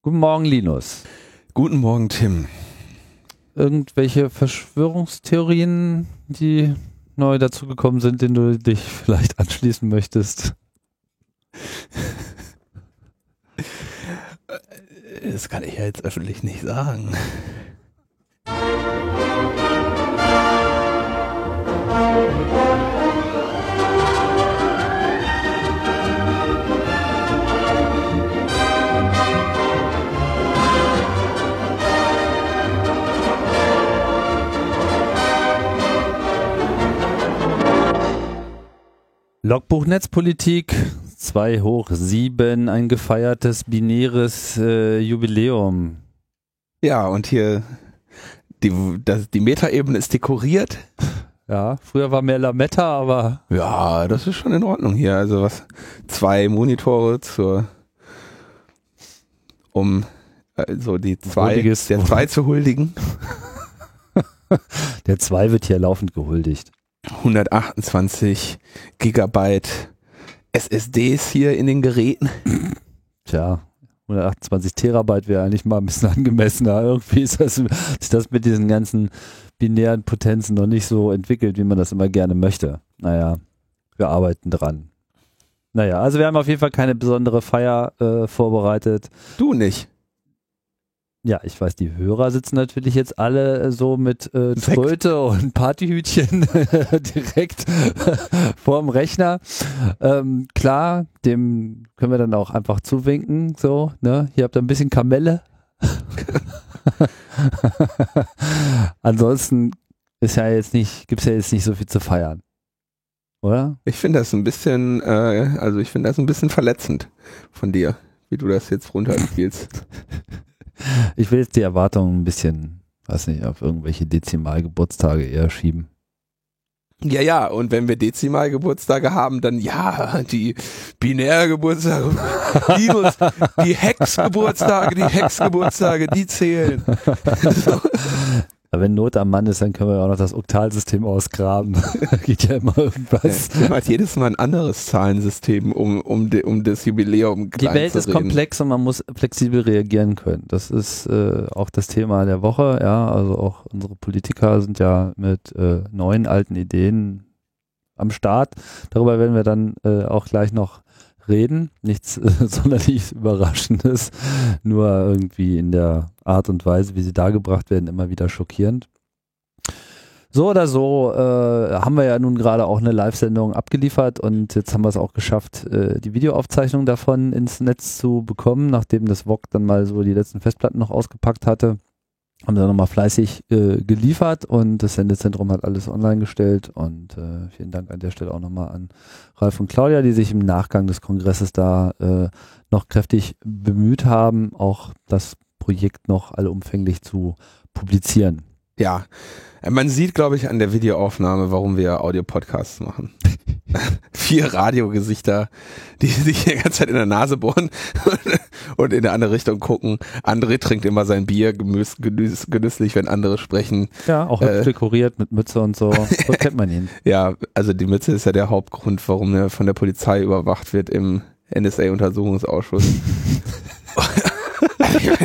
Guten Morgen, Linus. Guten Morgen, Tim. Irgendwelche Verschwörungstheorien, die neu dazugekommen sind, denen du dich vielleicht anschließen möchtest? Das kann ich ja jetzt öffentlich nicht sagen. Logbuch Netzpolitik 2 hoch 7, ein gefeiertes binäres äh, Jubiläum. Ja, und hier die, das, die Metaebene ist dekoriert. Ja, früher war mehr Lametta, aber. Ja, das ist schon in Ordnung hier. Also was, zwei Monitore zur, um also die zwei, Huldiges- der zwei zu huldigen. Der 2 wird hier laufend gehuldigt. 128 Gigabyte SSDs hier in den Geräten. Tja, 128 Terabyte wäre eigentlich mal ein bisschen angemessener. Irgendwie ist das, ist das mit diesen ganzen binären Potenzen noch nicht so entwickelt, wie man das immer gerne möchte. Naja, wir arbeiten dran. Naja, also wir haben auf jeden Fall keine besondere Feier äh, vorbereitet. Du nicht. Ja, ich weiß, die Hörer sitzen natürlich jetzt alle äh, so mit äh. Tröte und Partyhütchen direkt vorm Rechner. Ähm, klar, dem können wir dann auch einfach zuwinken. So, ne? Hier habt ihr ein bisschen Kamelle. Ansonsten ist ja jetzt nicht, gibt's ja jetzt nicht so viel zu feiern. Oder? Ich finde das ein bisschen, äh, also ich finde das ein bisschen verletzend von dir, wie du das jetzt runterspielst. Ich will jetzt die Erwartungen ein bisschen, weiß nicht, auf irgendwelche Dezimalgeburtstage eher schieben. Ja, ja, und wenn wir Dezimalgeburtstage haben, dann ja, die Binärgeburtstage, Linus, die Hexgeburtstage, die Hexgeburtstage, die zählen. So. Aber wenn Not am Mann ist, dann können wir auch noch das Oktalsystem ausgraben. Da geht ja immer irgendwas. Man hat jedes Mal ein anderes Zahlensystem, um, um, de, um das Jubiläum Die klein Welt zu ist komplex und man muss flexibel reagieren können. Das ist äh, auch das Thema der Woche. Ja, also auch unsere Politiker sind ja mit äh, neuen alten Ideen am Start. Darüber werden wir dann äh, auch gleich noch reden. Nichts äh, sonderlich Überraschendes, nur irgendwie in der Art und Weise, wie sie dargebracht werden, immer wieder schockierend. So oder so äh, haben wir ja nun gerade auch eine Live-Sendung abgeliefert und jetzt haben wir es auch geschafft, äh, die Videoaufzeichnung davon ins Netz zu bekommen, nachdem das VOG dann mal so die letzten Festplatten noch ausgepackt hatte. Haben sie nochmal fleißig äh, geliefert und das Sendezentrum hat alles online gestellt und äh, vielen Dank an der Stelle auch nochmal an Ralf und Claudia, die sich im Nachgang des Kongresses da äh, noch kräftig bemüht haben, auch das Projekt noch allumfänglich zu publizieren. Ja, man sieht, glaube ich, an der Videoaufnahme, warum wir Audio-Podcasts machen. Vier Radiogesichter, die sich die ganze Zeit in der Nase bohren und in eine andere Richtung gucken. André trinkt immer sein Bier gemüß, genüss, genüsslich, wenn andere sprechen. Ja, auch Äh. dekoriert mit Mütze und so. So kennt man ihn. Ja, also die Mütze ist ja der Hauptgrund, warum er von der Polizei überwacht wird im NSA-Untersuchungsausschuss.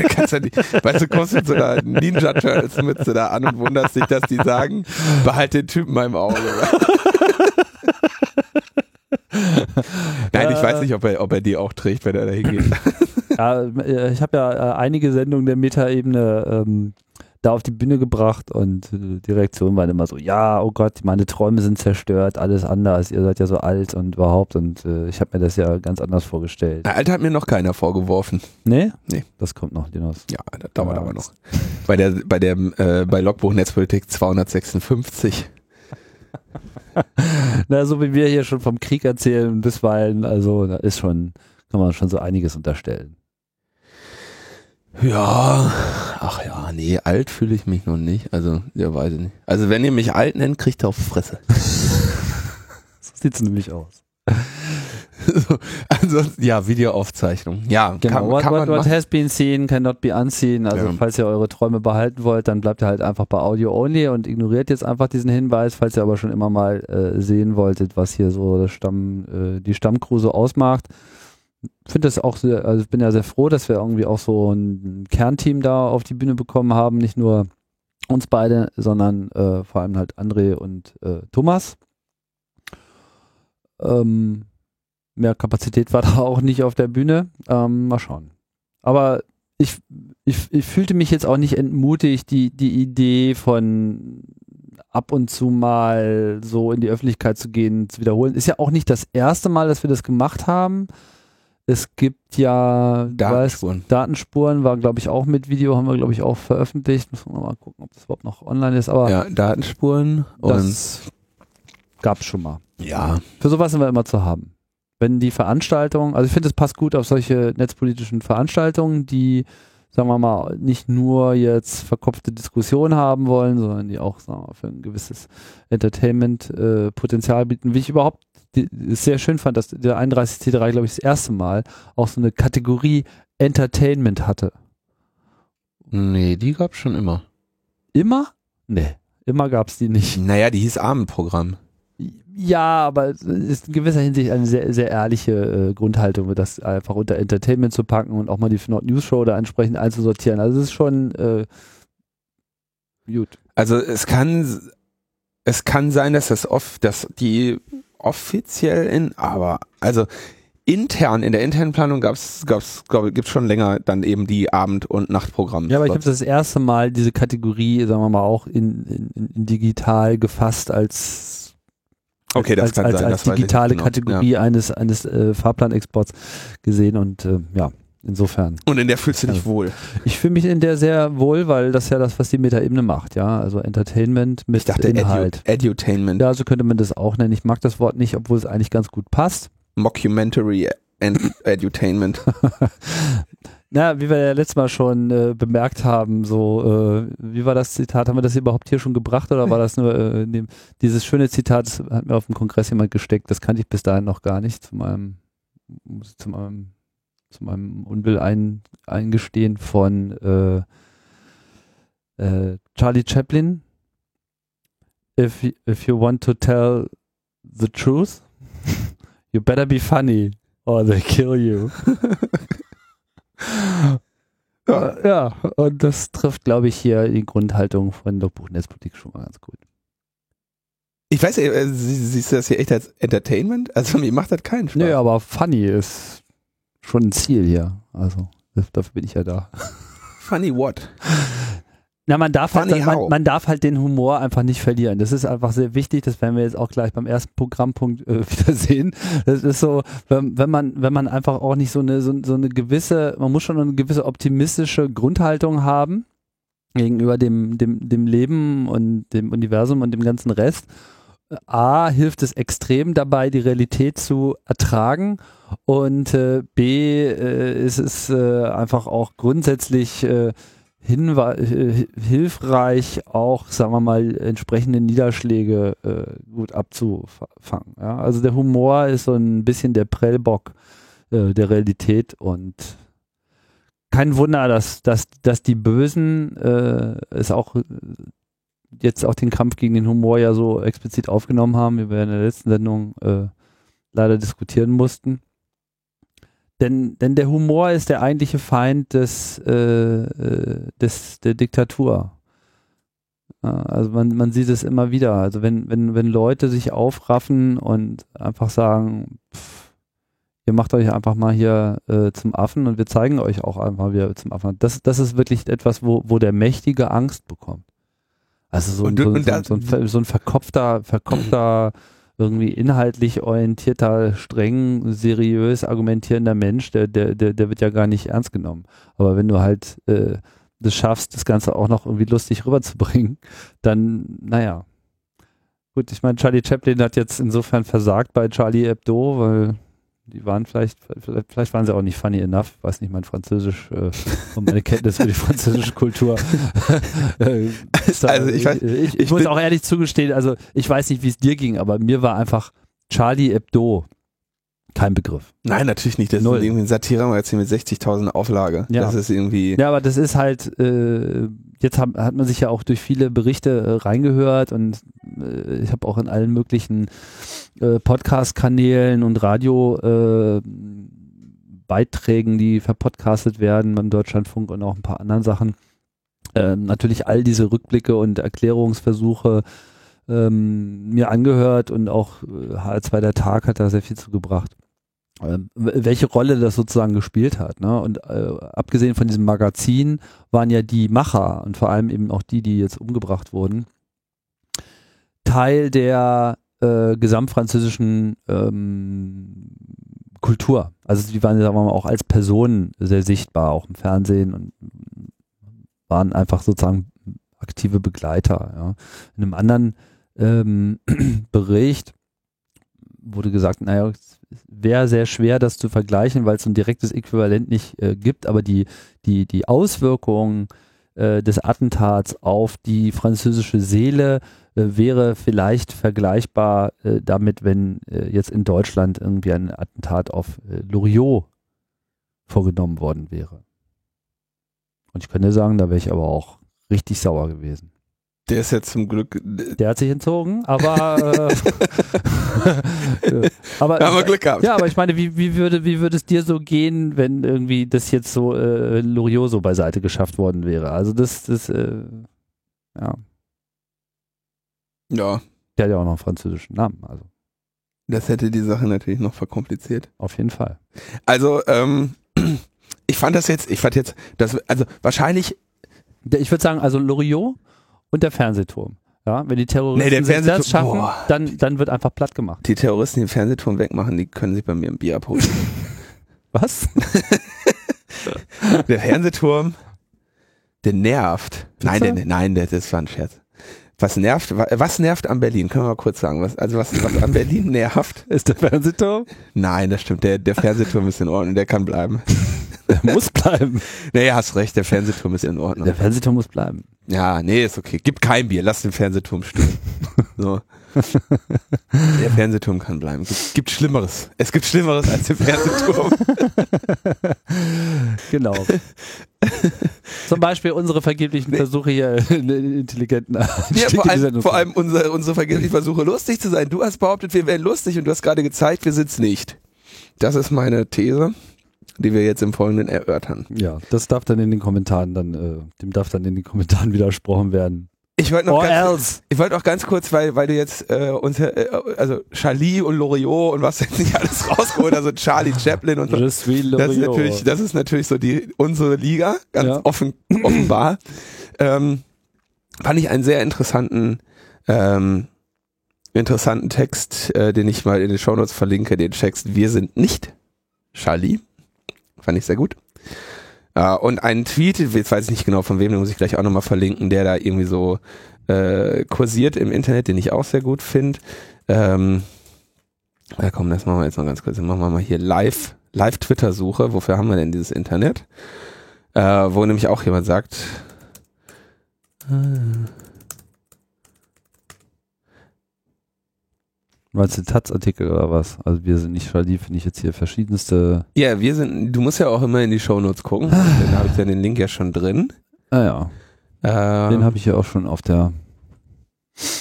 Kannst ja nicht, weißt du, kommst mit so einer Ninja Turtles Mütze da an und wunderst dich, dass die sagen, behalt den Typen mal im Auge. Nein, ich weiß nicht, ob er, ob er die auch trägt, wenn er da hingeht. Ja, äh, ich habe ja äh, einige Sendungen der Metaebene ähm, da auf die Bühne gebracht und äh, die Reaktionen waren immer so, ja, oh Gott, meine Träume sind zerstört, alles anders, ihr seid ja so alt und überhaupt und äh, ich habe mir das ja ganz anders vorgestellt. Alter hat mir noch keiner vorgeworfen. Nee? Nee. Das kommt noch, Linus. Ja, das dauert Ja, aber noch. Bei der, bei der, äh, bei Logbuch Netzpolitik 256. Na, so wie wir hier schon vom Krieg erzählen bisweilen, also da ist schon, kann man schon so einiges unterstellen. Ja, ach ja, nee, alt fühle ich mich noch nicht. Also, ja, weiß ich nicht. Also, wenn ihr mich alt nennt, kriegt ihr auf Fresse. So sieht's nämlich aus. so, ansonsten, ja, Videoaufzeichnung. Ja, Genau, kann, what, kann what, what has been seen cannot be unseen. Also Ja. falls ihr eure Träume behalten wollt, dann bleibt ihr halt einfach bei Audio Only und ignoriert jetzt einfach diesen Hinweis, falls ihr aber schon immer mal äh, sehen wolltet, was hier so Stamm, äh, die Stammcrew so ausmacht. finde das auch sehr, also ich bin ja sehr froh, dass wir irgendwie auch so ein Kernteam da auf die Bühne bekommen haben, nicht nur uns beide, sondern äh, vor allem halt André und äh, Thomas. Ähm, mehr Kapazität war da auch nicht auf der Bühne. Ähm, mal schauen. Aber ich, ich, ich fühlte mich jetzt auch nicht entmutigt, die, die Idee von ab und zu mal so in die Öffentlichkeit zu gehen, zu wiederholen. Ist ja auch nicht das erste Mal, dass wir das gemacht haben. Es gibt ja Datenspuren. Weiß, Datenspuren war, glaube ich, auch mit Video, haben wir, glaube ich, auch veröffentlicht. Müssen wir mal gucken, ob das überhaupt noch online ist. Aber ja, Datenspuren das gab es schon mal. Ja. Für sowas sind wir immer zu haben. Wenn die Veranstaltung, also ich finde, es passt gut auf solche netzpolitischen Veranstaltungen, die, sagen wir mal, nicht nur jetzt verkopfte Diskussionen haben wollen, sondern die auch sagen wir mal, für ein gewisses Entertainment-Potenzial äh, bieten. Wie ich überhaupt die, sehr schön fand, dass der 31C3, glaube ich, das erste Mal auch so eine Kategorie Entertainment hatte. Nee, die gab es schon immer. Immer? Nee, immer gab es die nicht. Naja, die hieß Abendprogramm. Ja, aber es ist in gewisser Hinsicht eine sehr, sehr ehrliche äh, Grundhaltung, das einfach unter Entertainment zu packen und auch mal die Not News Show da entsprechend einzusortieren. Also es ist schon äh, gut. Also es kann es kann sein, dass das oft, dass die offiziell in, aber also intern, in der internen Planung gab's, gab's, glaube ich, gibt's schon länger dann eben die Abend- und Nachtprogramme. Ja, aber ich habe das erste Mal diese Kategorie, sagen wir mal, auch in, in, in digital gefasst als okay, das als, kann als, sein, als das digitale genau. Kategorie Ja. eines eines äh, Fahrplanexports gesehen und äh, ja, insofern. Und in der fühlst du dich Also, wohl. Ich fühle mich in der sehr wohl, weil das ja das, was die Metaebene macht, ja, also Entertainment mit Ich dachte Inhalt. Edu Edutainment, Ja, so könnte man das auch nennen. Ich mag das Wort nicht, obwohl es eigentlich ganz gut passt. Mockumentary and Edutainment. Na, wie wir ja letztes Mal schon äh, bemerkt haben, so, äh, wie war das Zitat? Haben wir das überhaupt hier schon gebracht oder war das nur äh, dem, dieses schöne Zitat, hat mir auf dem Kongress jemand gesteckt, das kannte ich bis dahin noch gar nicht, zu meinem, zu meinem, zu meinem Unwill ein, eingestehen von äh, äh, Charlie Chaplin. If, if you want to tell the truth, you better be funny or they kill you. ja. ja, und das trifft, glaube ich, hier die Grundhaltung von Logbuch Netzpolitik schon mal ganz gut. Ich weiß, äh, sie- siehst du das hier echt als Entertainment? Also mir macht das keinen Spaß. Nö, aber funny ist schon ein Ziel hier. Also dafür bin ich ja da. Funny what? Na, man darf, halt, man, man darf halt den Humor einfach nicht verlieren. Das ist einfach sehr wichtig. Das werden wir jetzt auch gleich beim ersten Programmpunkt äh, wieder sehen. Das ist so, wenn, wenn man, wenn man einfach auch nicht so eine, so, so eine gewisse, man muss schon eine gewisse optimistische Grundhaltung haben gegenüber dem, dem, dem Leben und dem Universum und dem ganzen Rest. A, hilft es extrem dabei, die Realität zu ertragen und äh, B, äh, ist es äh, einfach auch grundsätzlich äh, hilfreich, auch, sagen wir mal, entsprechende Niederschläge äh, gut abzufangen. Ja? Also der Humor ist so ein bisschen der Prellbock äh, der Realität und kein Wunder, dass, dass, dass die Bösen äh, es auch äh, jetzt auch den Kampf gegen den Humor ja so explizit aufgenommen haben, wie wir in der letzten Sendung äh, leider diskutieren mussten. Denn, denn der Humor ist der eigentliche Feind des, äh, äh, des der Diktatur. Also man, man sieht es immer wieder. Also wenn, wenn, wenn Leute sich aufraffen und einfach sagen, pff, ihr macht euch einfach mal hier äh, zum Affen und wir zeigen euch auch einfach wieder zum Affen. Das, das ist wirklich etwas, wo, wo der Mächtige Angst bekommt. Also so, ein- Und- so, und so, so, ein, so ein verkopfter, verkopfter, irgendwie inhaltlich orientierter, streng, seriös argumentierender Mensch, der, der, der, der wird ja gar nicht ernst genommen. Aber wenn du halt äh, das schaffst, das Ganze auch noch irgendwie lustig rüberzubringen, dann, naja. Gut, ich meine, Charlie Chaplin hat jetzt insofern versagt bei Charlie Hebdo, weil die waren vielleicht, vielleicht, waren sie auch nicht funny enough, weiß nicht, mein Französisch äh, und meine Kenntnis für die französische Kultur. äh, Also ich weiß- ich, ich, ich muss auch ehrlich zugestehen, also ich weiß nicht, wie es dir ging, aber mir war einfach Charlie Hebdo kein Begriff. Nein, natürlich nicht. Das Null. ist irgendwie ein Satire-Magazin mit 60.000 Auflage. Ja. Das ist irgendwie. Ja, aber das ist halt, äh, jetzt hat, hat man sich ja auch durch viele Berichte äh, reingehört und äh, ich habe auch in allen möglichen äh, Podcast-Kanälen und Radio äh, Beiträgen, die verpodcastet werden beim Deutschlandfunk und auch ein paar anderen Sachen. Ähm, natürlich all diese Rückblicke und Erklärungsversuche ähm, mir angehört und auch HR2 der Tag hat da sehr viel zugebracht. Welche Rolle das sozusagen gespielt hat. Ne? Und äh, abgesehen von diesem Magazin waren ja die Macher und vor allem eben auch die, die jetzt umgebracht wurden, Teil der äh, gesamtfranzösischen ähm, Kultur. Also die waren, sagen wir mal, auch als Personen sehr sichtbar, auch im Fernsehen und waren einfach sozusagen aktive Begleiter. Ja. In einem anderen ähm, Bericht wurde gesagt, naja, wäre sehr schwer, das zu vergleichen, weil es ein direktes Äquivalent nicht äh, gibt, aber die, die, die Auswirkungen äh, des Attentats auf die französische Seele äh, wäre vielleicht vergleichbar äh, damit, wenn äh, jetzt in Deutschland irgendwie ein Attentat auf äh, Loriot vorgenommen worden wäre. Und ich könnte sagen, da wäre ich aber auch richtig sauer gewesen. Der ist jetzt zum Glück. Der hat sich entzogen, aber. äh, aber haben wir Glück gehabt. Ja, aber ich meine, wie, wie, würde, wie würde es dir so gehen, wenn irgendwie das jetzt so äh, Loriot so beiseite geschafft worden wäre? Also, das, das, äh, ja. Ja. Der hat ja auch noch einen französischen Namen, also. Das hätte die Sache natürlich noch verkompliziert. Auf jeden Fall. Also, ähm, ich fand das jetzt, ich fand jetzt, das, also wahrscheinlich. Ich würde sagen, also Loriot und der Fernsehturm. Ja, wenn die Terroristen Nee, sich Fernsehturm- das schaffen, Boah. dann, dann wird einfach platt gemacht. Die Terroristen, die den Fernsehturm wegmachen, die können sich bei mir ein Bier abholen. Was? der Fernsehturm, der nervt. Nein, der, nein, der, das war ein Scherz. Was nervt, wa- was nervt an Berlin? Können wir mal kurz sagen. Was, also was, was an Berlin nervt? Ist der Fernsehturm? Nein, das stimmt. Der, der Fernsehturm ist in Ordnung, der kann bleiben. Muss bleiben. Nee, hast recht, der Fernsehturm ist in Ordnung. Der Fernsehturm muss bleiben. Ja, nee, ist okay. Gib kein Bier, lass den Fernsehturm stehen. So. Der Fernsehturm kann bleiben. Gibt, gibt Schlimmeres. Es gibt Schlimmeres als den Fernsehturm. Genau. Zum Beispiel unsere vergeblichen Versuche hier einen intelligenten Ja, vor in allem, vor allem unsere, unsere vergeblichen Versuche, lustig zu sein. Du hast behauptet, wir wären lustig und du hast gerade gezeigt, wir sind's nicht. Das ist meine These, die wir jetzt im Folgenden erörtern. Ja, das darf dann in den Kommentaren dann, äh, dem darf dann in den Kommentaren widersprochen werden. Ich wollte noch Or ganz, else. ich wollte auch ganz kurz, weil, weil du jetzt äh, uns, äh, also Charlie und Loriot und was jetzt nicht alles rausgeholt, also Charlie Chaplin und so. Je suis Das ist natürlich, das ist natürlich so die unsere Liga, ganz Ja. offen, offenbar. Ähm, fand ich einen sehr interessanten, ähm, interessanten Text, äh, den ich mal in den Shownotes verlinke, den Text Wir sind nicht Charlie. Fand ich sehr gut. Äh, und einen Tweet, jetzt weiß ich nicht genau von wem, den muss ich gleich auch nochmal verlinken, der da irgendwie so äh, kursiert im Internet, den ich auch sehr gut finde. Ähm, ja, komm, das machen wir jetzt noch ganz kurz. Dann machen wir mal hier live, live Twitter-Suche. Wofür haben wir denn dieses Internet? Äh, wo nämlich auch jemand sagt, Meinst du Taz-Artikel oder was? Also wir sind nicht Charlie, finde ich jetzt hier verschiedenste. ja, wir sind, du musst ja auch immer in die Shownotes gucken. Dann habe ich ja den Link ja schon drin. Ah ja, Äh, den habe ich hier auch schon auf der.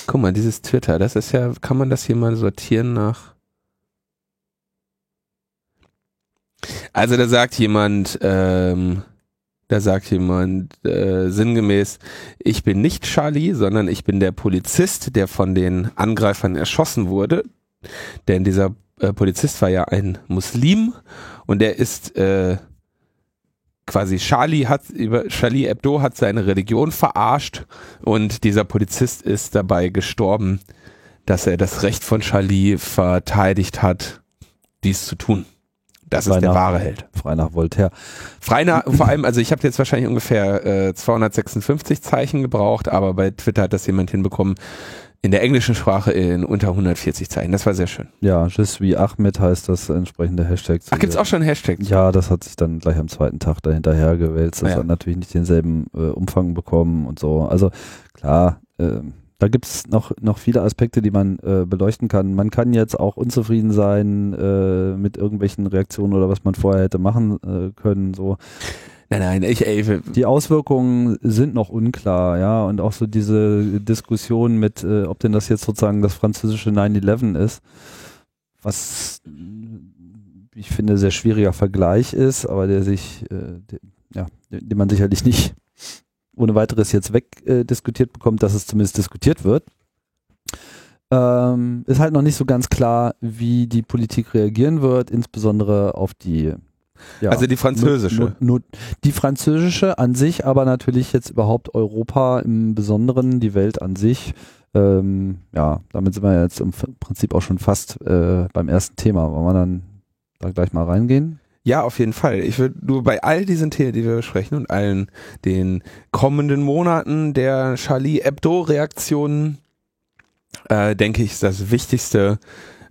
guck mal, dieses Twitter, das ist ja, kann man das hier mal sortieren nach? Also da sagt jemand, ähm, da sagt jemand äh, sinngemäß, ich bin nicht Charlie, sondern ich bin der Polizist, der von den Angreifern erschossen wurde. Denn dieser äh, Polizist war ja ein Muslim und der ist äh, quasi Charlie hat über Charlie Hebdo hat seine Religion verarscht und dieser Polizist ist dabei gestorben, dass er das Recht von Charlie verteidigt hat, dies zu tun. Das ist der Weihnachten. wahre Held. Frei nach Voltaire. Frei nach, vor allem, also ich habe jetzt wahrscheinlich ungefähr äh, 256 Zeichen gebraucht, aber bei Twitter hat das jemand hinbekommen in der englischen Sprache in unter 140 Zeichen. Das war sehr schön. Ja, Je suis Ahmed heißt das entsprechende Hashtag. Ach, gibt's der- auch schon einen Hashtag? Ja, das hat sich dann gleich am zweiten Tag dahinterher gewälzt. Das Ja. hat natürlich nicht denselben äh, Umfang bekommen und so. Also klar, ähm, da gibt's noch, noch viele Aspekte, die man äh, beleuchten kann. Man kann jetzt auch unzufrieden sein äh, mit irgendwelchen Reaktionen oder was man vorher hätte machen äh, können. So. Nein, nein, ich, ey, Die Auswirkungen sind noch unklar, ja, und auch so diese Diskussion mit, äh, ob denn das jetzt sozusagen das französische 9-11 ist, was ich finde, sehr schwieriger Vergleich ist, aber der sich, äh, der, ja, den man sicherlich nicht ohne weiteres jetzt wegdiskutiert äh, bekommt, dass es zumindest diskutiert wird. Ähm, ist halt noch nicht so ganz klar, wie die Politik reagieren wird, insbesondere auf die ja, also die französische. Nur, nur, die französische an sich, aber natürlich jetzt überhaupt Europa im Besonderen, die Welt an sich. Ähm, ja, damit sind wir jetzt im Prinzip auch schon fast äh, beim ersten Thema. Wollen wir dann da gleich mal reingehen? Ja, auf jeden Fall. Ich würde nur bei all diesen Themen, die wir besprechen und allen den kommenden Monaten der Charlie Hebdo-Reaktionen, äh, denke ich, das Wichtigste,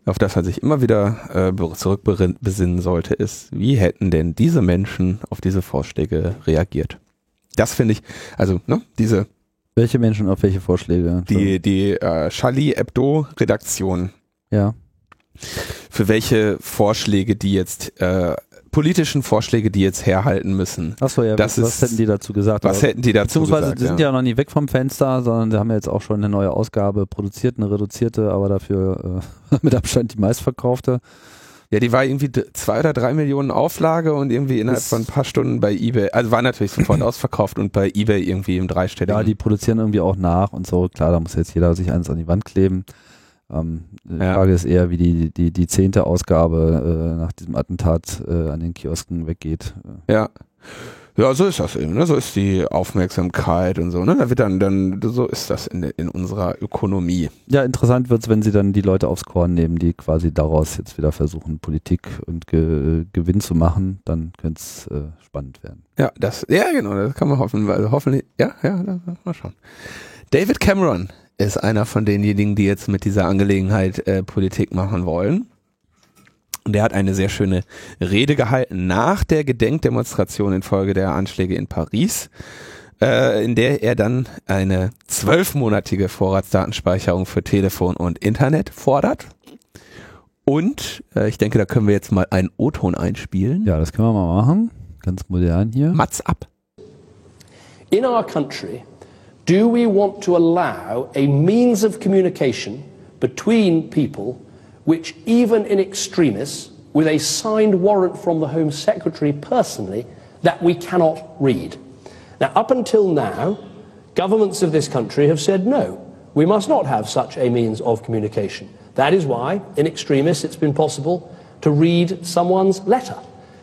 auf das man sich immer wieder äh, zurückbesinnen sollte, ist, wie hätten denn diese Menschen auf diese Vorschläge reagiert? Das finde ich, also ne, diese welche Menschen auf welche Vorschläge? Die, die äh, Charlie Hebdo-Redaktion. Ja. Für welche Vorschläge die jetzt äh, politischen Vorschläge, die jetzt herhalten müssen. Achso, ja, das was, ist, was hätten die dazu gesagt? Was hätten die dazu Beziehungsweise, gesagt? die sind ja. ja noch nie weg vom Fenster, sondern sie haben ja jetzt auch schon eine neue Ausgabe produziert, eine reduzierte, aber dafür äh, mit Abstand die meistverkaufte. Ja, die war irgendwie zwei oder drei Millionen Auflage und irgendwie innerhalb von ein paar Stunden bei eBay, also war natürlich sofort ausverkauft und bei eBay irgendwie im dreistelligen. Ja, die produzieren irgendwie auch nach und so. Klar, da muss jetzt jeder sich eins an die Wand kleben. Ähm, die ja. Frage ist eher, wie die, die, die zehnte Ausgabe äh, nach diesem Attentat äh, an den Kiosken weggeht. Ja. Ja, so ist das eben, ne? So ist die Aufmerksamkeit und so, ne? Da wird dann, dann, so ist das in, in unserer Ökonomie. Ja, interessant wird's, wenn sie dann die Leute aufs Korn nehmen, die quasi daraus jetzt wieder versuchen, Politik und Ge Gewinn zu machen, dann könnte es äh, spannend werden. Ja, das, ja, genau, das kann man hoffen, also hoffentlich, ja, ja, mal schauen. David Cameron ist einer von denjenigen, die jetzt mit dieser Angelegenheit äh, Politik machen wollen. Und er hat eine sehr schöne Rede gehalten nach der Gedenkdemonstration infolge der Anschläge in Paris, äh, in der er dann eine zwölfmonatige Vorratsdatenspeicherung für Telefon und Internet fordert. Und äh, ich denke, da können wir jetzt mal einen O-Ton einspielen. Ja, das können wir mal machen. Ganz modern hier. Mats ab. In our country, do we want to allow a means of communication between people which even in extremists, with a signed warrant from the Home Secretary personally, that we cannot read. Now, up until now, governments of this country have said no, we must not have such a means of communication. That is why, in extremists, it's been possible to read someone's letter.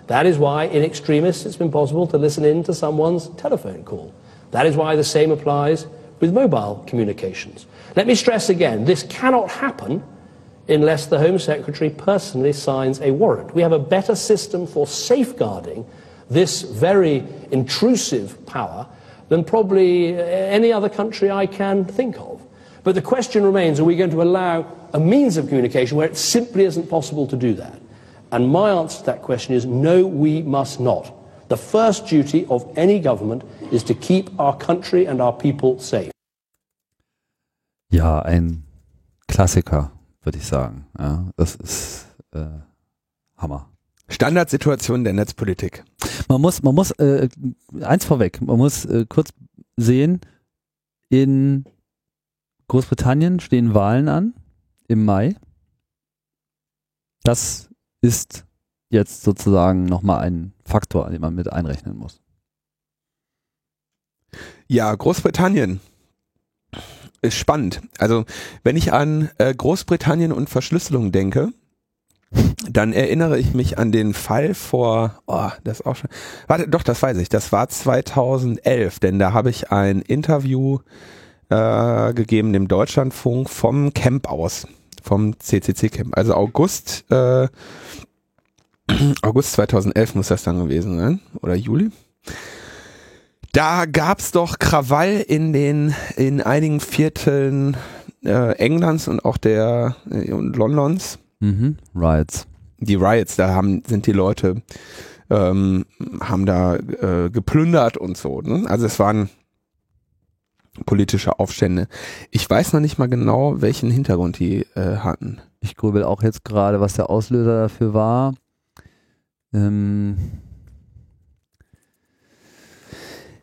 That is why, in extremists, it's been possible to listen in to someone's telephone call. That is why the same applies with mobile communications. Let me stress again this cannot happen unless the Home Secretary personally signs a warrant. We have a better system for safeguarding this very intrusive power than probably uh, any other country I can think of. But the question remains are we going to allow a means of communication where it simply isn't possible to do that? And my answer to that question is no, we must not. The first duty of any government is to keep our country and our people safe. Ja, ein Klassiker würde ich sagen. Ja, das ist äh, Hammer. Standardsituation der Netzpolitik. Man muss, man muss äh, eins vorweg, man muss äh, kurz sehen, in Großbritannien stehen Wahlen an im Mai. Das ist jetzt sozusagen nochmal ein Faktor, den man mit einrechnen muss. Ja, Großbritannien ist spannend. Also, wenn ich an äh, Großbritannien und Verschlüsselung denke, dann erinnere ich mich an den Fall vor, oh, das ist auch schon, warte, doch, das weiß ich, das war 2011, denn da habe ich ein Interview äh, gegeben dem Deutschlandfunk vom Camp aus, vom CCC Camp, also August, äh, August 2011 muss das dann gewesen sein, oder Juli. Da gab's doch Krawall in den in einigen Vierteln äh, Englands und auch der äh, und Londons. Mhm. Riots. Die Riots, da haben sind die Leute ähm, haben da äh, geplündert und so. Ne? Also es waren politische Aufstände. Ich weiß noch nicht mal genau, welchen Hintergrund die äh, hatten. Ich grübel auch jetzt gerade, was der Auslöser dafür war. Ähm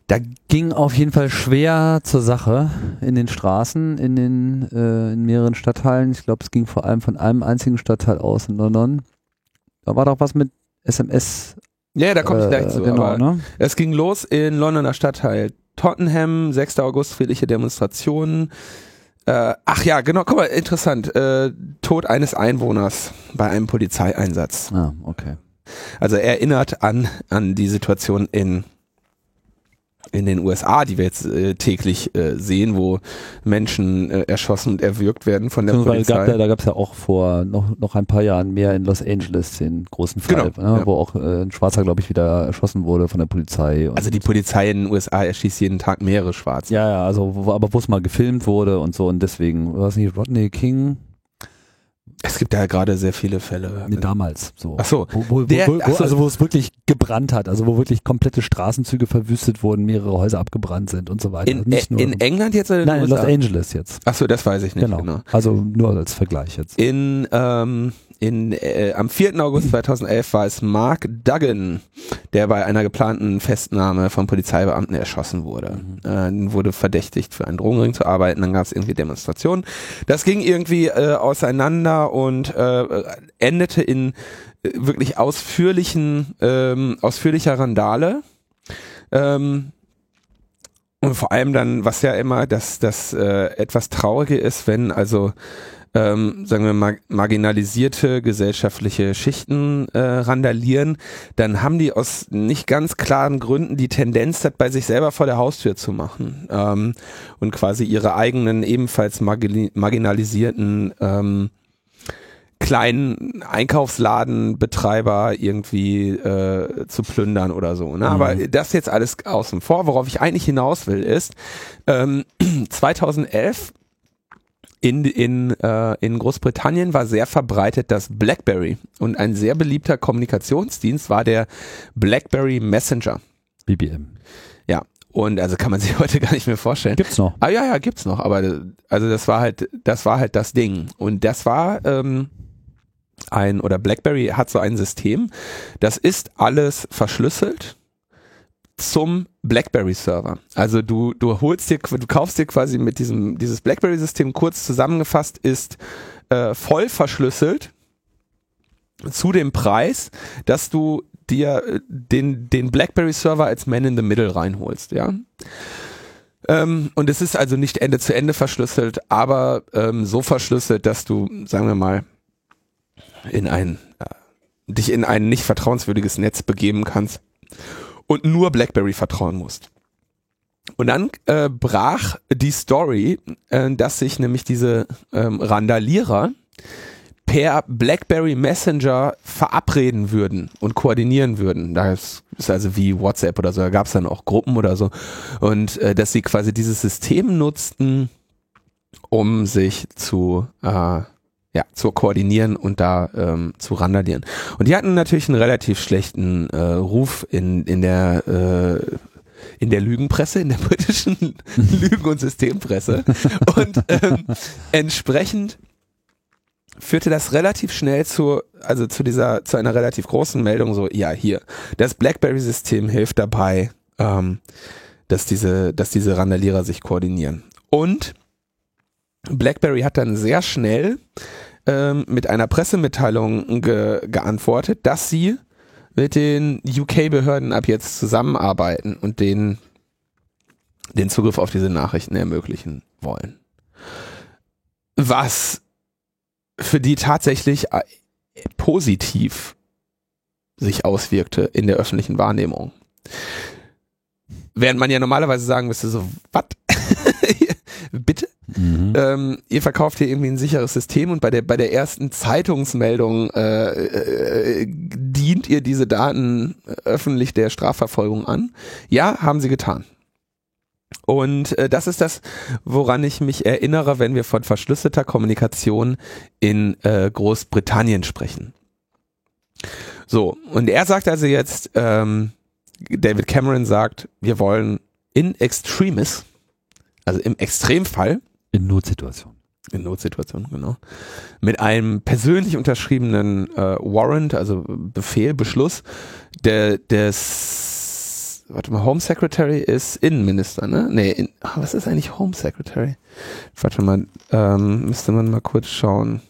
Da ging auf jeden Fall schwer zur Sache in den Straßen, in den äh, in mehreren Stadtteilen. Ich glaube, es ging vor allem von einem einzigen Stadtteil aus in London. Da war doch was mit SMS. Ja, da komme ich gleich äh, zu. Genau, ne? Es ging los in Londoner Stadtteil Tottenham, 6. August, friedliche Demonstrationen. Äh, ach ja, genau, guck mal, interessant. Äh, Tod eines Einwohners bei einem Polizeieinsatz. Ah, okay. Also erinnert an, an die Situation in in den USA, die wir jetzt äh, täglich äh, sehen, wo Menschen äh, erschossen und erwürgt werden von der Polizei. Gab ja, da gab es ja auch vor noch, noch ein paar Jahren mehr in Los Angeles den großen Fall, Genau, ne, ja. wo auch äh, ein Schwarzer, glaube ich, wieder erschossen wurde von der Polizei. Also die Polizei in den USA erschießt jeden Tag mehrere Schwarze. ja, ja, also wo, aber wo es mal gefilmt wurde und so und deswegen, war es nicht Rodney King? Es gibt da gerade sehr viele Fälle. Nee, damals so. Ach so. Wo, wo, Der- wo, ach so. also wo es wirklich gebrannt hat, also wo wirklich komplette Straßenzüge verwüstet wurden, mehrere Häuser abgebrannt sind und so weiter. In, Also nicht nur, in England jetzt oder in nein, in Los? Angeles jetzt. Achso, das weiß ich nicht Genau. genau. Also nur als Vergleich jetzt. In, ähm, in, äh, am 4. August 2011 war es Mark Duggan, der bei einer geplanten Festnahme von Polizeibeamten erschossen wurde. Äh, wurde verdächtigt, für einen Drogenring zu arbeiten. Dann gab es irgendwie Demonstrationen. Das ging irgendwie äh, auseinander und äh, endete in äh, wirklich ausführlichen, ähm, ausführlicher Randale. Ähm, und vor allem dann, was ja immer das, das äh, etwas Traurige ist, wenn also ähm, sagen wir mal, marginalisierte gesellschaftliche Schichten äh, randalieren, dann haben die aus nicht ganz klaren Gründen die Tendenz, das bei sich selber vor der Haustür zu machen ähm, und quasi ihre eigenen ebenfalls margin marginalisierten ähm, kleinen Einkaufsladenbetreiber irgendwie äh, zu plündern oder so. Ne? Aber das jetzt alles außen vor. Worauf ich eigentlich hinaus will, ist ähm, 2011 in, in, äh, in Großbritannien war sehr verbreitet das BlackBerry und ein sehr beliebter Kommunikationsdienst war der BlackBerry Messenger. BBM. Ja, und also kann man sich heute gar nicht mehr vorstellen. Gibt's noch. Ah ja, ja, gibt's noch, aber also das war halt, das war halt das Ding. Und das war ähm, ein, oder BlackBerry hat so ein System, das ist alles verschlüsselt zum BlackBerry-Server. Also du, du holst dir, du kaufst dir quasi mit diesem, dieses BlackBerry-System kurz zusammengefasst ist äh, voll verschlüsselt zu dem Preis, dass du dir äh, den, den BlackBerry-Server als Man in the Middle reinholst, ja. Ähm, und es ist also nicht Ende zu Ende verschlüsselt, aber ähm, so verschlüsselt, dass du, sagen wir mal, in ein, äh, dich in ein nicht vertrauenswürdiges Netz begeben kannst und nur BlackBerry vertrauen musst. Und dann äh, brach die Story, äh, dass sich nämlich diese ähm, Randalierer per BlackBerry Messenger verabreden würden und koordinieren würden. Da ist, also wie WhatsApp oder so, da gab es dann auch Gruppen oder so. Und äh, dass sie quasi dieses System nutzten, um sich zu äh, ja, zu koordinieren und da ähm, zu randalieren. Und die hatten natürlich einen relativ schlechten äh, Ruf in, in der äh, in der Lügenpresse, in der britischen Lügen- und Systempresse. Und ähm, entsprechend führte das relativ schnell zu, also zu dieser, zu einer relativ großen Meldung, so, ja, hier, das BlackBerry-System hilft dabei, ähm, dass diese, dass diese Randalierer sich koordinieren. Und BlackBerry hat dann sehr schnell ähm, mit einer Pressemitteilung ge geantwortet, dass sie mit den UK-Behörden ab jetzt zusammenarbeiten und den, den Zugriff auf diese Nachrichten ermöglichen wollen. Was für die tatsächlich äh, positiv sich auswirkte in der öffentlichen Wahrnehmung. Während man ja normalerweise sagen müsste, so, was? Bitte? Mhm. ähm, ihr verkauft hier irgendwie ein sicheres System und bei der bei der ersten Zeitungsmeldung äh, äh, dient ihr diese Daten öffentlich der Strafverfolgung an. Ja, haben sie getan. Und äh, das ist das, woran ich mich erinnere, wenn wir von verschlüsselter Kommunikation in äh, Großbritannien sprechen. So, und er sagt also jetzt, ähm, David Cameron sagt, wir wollen in extremis, also im Extremfall, In Notsituationen. in Notsituationen, genau. Mit einem persönlich unterschriebenen äh, Warrant, also Befehl, Beschluss, der, des, warte mal, Home Secretary ist Innenminister, ne? Nee, in, ach, was ist eigentlich Home Secretary? Warte mal, ähm, müsste man mal kurz schauen.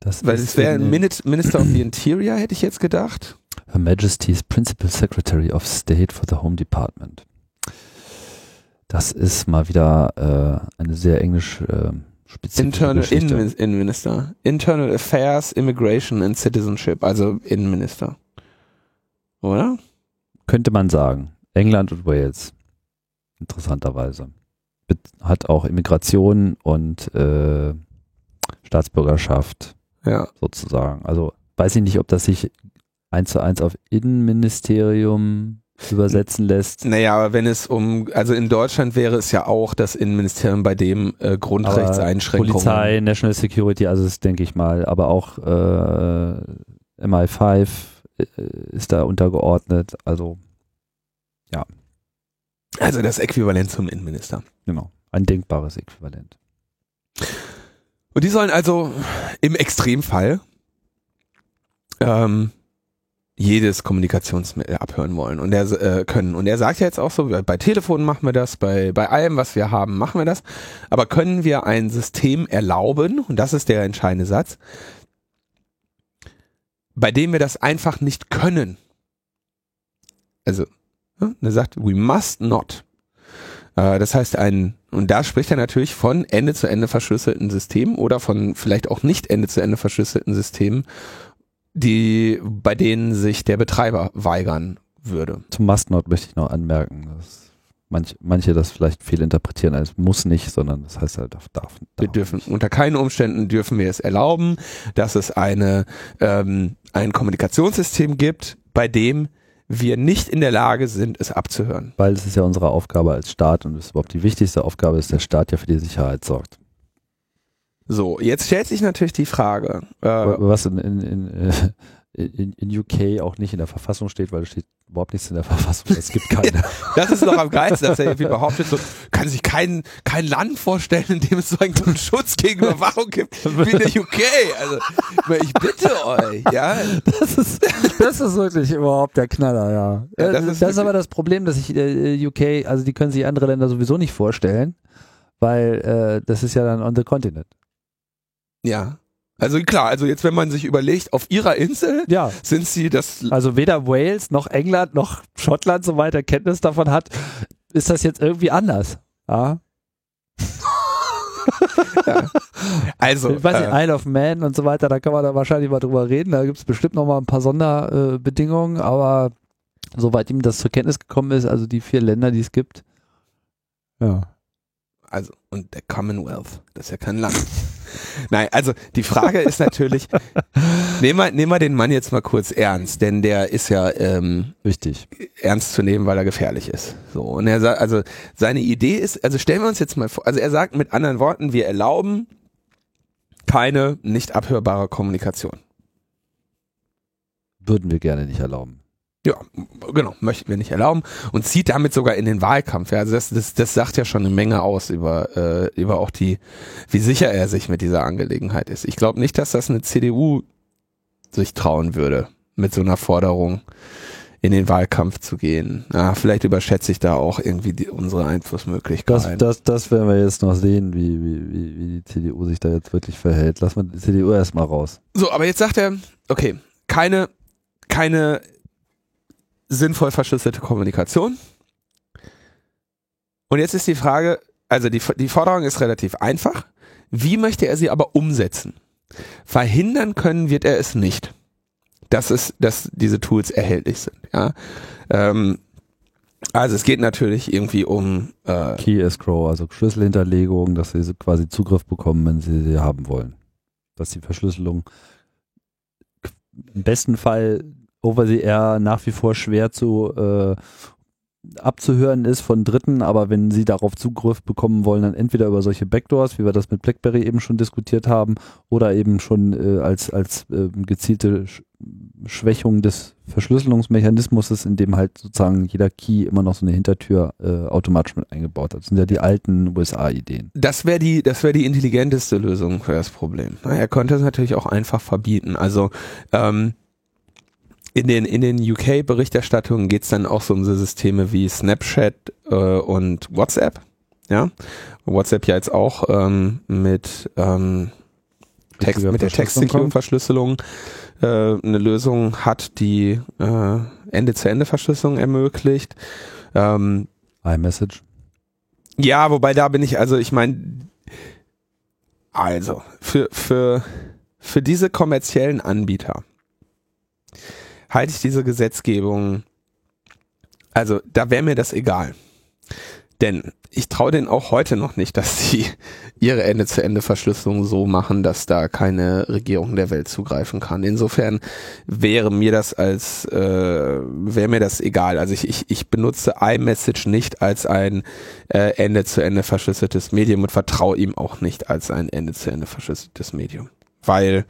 Das Weil es wäre Minister of the Interior, hätte ich jetzt gedacht. Her Majesty's Principal Secretary of State for the Home Department. Das ist mal wieder äh, eine sehr englisch äh, spezifische Internal Geschichte. Innen Innenminister. Internal Affairs, Immigration and Citizenship, also Innenminister. Oder? Könnte man sagen. England und Wales. Interessanterweise. Hat auch Immigration und äh, Staatsbürgerschaft Ja. sozusagen. Also weiß ich nicht, ob das sich eins zu eins auf Innenministerium übersetzen lässt. Naja, aber wenn es um, also in Deutschland wäre es ja auch das Innenministerium, bei dem äh, Grundrechtseinschränkungen. Polizei, National Security, also das denke ich mal, aber auch äh, MI5 äh, ist da untergeordnet. Also Also das Äquivalent zum Innenminister. genau, ein denkbares Äquivalent. Und die sollen also im Extremfall ähm, jedes Kommunikationsmittel abhören wollen und er äh, können. Und er sagt ja jetzt auch so, bei Telefonen machen wir das, bei, bei allem, was wir haben, machen wir das. Aber können wir ein System erlauben, und das ist der entscheidende Satz, bei dem wir das einfach nicht können. Also, ne, er sagt, we must not. Äh, das heißt, ein, und da spricht er natürlich von Ende zu Ende verschlüsselten Systemen oder von vielleicht auch nicht Ende zu Ende verschlüsselten Systemen, die, bei denen sich der Betreiber weigern würde. Zum Mustnot möchte ich noch anmerken, dass manch, manche das vielleicht fehlinterpretieren als muss nicht, sondern das heißt halt darf. darf, Wir dürfen, nicht. unter keinen Umständen dürfen wir es erlauben, dass es eine, ähm, ein Kommunikationssystem gibt, bei dem wir nicht in der Lage sind, es abzuhören. Weil es ist ja unsere Aufgabe als Staat und es ist überhaupt die wichtigste Aufgabe, dass der Staat ja für die Sicherheit sorgt. So, jetzt stellt sich natürlich die Frage, äh, Was in, in, in, äh, in, in UK auch nicht in der Verfassung steht, weil es steht überhaupt nichts in der Verfassung. Es gibt keine. Das ist noch am geilsten, dass er irgendwie behauptet, so, kann sich kein, kein Land vorstellen, in dem es so einen guten Schutz gegen Überwachung gibt wie in der UK. Also, ich bitte euch, ja. Das ist, das ist wirklich überhaupt der Knaller, ja. Ja, das, das ist, das ist aber das Problem, dass sich äh, UK, also die können sich andere Länder sowieso nicht vorstellen, weil äh, das ist ja dann on the continent. Ja. Also klar, also jetzt, wenn man sich überlegt, auf ihrer Insel Ja, sind sie das, also weder Wales noch England noch Schottland, soweit er Kenntnis davon hat, ist das jetzt irgendwie anders. Ja, also, ich weiß nicht, äh, Isle of Man und so weiter, da kann man da wahrscheinlich mal drüber reden. Da gibt es bestimmt noch mal ein paar Sonderbedingungen, äh, aber soweit ihm das zur Kenntnis gekommen ist, also die vier Länder, die es gibt. Ja. also, und der Commonwealth, das ist ja kein Land. Nein, also die Frage ist natürlich, nehmen wir, nehmen wir den Mann jetzt mal kurz ernst, denn der ist ja ähm, Richtig. ernst zu nehmen, weil er gefährlich ist. So und er sagt, also seine Idee ist, also stellen wir uns jetzt mal vor, also er sagt mit anderen Worten, wir erlauben keine nicht abhörbare Kommunikation. Würden wir gerne nicht erlauben. Ja, genau, möchten wir nicht erlauben und zieht damit sogar in den Wahlkampf. Ja, also das, das, das sagt ja schon eine Menge aus über, äh, über auch die, wie sicher er sich mit dieser Angelegenheit ist. Ich glaube nicht, dass das eine CDU sich trauen würde, mit so einer Forderung in den Wahlkampf zu gehen. Ja, vielleicht überschätze ich da auch irgendwie die, unsere Das, Einflussmöglichkeiten. das, das werden wir jetzt noch sehen, wie, wie, wie, wie die CDU sich da jetzt wirklich verhält. Lass mal die CDU erstmal raus. So, aber jetzt sagt er, okay, keine, keine sinnvoll verschlüsselte Kommunikation. Und jetzt ist die Frage, also die, die Forderung ist relativ einfach. Wie möchte er sie aber umsetzen? Verhindern können wird er es nicht, dass es, dass diese Tools erhältlich sind. Ja? Ähm, also es geht natürlich irgendwie um äh, Key Escrow, also Schlüsselhinterlegung, dass sie quasi Zugriff bekommen, wenn sie sie haben wollen. Dass die Verschlüsselung im besten Fall over the air nach wie vor schwer zu äh, abzuhören ist von Dritten, aber wenn sie darauf Zugriff bekommen wollen, dann entweder über solche Backdoors, wie wir das mit BlackBerry eben schon diskutiert haben, oder eben schon äh, als, als äh, gezielte Sch Schwächung des Verschlüsselungsmechanismus, in dem halt sozusagen jeder Key immer noch so eine Hintertür äh, automatisch mit eingebaut hat. Das sind ja die alten USA-Ideen. Das wäre die, das wäre die intelligenteste Lösung für das Problem. Er könnte es natürlich auch einfach verbieten. Also ähm, in den in den UK-Berichterstattungen geht es dann auch so um so Systeme wie Snapchat äh, und WhatsApp. Ja, WhatsApp ja jetzt auch ähm, mit ähm, Text, mit der Text-Secure-Verschlüsselung äh, eine Lösung hat, die äh, Ende-zu-Ende-Verschlüsselung ermöglicht. Ähm, iMessage. Ja, wobei da bin ich, also ich meine, also für, für, für diese kommerziellen Anbieter halte ich diese Gesetzgebung, also da wäre mir das egal. Denn ich traue denen auch heute noch nicht, dass sie ihre Ende-zu-Ende-Verschlüsselung so machen, dass da keine Regierung der Welt zugreifen kann. Insofern wäre mir das als äh, wäre mir das egal. Also ich, ich, ich benutze iMessage nicht als ein äh, Ende-zu-Ende verschlüsseltes Medium und vertraue ihm auch nicht als ein Ende-zu-Ende verschlüsseltes Medium. Weil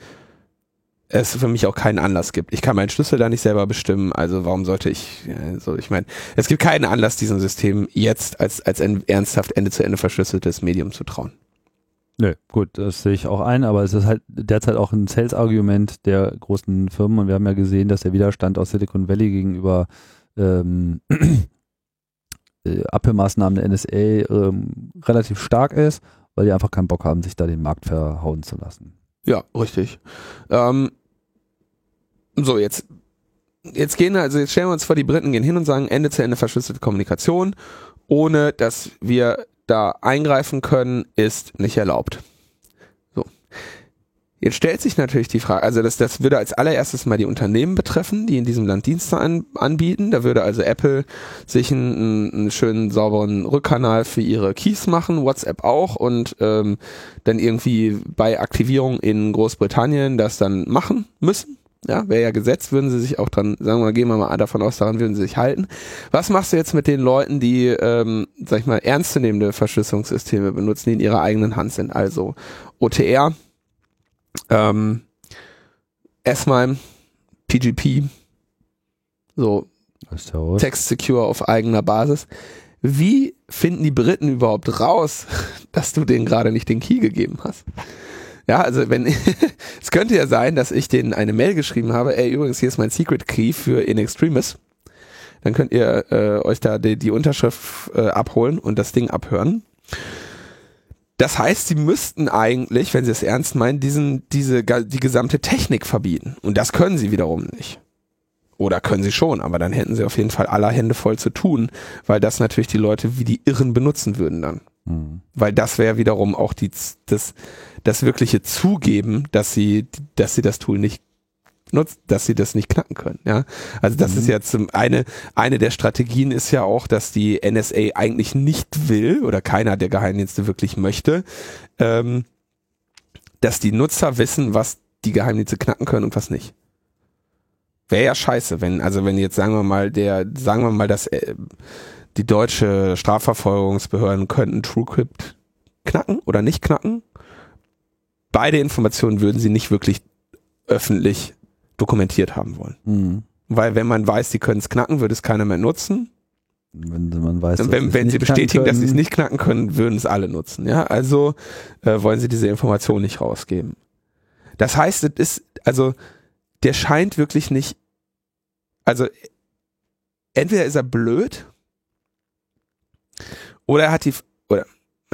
es für mich auch keinen Anlass gibt. Ich kann meinen Schlüssel da nicht selber bestimmen, also warum sollte ich, also ich meine, es gibt keinen Anlass, diesem System jetzt als, als ein ernsthaft Ende-zu-Ende verschlüsseltes Medium zu trauen. Nö, gut, das sehe ich auch ein, aber es ist halt derzeit auch ein Sales-Argument der großen Firmen und wir haben ja gesehen, dass der Widerstand aus Silicon Valley gegenüber ähm, äh, Abhörmaßnahmen der NSA ähm, relativ stark ist, weil die einfach keinen Bock haben, sich da den Markt verhauen zu lassen. Ja, richtig. Ähm, so, jetzt, jetzt gehen, also jetzt stellen wir uns vor, die Briten gehen hin und sagen, Ende zu Ende verschlüsselte Kommunikation, ohne dass wir da eingreifen können, ist nicht erlaubt. Jetzt stellt sich natürlich die Frage, also das, das würde als allererstes mal die Unternehmen betreffen, die in diesem Land Dienste an, anbieten. Da würde also Apple sich einen, einen schönen sauberen Rückkanal für ihre Keys machen, WhatsApp auch und ähm, dann irgendwie bei Aktivierung in Großbritannien das dann machen müssen. Ja, wäre ja Gesetz, würden sie sich auch dran, sagen wir mal, gehen wir mal davon aus, daran würden sie sich halten. Was machst du jetzt mit den Leuten, die, ähm, sag ich mal, ernstzunehmende Verschlüsselungssysteme benutzen, die in ihrer eigenen Hand sind? Also OTR, ähm, S-MIME, PGP, so Text Secure auf eigener Basis. Wie finden die Briten überhaupt raus, dass du denen gerade nicht den Key gegeben hast? Ja, also wenn es könnte ja sein, dass ich denen eine Mail geschrieben habe, ey, übrigens, hier ist mein Secret Key für In Extremis. Dann könnt ihr äh, euch da die, die Unterschrift äh, abholen und das Ding abhören. Das heißt, sie müssten eigentlich, wenn sie es ernst meinen, diesen, diese, die gesamte Technik verbieten. Und das können sie wiederum nicht. Oder können sie schon, aber dann hätten sie auf jeden Fall aller Hände voll zu tun, weil das natürlich die Leute wie die Irren benutzen würden dann. Mhm. Weil das wäre wiederum auch die, das, das wirkliche Zugeben, dass sie, dass sie das Tool nicht nutzt, dass sie das nicht knacken können. Ja, also das mhm. ist ja zum eine eine der Strategien ist ja auch, dass die NSA eigentlich nicht will oder keiner der Geheimdienste wirklich möchte, ähm, dass die Nutzer wissen, was die Geheimdienste knacken können und was nicht. Wäre ja scheiße, wenn also wenn jetzt sagen wir mal der sagen wir mal, dass äh, die deutsche Strafverfolgungsbehörden könnten TrueCrypt knacken oder nicht knacken. Beide Informationen würden sie nicht wirklich öffentlich dokumentiert haben wollen. Mhm. Weil wenn man weiß, sie können es knacken, würde es keiner mehr nutzen. Wenn man weiß, wenn, wenn sie bestätigen, dass sie es nicht knacken können, würden es alle nutzen. Ja, also äh, wollen sie diese Information nicht rausgeben. Das heißt, es ist also der scheint wirklich nicht. Also entweder ist er blöd oder er hat die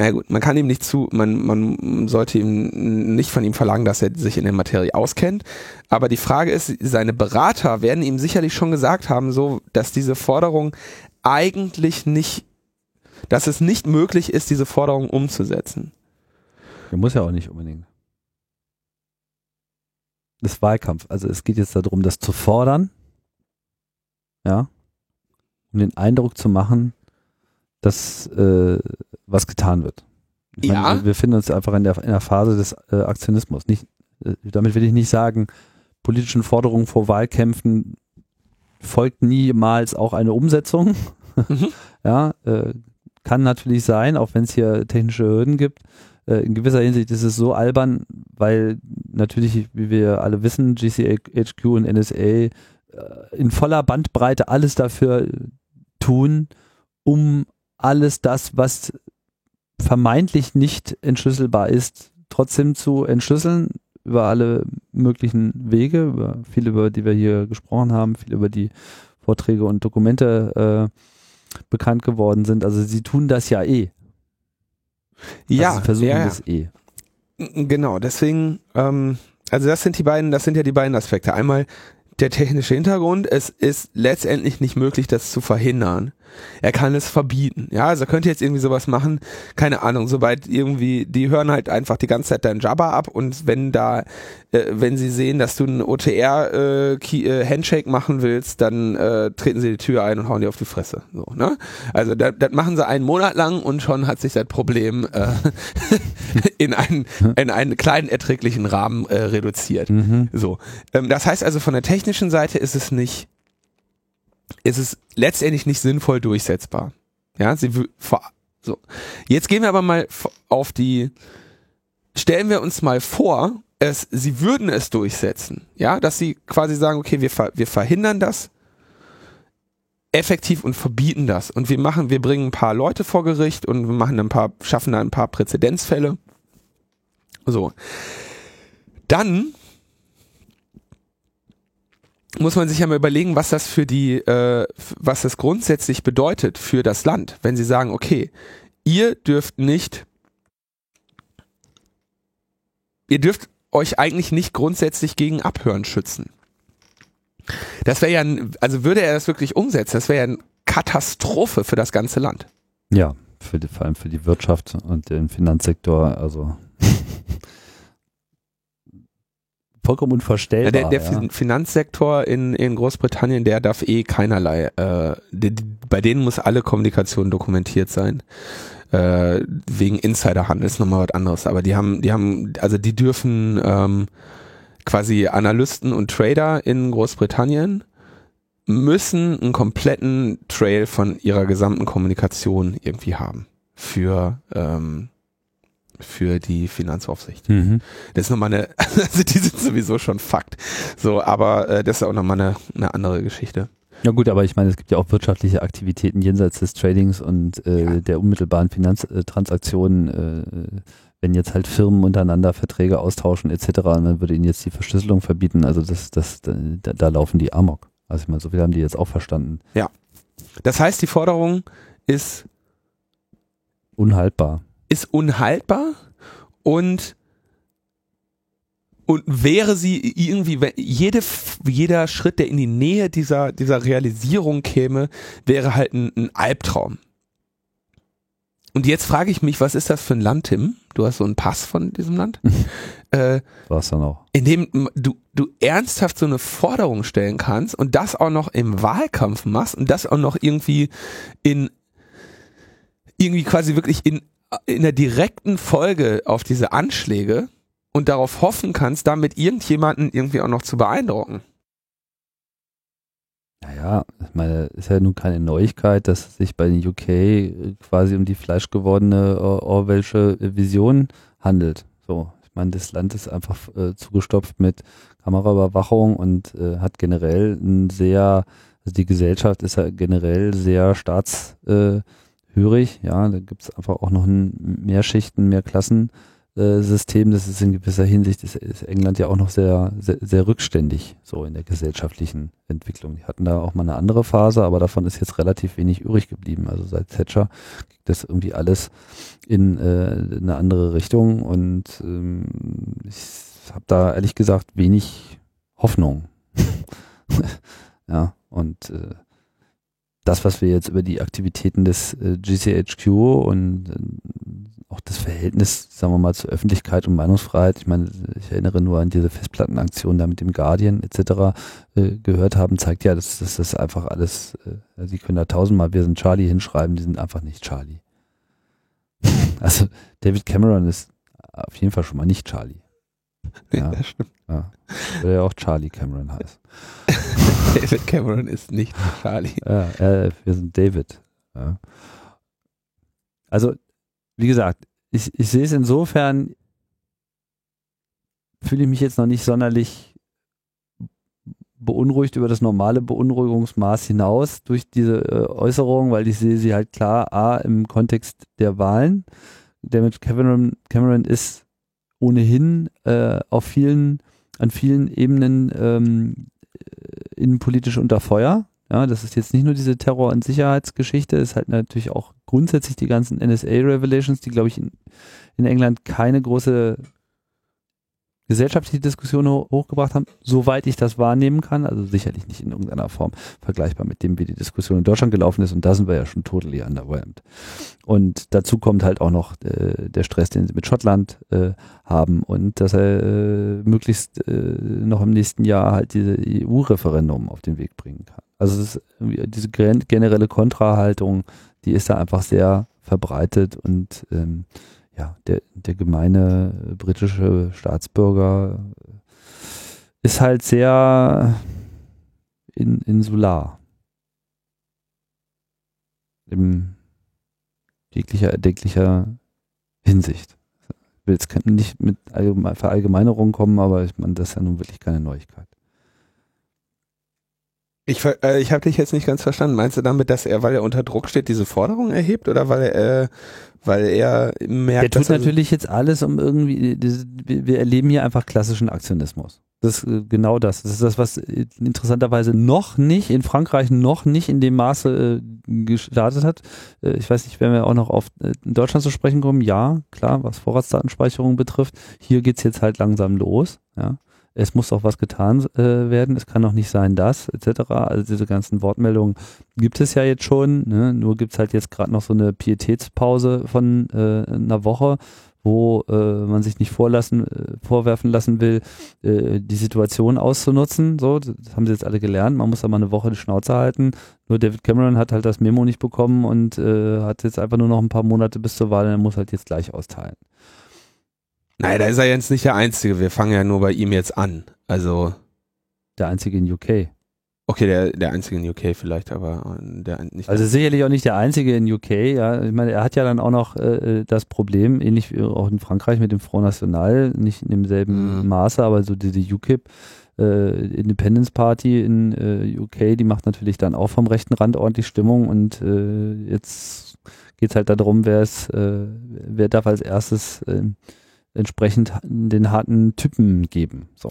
na gut, man kann ihm nicht zu, man, man sollte ihm nicht von ihm verlangen, dass er sich in der Materie auskennt. Aber die Frage ist, seine Berater werden ihm sicherlich schon gesagt haben, so, dass diese Forderung eigentlich nicht, dass es nicht möglich ist, diese Forderung umzusetzen. Der muss ja auch nicht unbedingt. Das Wahlkampf. Also es geht jetzt darum, das zu fordern. Ja. Um den Eindruck zu machen, dass äh, was getan wird. Ich ja. Meine, wir finden uns einfach in der, in der Phase des äh, Aktionismus. Nicht, äh, damit will ich nicht sagen, politischen Forderungen vor Wahlkämpfen folgt niemals auch eine Umsetzung. Mhm. ja, äh, kann natürlich sein, auch wenn es hier technische Hürden gibt. Äh, in gewisser Hinsicht ist es so albern, weil natürlich, wie wir alle wissen, GCHQ und NSA äh, in voller Bandbreite alles dafür tun, um alles das, was vermeintlich nicht entschlüsselbar ist, trotzdem zu entschlüsseln über alle möglichen Wege, über viele, über die wir hier gesprochen haben, viele über die Vorträge und Dokumente äh, bekannt geworden sind. Also sie tun das ja eh. Ja, also sie versuchen ja, ja. das eh. Genau, deswegen, ähm, also das sind die beiden, das sind ja die beiden Aspekte. Einmal der technische Hintergrund, es ist letztendlich nicht möglich, das zu verhindern. Er kann es verbieten. Ja, also er könnte jetzt irgendwie sowas machen, keine Ahnung, sobald irgendwie, die hören halt einfach die ganze Zeit deinen Jabba ab und wenn da, äh, wenn sie sehen, dass du einen OTR-Handshake äh, äh, machen willst, dann äh, treten sie die Tür ein und hauen dir auf die Fresse. So, ne? Also das, das machen sie einen Monat lang und schon hat sich das Problem äh, in, einen, in einen kleinen erträglichen Rahmen äh, reduziert. Mhm. So. Ähm, das heißt also, von der technischen Seite ist es nicht ist es letztendlich nicht sinnvoll durchsetzbar. Ja, sie so. Jetzt gehen wir aber mal auf die stellen wir uns mal vor, es sie würden es durchsetzen. Ja, dass sie quasi sagen, okay, wir ver wir verhindern das effektiv und verbieten das und wir machen wir bringen ein paar Leute vor Gericht und wir machen ein paar schaffen da ein paar Präzedenzfälle. So. Dann muss man sich ja mal überlegen, was das für die, äh, was das grundsätzlich bedeutet für das Land, wenn sie sagen, okay, ihr dürft nicht, ihr dürft euch eigentlich nicht grundsätzlich gegen Abhören schützen. Das wäre ja, ein, also würde er das wirklich umsetzen, das wäre ja eine Katastrophe für das ganze Land. Ja, für die, vor allem für die Wirtschaft und den Finanzsektor, also vollkommen unvorstellbar. der, der ja. Finanzsektor in, in Großbritannien, der darf eh keinerlei, äh, die, die, bei denen muss alle Kommunikation dokumentiert sein. Äh, wegen Insiderhandel ist nochmal was anderes. Aber die haben, die haben, also die dürfen ähm, quasi Analysten und Trader in Großbritannien müssen einen kompletten Trail von ihrer gesamten Kommunikation irgendwie haben für ähm, für die Finanzaufsicht. Mhm. Das ist nochmal eine, also die sind sowieso schon Fakt. So, aber äh, das ist auch nochmal eine, eine andere Geschichte. Ja gut, aber ich meine, es gibt ja auch wirtschaftliche Aktivitäten jenseits des Tradings und äh, ja. der unmittelbaren Finanztransaktionen, äh, wenn jetzt halt Firmen untereinander Verträge austauschen etc., dann würde ihnen jetzt die Verschlüsselung verbieten. Also das, das, da, da laufen die Amok. Also ich meine, so viel haben die jetzt auch verstanden. Ja. Das heißt, die Forderung ist unhaltbar ist unhaltbar und und wäre sie irgendwie, jede, jeder Schritt, der in die Nähe dieser, dieser Realisierung käme, wäre halt ein, ein Albtraum. Und jetzt frage ich mich, was ist das für ein Land, Tim? Du hast so einen Pass von diesem Land. äh, was dann auch. In dem du, du ernsthaft so eine Forderung stellen kannst und das auch noch im Wahlkampf machst und das auch noch irgendwie in, irgendwie quasi wirklich in in der direkten Folge auf diese Anschläge und darauf hoffen kannst, damit irgendjemanden irgendwie auch noch zu beeindrucken. Naja, ich meine, ist ja nun keine Neuigkeit, dass es sich bei den UK äh, quasi um die fleischgewordene äh, Orwellsche Vision handelt. So, ich meine, das Land ist einfach äh, zugestopft mit Kameraüberwachung und äh, hat generell ein sehr, also die Gesellschaft ist ja generell sehr staats äh, hörig. Ja, da gibt es einfach auch noch ein Mehrschichten, Mehrklassensystem. Das ist in gewisser Hinsicht ist, England ja auch noch sehr, sehr, sehr rückständig so in der gesellschaftlichen Entwicklung. Die hatten da auch mal eine andere Phase, aber davon ist jetzt relativ wenig übrig geblieben. Also seit Thatcher geht das irgendwie alles in, äh, in eine andere Richtung und ähm, ich habe da ehrlich gesagt wenig Hoffnung. ja, und äh, das, was wir jetzt über die Aktivitäten des äh, GCHQ und äh, auch das Verhältnis, sagen wir mal, zur Öffentlichkeit und Meinungsfreiheit, ich meine, ich erinnere nur an diese Festplattenaktion da mit dem Guardian etc. Äh, gehört haben, zeigt ja, dass, das einfach alles, äh, sie können da tausendmal, wir sind Charlie hinschreiben, die sind einfach nicht Charlie. also David Cameron ist auf jeden Fall schon mal nicht Charlie. Ja, das stimmt. Ja. Würde ja auch Charlie Cameron heißen. David Cameron ist nicht Charlie. Ja, äh, wir sind David. Ja. Also, wie gesagt, ich, ich sehe es insofern, fühle ich mich jetzt noch nicht sonderlich beunruhigt über das normale Beunruhigungsmaß hinaus durch diese äh, Äußerung, weil ich sehe sie halt klar, A, im Kontext der Wahlen. Der mit Cameron, Cameron ist ohnehin äh, auf vielen, an vielen Ebenen ähm, innenpolitisch unter Feuer. Ja, das ist jetzt nicht nur diese Terror- und Sicherheitsgeschichte, es ist halt natürlich auch grundsätzlich die ganzen NSA-Revelations, die, glaube ich, in, in England keine große gesellschaftliche Diskussion hochgebracht haben, soweit ich das wahrnehmen kann. Also sicherlich nicht in irgendeiner Form vergleichbar mit dem, wie die Diskussion in Deutschland gelaufen ist. Und da sind wir ja schon totally underwhelmed. Und dazu kommt halt auch noch äh, der Stress, den sie mit Schottland äh, haben und dass er äh, möglichst äh, noch im nächsten Jahr halt diese EU-Referendum auf den Weg bringen kann. Also es ist diese generelle Kontrahaltung, die ist da einfach sehr verbreitet und ähm, ja, der, der gemeine britische Staatsbürger ist halt sehr in, insular. In jeglicher erdenklicher Hinsicht. Ich will jetzt nicht mit Verallgemeinerung kommen, aber ich meine, das ist ja nun wirklich keine Neuigkeit. Ich, äh, ich habe dich jetzt nicht ganz verstanden. Meinst du damit, dass er, weil er unter Druck steht, diese Forderung erhebt oder weil er, äh, weil er merkt, Er tut natürlich jetzt alles, um irgendwie, wir erleben hier einfach klassischen Aktionismus. Das ist äh, genau das. Das ist das, was äh, interessanterweise noch nicht in Frankreich noch nicht in dem Maße äh, gestartet hat. Äh, ich weiß nicht, wenn wir auch noch auf äh, Deutschland zu sprechen kommen. Ja, klar, was Vorratsdatenspeicherung betrifft. Hier geht's jetzt halt langsam los. Ja es muss auch was getan äh, werden, es kann auch nicht sein, dass, etc. Also diese ganzen Wortmeldungen gibt es ja jetzt schon, ne? nur gibt es halt jetzt gerade noch so eine Pietätspause von äh, einer Woche, wo äh, man sich nicht vorlassen, äh, vorwerfen lassen will, äh, die Situation auszunutzen. So, das haben sie jetzt alle gelernt. Man muss da mal eine Woche die Schnauze halten. Nur David Cameron hat halt das Memo nicht bekommen und äh, hat jetzt einfach nur noch ein paar Monate bis zur Wahl und er muss halt jetzt gleich austeilen. Nein, da ist er jetzt nicht der Einzige. Wir fangen ja nur bei ihm jetzt an. Also. Der Einzige in UK. Okay, der, der Einzige in UK vielleicht, aber der nicht. Also sicherlich auch nicht der Einzige in UK, ja. Ich meine, er hat ja dann auch noch äh, das Problem, ähnlich wie auch in Frankreich mit dem Front National, nicht in demselben mhm. Maße, aber so diese UKIP, äh, Independence Party in äh, UK, die macht natürlich dann auch vom rechten Rand ordentlich Stimmung und äh, jetzt geht's halt darum, wer es, äh, wer darf als erstes äh, entsprechend den harten Typen geben. So.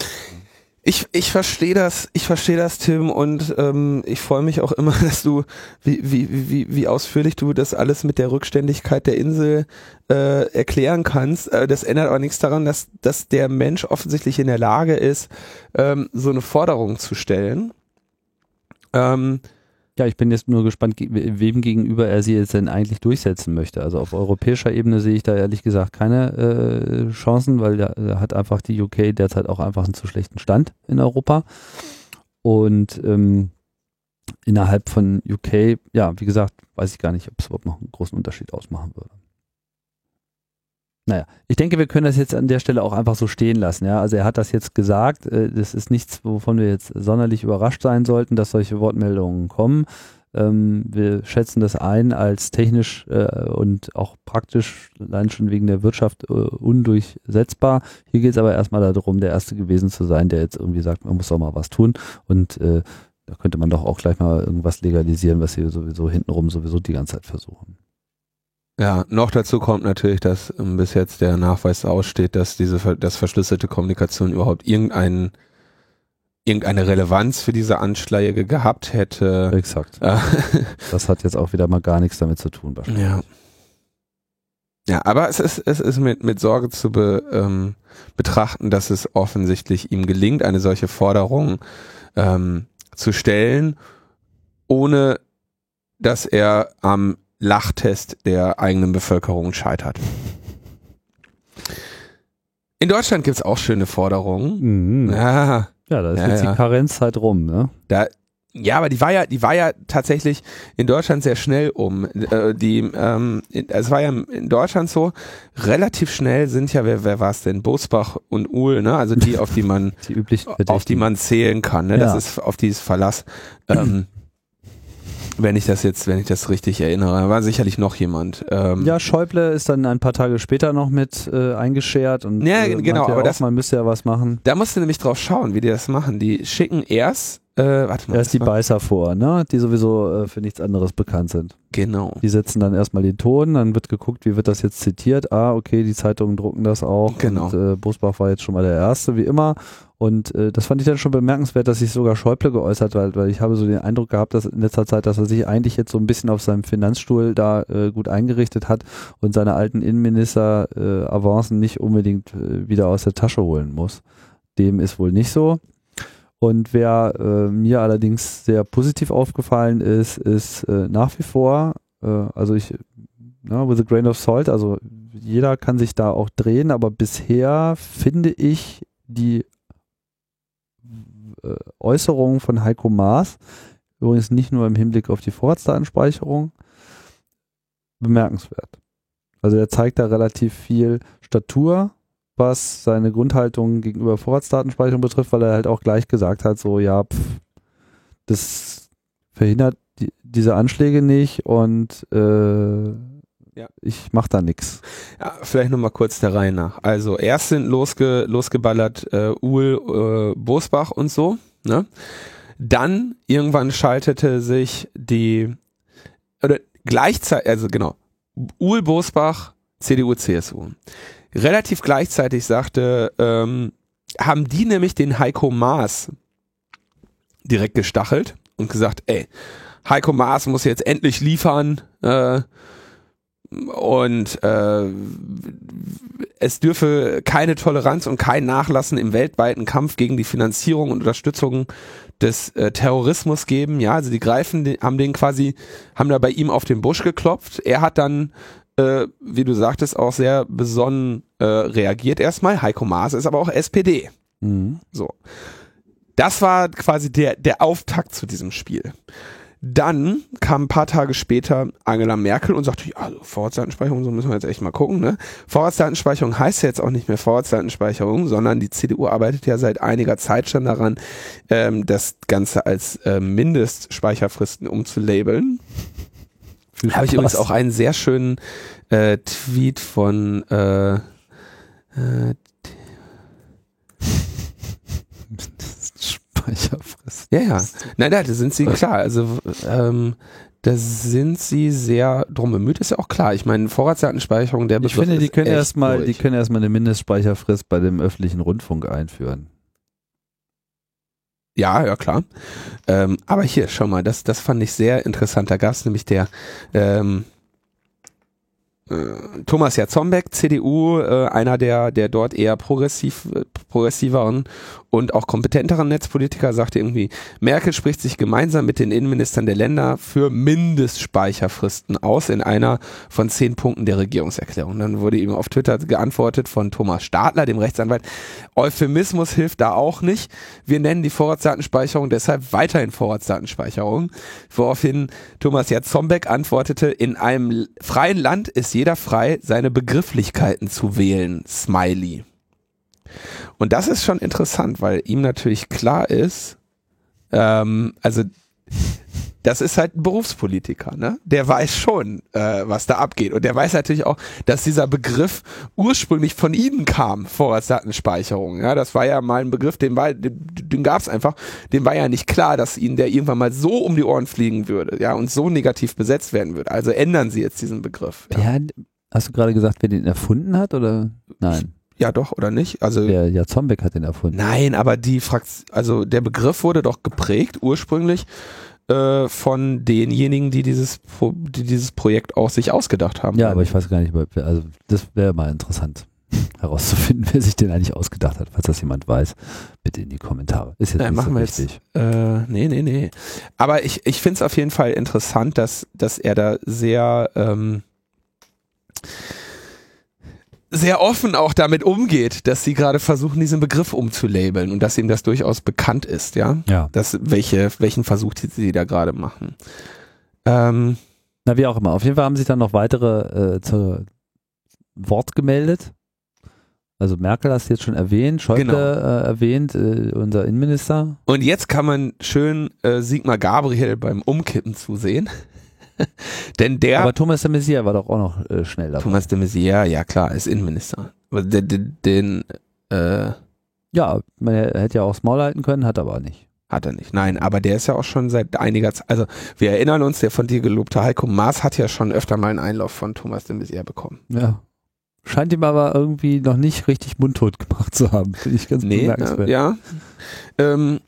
Ich, ich verstehe das, ich verstehe das, Tim, und ähm, ich freue mich auch immer, dass du, wie, wie, wie, wie ausführlich du das alles mit der Rückständigkeit der Insel äh, erklären kannst. Äh, das ändert aber nichts daran, dass, dass der Mensch offensichtlich in der Lage ist, ähm, so eine Forderung zu stellen. Ähm, ja, ich bin jetzt nur gespannt, wem gegenüber er sie jetzt denn eigentlich durchsetzen möchte. Also auf europäischer Ebene sehe ich da ehrlich gesagt keine äh, Chancen, weil da, da hat einfach die UK derzeit auch einfach einen zu schlechten Stand in Europa. Und ähm, innerhalb von UK, ja, wie gesagt, weiß ich gar nicht, ob es überhaupt noch einen großen Unterschied ausmachen würde. Naja, ich denke, wir können das jetzt an der Stelle auch einfach so stehen lassen. Ja, also er hat das jetzt gesagt. Äh, das ist nichts, wovon wir jetzt sonderlich überrascht sein sollten, dass solche Wortmeldungen kommen. Ähm, wir schätzen das ein als technisch äh, und auch praktisch, allein schon wegen der Wirtschaft, äh, undurchsetzbar. Hier geht es aber erstmal darum, der Erste gewesen zu sein, der jetzt irgendwie sagt, man muss doch mal was tun. Und da könnte man doch auch gleich mal irgendwas legalisieren, was sie sowieso hintenrum sowieso die ganze Zeit versuchen. Ja, noch dazu kommt natürlich, dass ähm, bis jetzt der Nachweis aussteht, dass diese dass verschlüsselte Kommunikation überhaupt irgendeinen irgendeine Relevanz für diese Anschläge gehabt hätte. Exakt. das hat jetzt auch wieder mal gar nichts damit zu tun. Ja. Ja, aber es ist, es ist mit, mit Sorge zu be, ähm, betrachten, dass es offensichtlich ihm gelingt, eine solche Forderung ähm, zu stellen, ohne dass er am Lachtest der eigenen Bevölkerung scheitert. In Deutschland gibt's auch schöne Forderungen. Mhm. Ja, ja, da ist ja, jetzt ja. die Karenzzeit rum, ne? Da, ja, aber die war ja, die war ja tatsächlich in Deutschland sehr schnell um. Äh, die, ähm, es war ja in Deutschland so, relativ schnell sind ja, wer, wer war es denn? Bosbach und Uhl, ne? Also die, auf die man, die üblichen auf die man zählen kann, ne? Das ist auf dieses Verlass. Ähm, wenn ich das jetzt, wenn ich das richtig erinnere, war sicherlich noch jemand. Ähm ja, Schäuble ist dann ein paar Tage später noch mit äh, eingeschert und ja, äh, genau, aber auch, das, man müsste ja was machen. Da musst du nämlich drauf schauen, wie die das machen. Die schicken erst äh, warte mal. Erst die Beißer vor, ne? Die sowieso äh, für nichts anderes bekannt sind. Genau. Die setzen dann erstmal den Ton, dann wird geguckt, wie wird das jetzt zitiert. Ah, okay, die Zeitungen drucken das auch. Genau. Und, äh, Bosbach war jetzt schon mal der Erste, wie immer. Und äh, das fand ich dann schon bemerkenswert, dass sich sogar Schäuble geäußert hat, weil ich habe so den Eindruck gehabt, dass in letzter Zeit, dass er sich eigentlich jetzt so ein bisschen auf seinem Finanzstuhl da äh, gut eingerichtet hat und seine alten Innenminister äh, Avancen nicht unbedingt äh, wieder aus der Tasche holen muss. Dem ist wohl nicht so. Und wer äh, mir allerdings sehr positiv aufgefallen ist, ist äh, nach wie vor, äh, also ich, na, with a grain of salt, also jeder kann sich da auch drehen, aber bisher finde ich die äh, Äußerungen von Heiko Maas, übrigens nicht nur im Hinblick auf die Vorratsdatenspeicherung, bemerkenswert. Also er zeigt da relativ viel Statur, was seine Grundhaltung gegenüber Vorratsdatenspeicherung betrifft, weil er halt auch gleich gesagt hat, so ja, pff, das verhindert die, diese Anschläge nicht und äh, Ja. ich mach da nichts. Ja, vielleicht nochmal kurz der Reihe nach. Also erst sind losge, losgeballert äh, Uhl, äh, Bosbach und so. Ne? Dann irgendwann schaltete sich die, oder gleichzeitig, also genau, Uhl, Bosbach, CDU, CSU. Relativ gleichzeitig sagte, ähm, haben die nämlich den Heiko Maas direkt gestachelt und gesagt, ey, Heiko Maas muss jetzt endlich liefern, äh, und äh, es dürfe keine Toleranz und kein Nachlassen im weltweiten Kampf gegen die Finanzierung und Unterstützung des äh, Terrorismus geben. Ja, also die greifen, haben den quasi, haben da bei ihm auf den Busch geklopft. Er hat dann, äh, wie du sagtest, auch sehr besonnen äh, reagiert erstmal. Heiko Maas ist aber auch SPD. Mhm. So. Das war quasi der, der Auftakt zu diesem Spiel. Dann kam ein paar Tage später Angela Merkel und sagte, ja, also Vorratsdatenspeicherung, so müssen wir jetzt echt mal gucken. Ne? Vorratsdatenspeicherung heißt ja jetzt auch nicht mehr Vorratsdatenspeicherung, sondern die CDU arbeitet ja seit einiger Zeit schon daran, ähm, das Ganze als äh, Mindestspeicherfristen umzulabeln. Habe ich übrigens auch einen sehr schönen äh, Tweet von äh, äh, Speicherfrist. Ja, ja. Nein, nein, da sind sie klar. Also ähm, da sind sie sehr drum bemüht, ist ja auch klar. Ich meine, Vorratsdatenspeicherung, der Ich Begriff finde, die können erstmal, die können erstmal eine Mindestspeicherfrist bei dem öffentlichen Rundfunk einführen. Ja, ja, klar. Ähm, aber hier, schau mal, das, das fand ich sehr interessant. Da gab es nämlich der ähm, äh, Thomas Jatzombeck, CDU, äh, einer der, der dort eher progressiv, äh, progressiveren und auch kompetenteren Netzpolitiker, sagte irgendwie, Merkel spricht sich gemeinsam mit den Innenministern der Länder für Mindestspeicherfristen aus in einer von zehn Punkten der Regierungserklärung. Dann wurde ihm auf Twitter geantwortet von Thomas Stadler, dem Rechtsanwalt, Euphemismus hilft da auch nicht. Wir nennen die Vorratsdatenspeicherung deshalb weiterhin Vorratsdatenspeicherung. Woraufhin Thomas Jatzombeck antwortete, in einem freien Land ist jeder frei, seine Begrifflichkeiten zu wählen. Smiley. Und das ist schon interessant, weil ihm natürlich klar ist, ähm, also das ist halt ein Berufspolitiker, ne? Der weiß schon, äh, was da abgeht. Und der weiß natürlich auch, dass dieser Begriff ursprünglich von ihnen kam, Vorratsdatenspeicherung. Ja, das war ja mal ein Begriff, den, den, den gab es einfach, dem war ja nicht klar, dass ihnen der irgendwann mal so um die Ohren fliegen würde, ja, und so negativ besetzt werden würde. Also ändern sie jetzt diesen Begriff. Ja, hast du gerade gesagt, wer den erfunden hat oder? Nein, ja doch, oder nicht? Also der Jatzombeck hat den erfunden. Nein, aber die Fraktion, also der Begriff wurde doch geprägt ursprünglich äh, von denjenigen, die dieses, Pro die dieses Projekt auch sich ausgedacht haben. Ja, aber ich weiß gar nicht, also das wäre mal interessant herauszufinden, wer sich den eigentlich ausgedacht hat. Falls das jemand weiß, bitte in die Kommentare. Ist jetzt Nein, nicht machen so wir jetzt. wichtig. Äh, nee, nee, nee. Aber ich, ich finde es auf jeden Fall interessant, dass, dass er da sehr, ähm, sehr offen auch damit umgeht, dass sie gerade versuchen, diesen Begriff umzulabeln und dass ihm das durchaus bekannt ist, ja. Ja. Das, welche, welchen Versuch sie da gerade machen. Ähm, Na, wie auch immer. Auf jeden Fall haben sich dann noch weitere äh, zu Wort gemeldet. Also Merkel hast du jetzt schon erwähnt, Schäuble Genau. äh, erwähnt, äh, unser Innenminister. Und jetzt kann man schön äh, Sigmar Gabriel beim Umkippen zusehen. Denn der, Aber Thomas de Maizière war doch auch noch äh, schnell dabei. Thomas de Maizière, ja klar, ist Innenminister. Aber den, den, den äh, Ja, man hätte ja auch das Maul halten können, hat aber nicht. Hat er nicht. Nein, aber der ist ja auch schon seit einiger Zeit, also wir erinnern uns, der von dir gelobte Heiko Maas hat ja schon öfter mal einen Einlauf von Thomas de Maizière bekommen. Ja. Scheint ihm aber irgendwie noch nicht richtig mundtot gemacht zu haben. Finde ich ganz Nee, bemerkenswert. äh, ja. Ähm,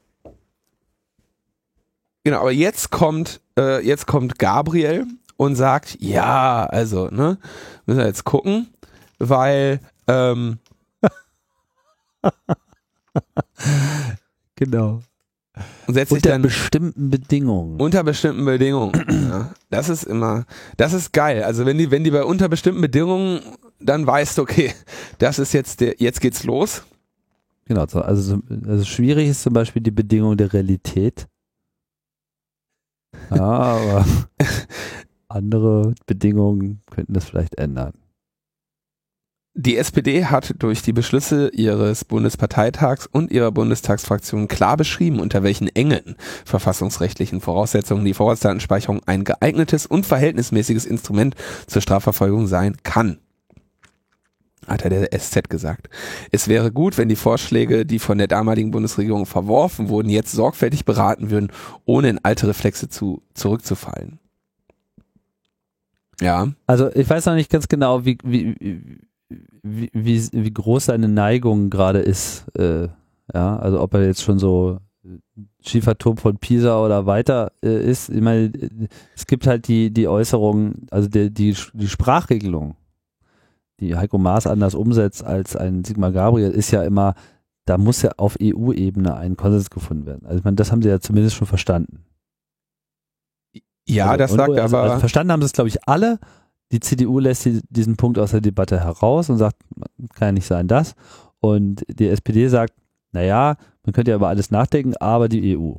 genau, aber jetzt kommt, äh, jetzt kommt Gabriel und sagt, ja, also, ne, müssen wir jetzt gucken, weil, ähm, Genau. und setzt sich Unter dann bestimmten Bedingungen. unter bestimmten Bedingungen. ja, das ist immer, das ist geil. Also wenn die, wenn die bei unter bestimmten Bedingungen, dann weißt du, okay, das ist jetzt der, jetzt geht's los. Genau, so, also, so- also schwierig ist zum Beispiel die Bedingung der Realität. Ja, aber andere Bedingungen könnten das vielleicht ändern. Die SPD hat durch die Beschlüsse ihres Bundesparteitags und ihrer Bundestagsfraktion klar beschrieben, unter welchen engen verfassungsrechtlichen Voraussetzungen die Vorratsdatenspeicherung ein geeignetes und verhältnismäßiges Instrument zur Strafverfolgung sein kann. Hat er der SZ gesagt. Es wäre gut, wenn die Vorschläge, die von der damaligen Bundesregierung verworfen wurden, jetzt sorgfältig beraten würden, ohne in alte Reflexe zu, zurückzufallen. Ja. Also ich weiß noch nicht ganz genau, wie, wie, wie, wie, wie groß seine Neigung gerade ist. Äh, ja, also ob er jetzt schon so Schieferturm von Pisa oder weiter äh, ist. Ich meine, es gibt halt die, die Äußerung, also die, die, die Sprachregelung, die Heiko Maas anders umsetzt als ein Sigmar Gabriel, ist ja immer, da muss ja auf EU-Ebene ein Konsens gefunden werden. Also ich meine, das haben sie ja zumindest schon verstanden. Ja, Also, das sagt also, aber. Also verstanden haben sie es, glaube ich, alle. Die CDU lässt die, diesen Punkt aus der Debatte heraus und sagt, kann ja nicht sein, das. Und die SPD sagt, naja, man könnte ja über alles nachdenken, aber die EU.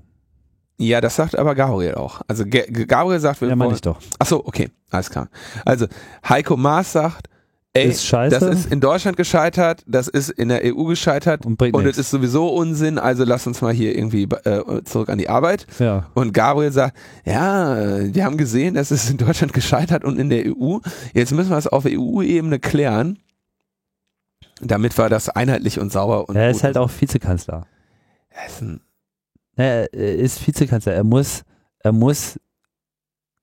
Ja, das sagt aber Gabriel auch. Also Gabriel sagt, wir Ja, meine ich doch. Ach so, okay, alles klar. Also Heiko Maas sagt, ey, Ist scheiße. das ist in Deutschland gescheitert, das ist in der EU gescheitert Und und es ist sowieso Unsinn, also lass uns mal hier irgendwie äh, zurück an die Arbeit. Ja. Und Gabriel sagt, ja, wir haben gesehen, das ist in Deutschland gescheitert und in der EU. Jetzt müssen wir es auf EU-Ebene klären, damit wir das einheitlich und sauber und Er ist halt auch Vizekanzler. Er ist ein- Er ist Vizekanzler. Er muss, er muss,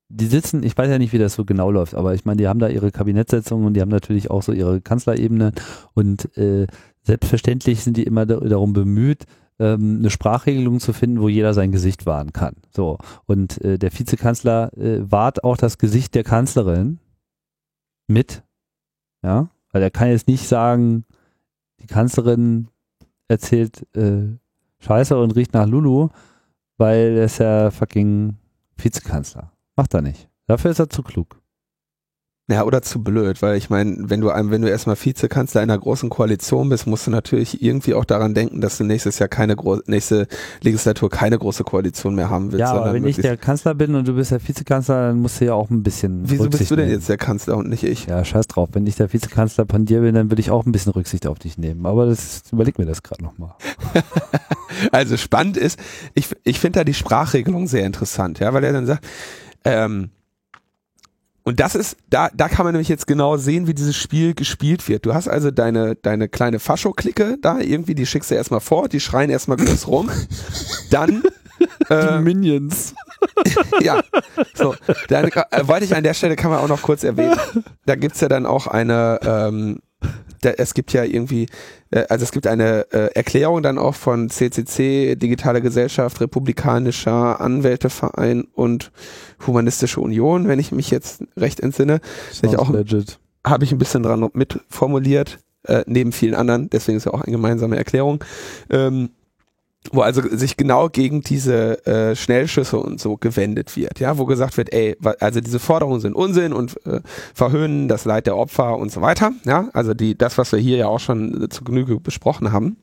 die sitzen, ich weiß ja nicht, wie das so genau läuft, aber ich meine, die haben da ihre Kabinettssitzungen und die haben natürlich auch so ihre Kanzlerebene und äh, selbstverständlich sind die immer da, darum bemüht, ähm, eine Sprachregelung zu finden, wo jeder sein Gesicht wahren kann. So. Und äh, der Vizekanzler äh, wahrt auch das Gesicht der Kanzlerin mit. Ja. Weil er kann jetzt nicht sagen, die Kanzlerin erzählt äh, Scheiße und riecht nach Lulu, weil er ist ja fucking Vizekanzler. Macht er nicht. Dafür ist er zu klug. Ja, oder zu blöd, weil ich meine, wenn du einem, wenn du erstmal Vizekanzler einer großen Koalition bist, musst du natürlich irgendwie auch daran denken, dass du nächstes Jahr keine große, nächste Legislatur keine große Koalition mehr haben willst. ja, aber wenn ich der Kanzler bin und du bist der Vizekanzler, dann musst du ja auch ein bisschen. Wieso bist Rücksicht du denn nehmen. jetzt der Kanzler und nicht ich? Ja, scheiß drauf. Wenn ich der Vizekanzler von dir bin, dann würde ich auch ein bisschen Rücksicht auf dich nehmen. Aber das überleg mir das gerade nochmal. Also spannend ist, ich, ich finde da die Sprachregelung sehr interessant, ja, weil er dann sagt, ähm, und das ist, da, da kann man nämlich jetzt genau sehen, wie dieses Spiel gespielt wird. Du hast also deine, deine kleine Fascho-Clique da, irgendwie, die schickst du erstmal vor, die schreien erstmal groß rum. Dann, äh, Minions. ja, so, dann äh, wollte ich an der Stelle, kann man auch noch kurz erwähnen, da gibt's ja dann auch eine, ähm, da, es gibt ja irgendwie, äh, also es gibt eine äh, Erklärung dann auch von CCC, Digitale Gesellschaft, Republikanischer Anwälteverein und Humanistische Union, wenn ich mich jetzt recht entsinne, habe ich ein bisschen dran mitformuliert, äh, neben vielen anderen, deswegen ist ja auch eine gemeinsame Erklärung, ähm, wo also sich genau gegen diese äh, Schnellschüsse und so gewendet wird, ja, wo gesagt wird, ey, also diese Forderungen sind Unsinn und äh, verhöhnen das Leid der Opfer und so weiter, ja, also die, das, was wir hier ja auch schon äh, zu Genüge besprochen haben.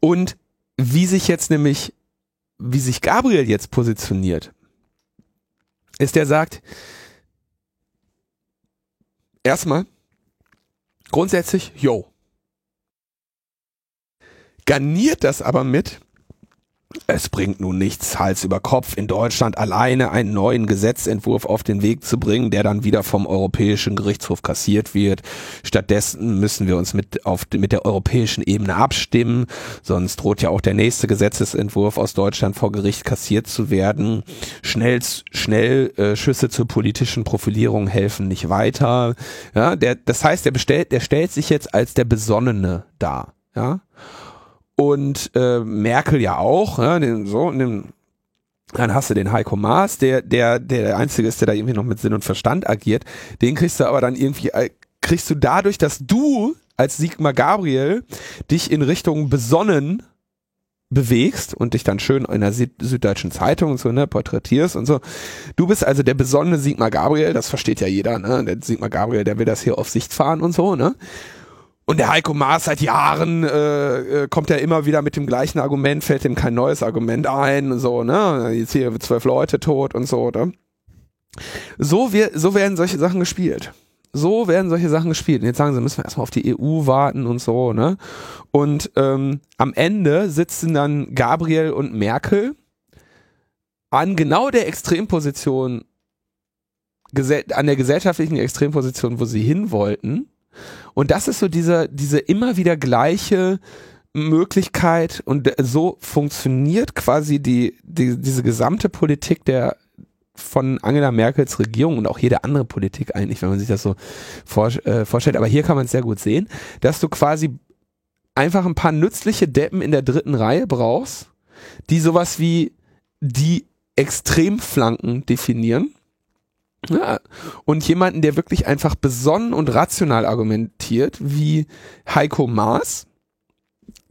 Und wie sich jetzt nämlich, wie sich Gabriel jetzt positioniert, ist der sagt, erstmal, grundsätzlich, yo. Garniert das aber mit, es bringt nun nichts, Hals über Kopf in Deutschland alleine einen neuen Gesetzentwurf auf den Weg zu bringen, der dann wieder vom Europäischen Gerichtshof kassiert wird. Stattdessen müssen wir uns mit, auf, mit der europäischen Ebene abstimmen, sonst droht ja auch der nächste Gesetzesentwurf aus Deutschland vor Gericht kassiert zu werden. Schnell, schnell äh, Schüsse zur politischen Profilierung helfen nicht weiter. Ja, der, das heißt, der, bestellt, der stellt sich jetzt als der Besonnene dar. Ja und äh, Merkel ja auch, ja, den, so, den, dann hast du den Heiko Maas, der, der, der Einzige ist, der da irgendwie noch mit Sinn und Verstand agiert. Den kriegst du aber dann irgendwie, äh, kriegst du dadurch, dass du als Sigmar Gabriel dich in Richtung besonnen bewegst und dich dann schön in der Süd Süddeutschen Zeitung und so, ne, porträtierst und so. Du bist also der besonnene Sigmar Gabriel, das versteht ja jeder, ne? Der Sigmar Gabriel, der will das hier auf Sicht fahren und so, ne? Und der Heiko Maas seit Jahren äh, äh, kommt ja immer wieder mit dem gleichen Argument, fällt ihm kein neues Argument ein so, ne? Jetzt hier zwölf Leute tot und so, ne? So, wir, so werden solche Sachen gespielt. So werden solche Sachen gespielt. Und jetzt sagen sie, müssen wir erstmal auf die EU warten und so, ne? Und ähm, am Ende sitzen dann Gabriel und Merkel an genau der Extremposition, an der gesellschaftlichen Extremposition, wo sie hin wollten und das ist so diese, diese immer wieder gleiche Möglichkeit und so funktioniert quasi die, die, diese gesamte Politik der von Angela Merkels Regierung und auch jede andere Politik eigentlich, wenn man sich das so vor, äh, vorstellt. Aber hier kann man es sehr gut sehen, dass du quasi einfach ein paar nützliche Deppen in der dritten Reihe brauchst, die sowas wie die Extremflanken definieren ja. Und jemanden, der wirklich einfach besonnen und rational argumentiert, wie Heiko Maas,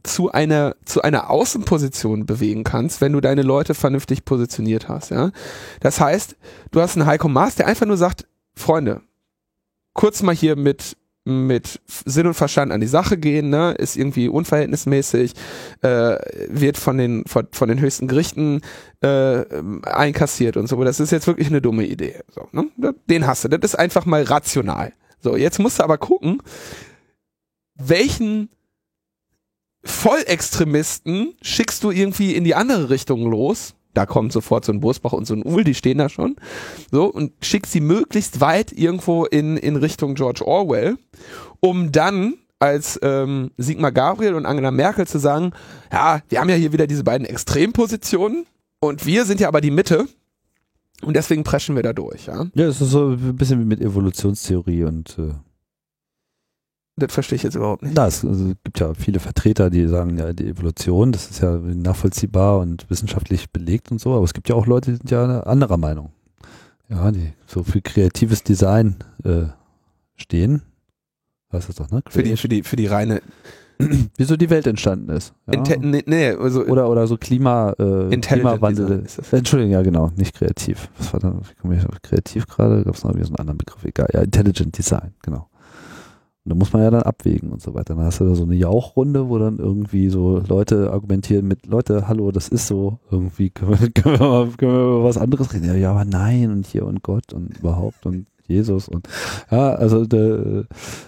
zu einer, zu einer Außenposition bewegen kannst, wenn du deine Leute vernünftig positioniert hast, ja. Das heißt, du hast einen Heiko Maas, der einfach nur sagt, Freunde, kurz mal hier mit mit Sinn und Verstand an die Sache gehen, ne, ist irgendwie unverhältnismäßig, äh, wird von den von, von den höchsten Gerichten äh, einkassiert und so. Das ist jetzt wirklich eine dumme Idee. So, ne? Den hast du. Das ist einfach mal rational. So, jetzt musst du aber gucken, welchen Vollextremisten schickst du irgendwie in die andere Richtung los, da kommt sofort so ein Bosbach und so ein Uhl, die stehen da schon. So, und schickt sie möglichst weit irgendwo in, in Richtung George Orwell, um dann als ähm, Sigmar Gabriel und Angela Merkel zu sagen, ja, wir haben ja hier wieder diese beiden Extrempositionen und wir sind ja aber die Mitte und deswegen preschen wir da durch, ja. Ja, es ist so ein bisschen wie mit Evolutionstheorie und äh, das verstehe ich jetzt überhaupt nicht. Na, es, also, gibt ja viele Vertreter, die sagen, ja, die Evolution, das ist ja nachvollziehbar und wissenschaftlich belegt und so, aber es gibt ja auch Leute, die sind ja anderer Meinung. Ja, die so für kreatives Design äh, stehen. Weißt du doch, ne? Für die, für die, für die reine Wieso die Welt entstanden ist. Ja. nee, nee, also oder, oder so Klima, äh, Klimawandel. Entschuldigung, ja genau, nicht kreativ. Was war da? Wie komme ich auf kreativ gerade? Gab es noch so einen anderen Begriff? Egal. Ja, Intelligent Design, genau. Und da muss man ja dann abwägen und so weiter. Dann hast du da so eine Jauchrunde, wo dann irgendwie so Leute argumentieren mit, Leute, hallo, das ist so, irgendwie können wir, können wir, können wir über was anderes reden. Ja, ja, aber nein und hier und Gott und überhaupt und Jesus und ja, also der,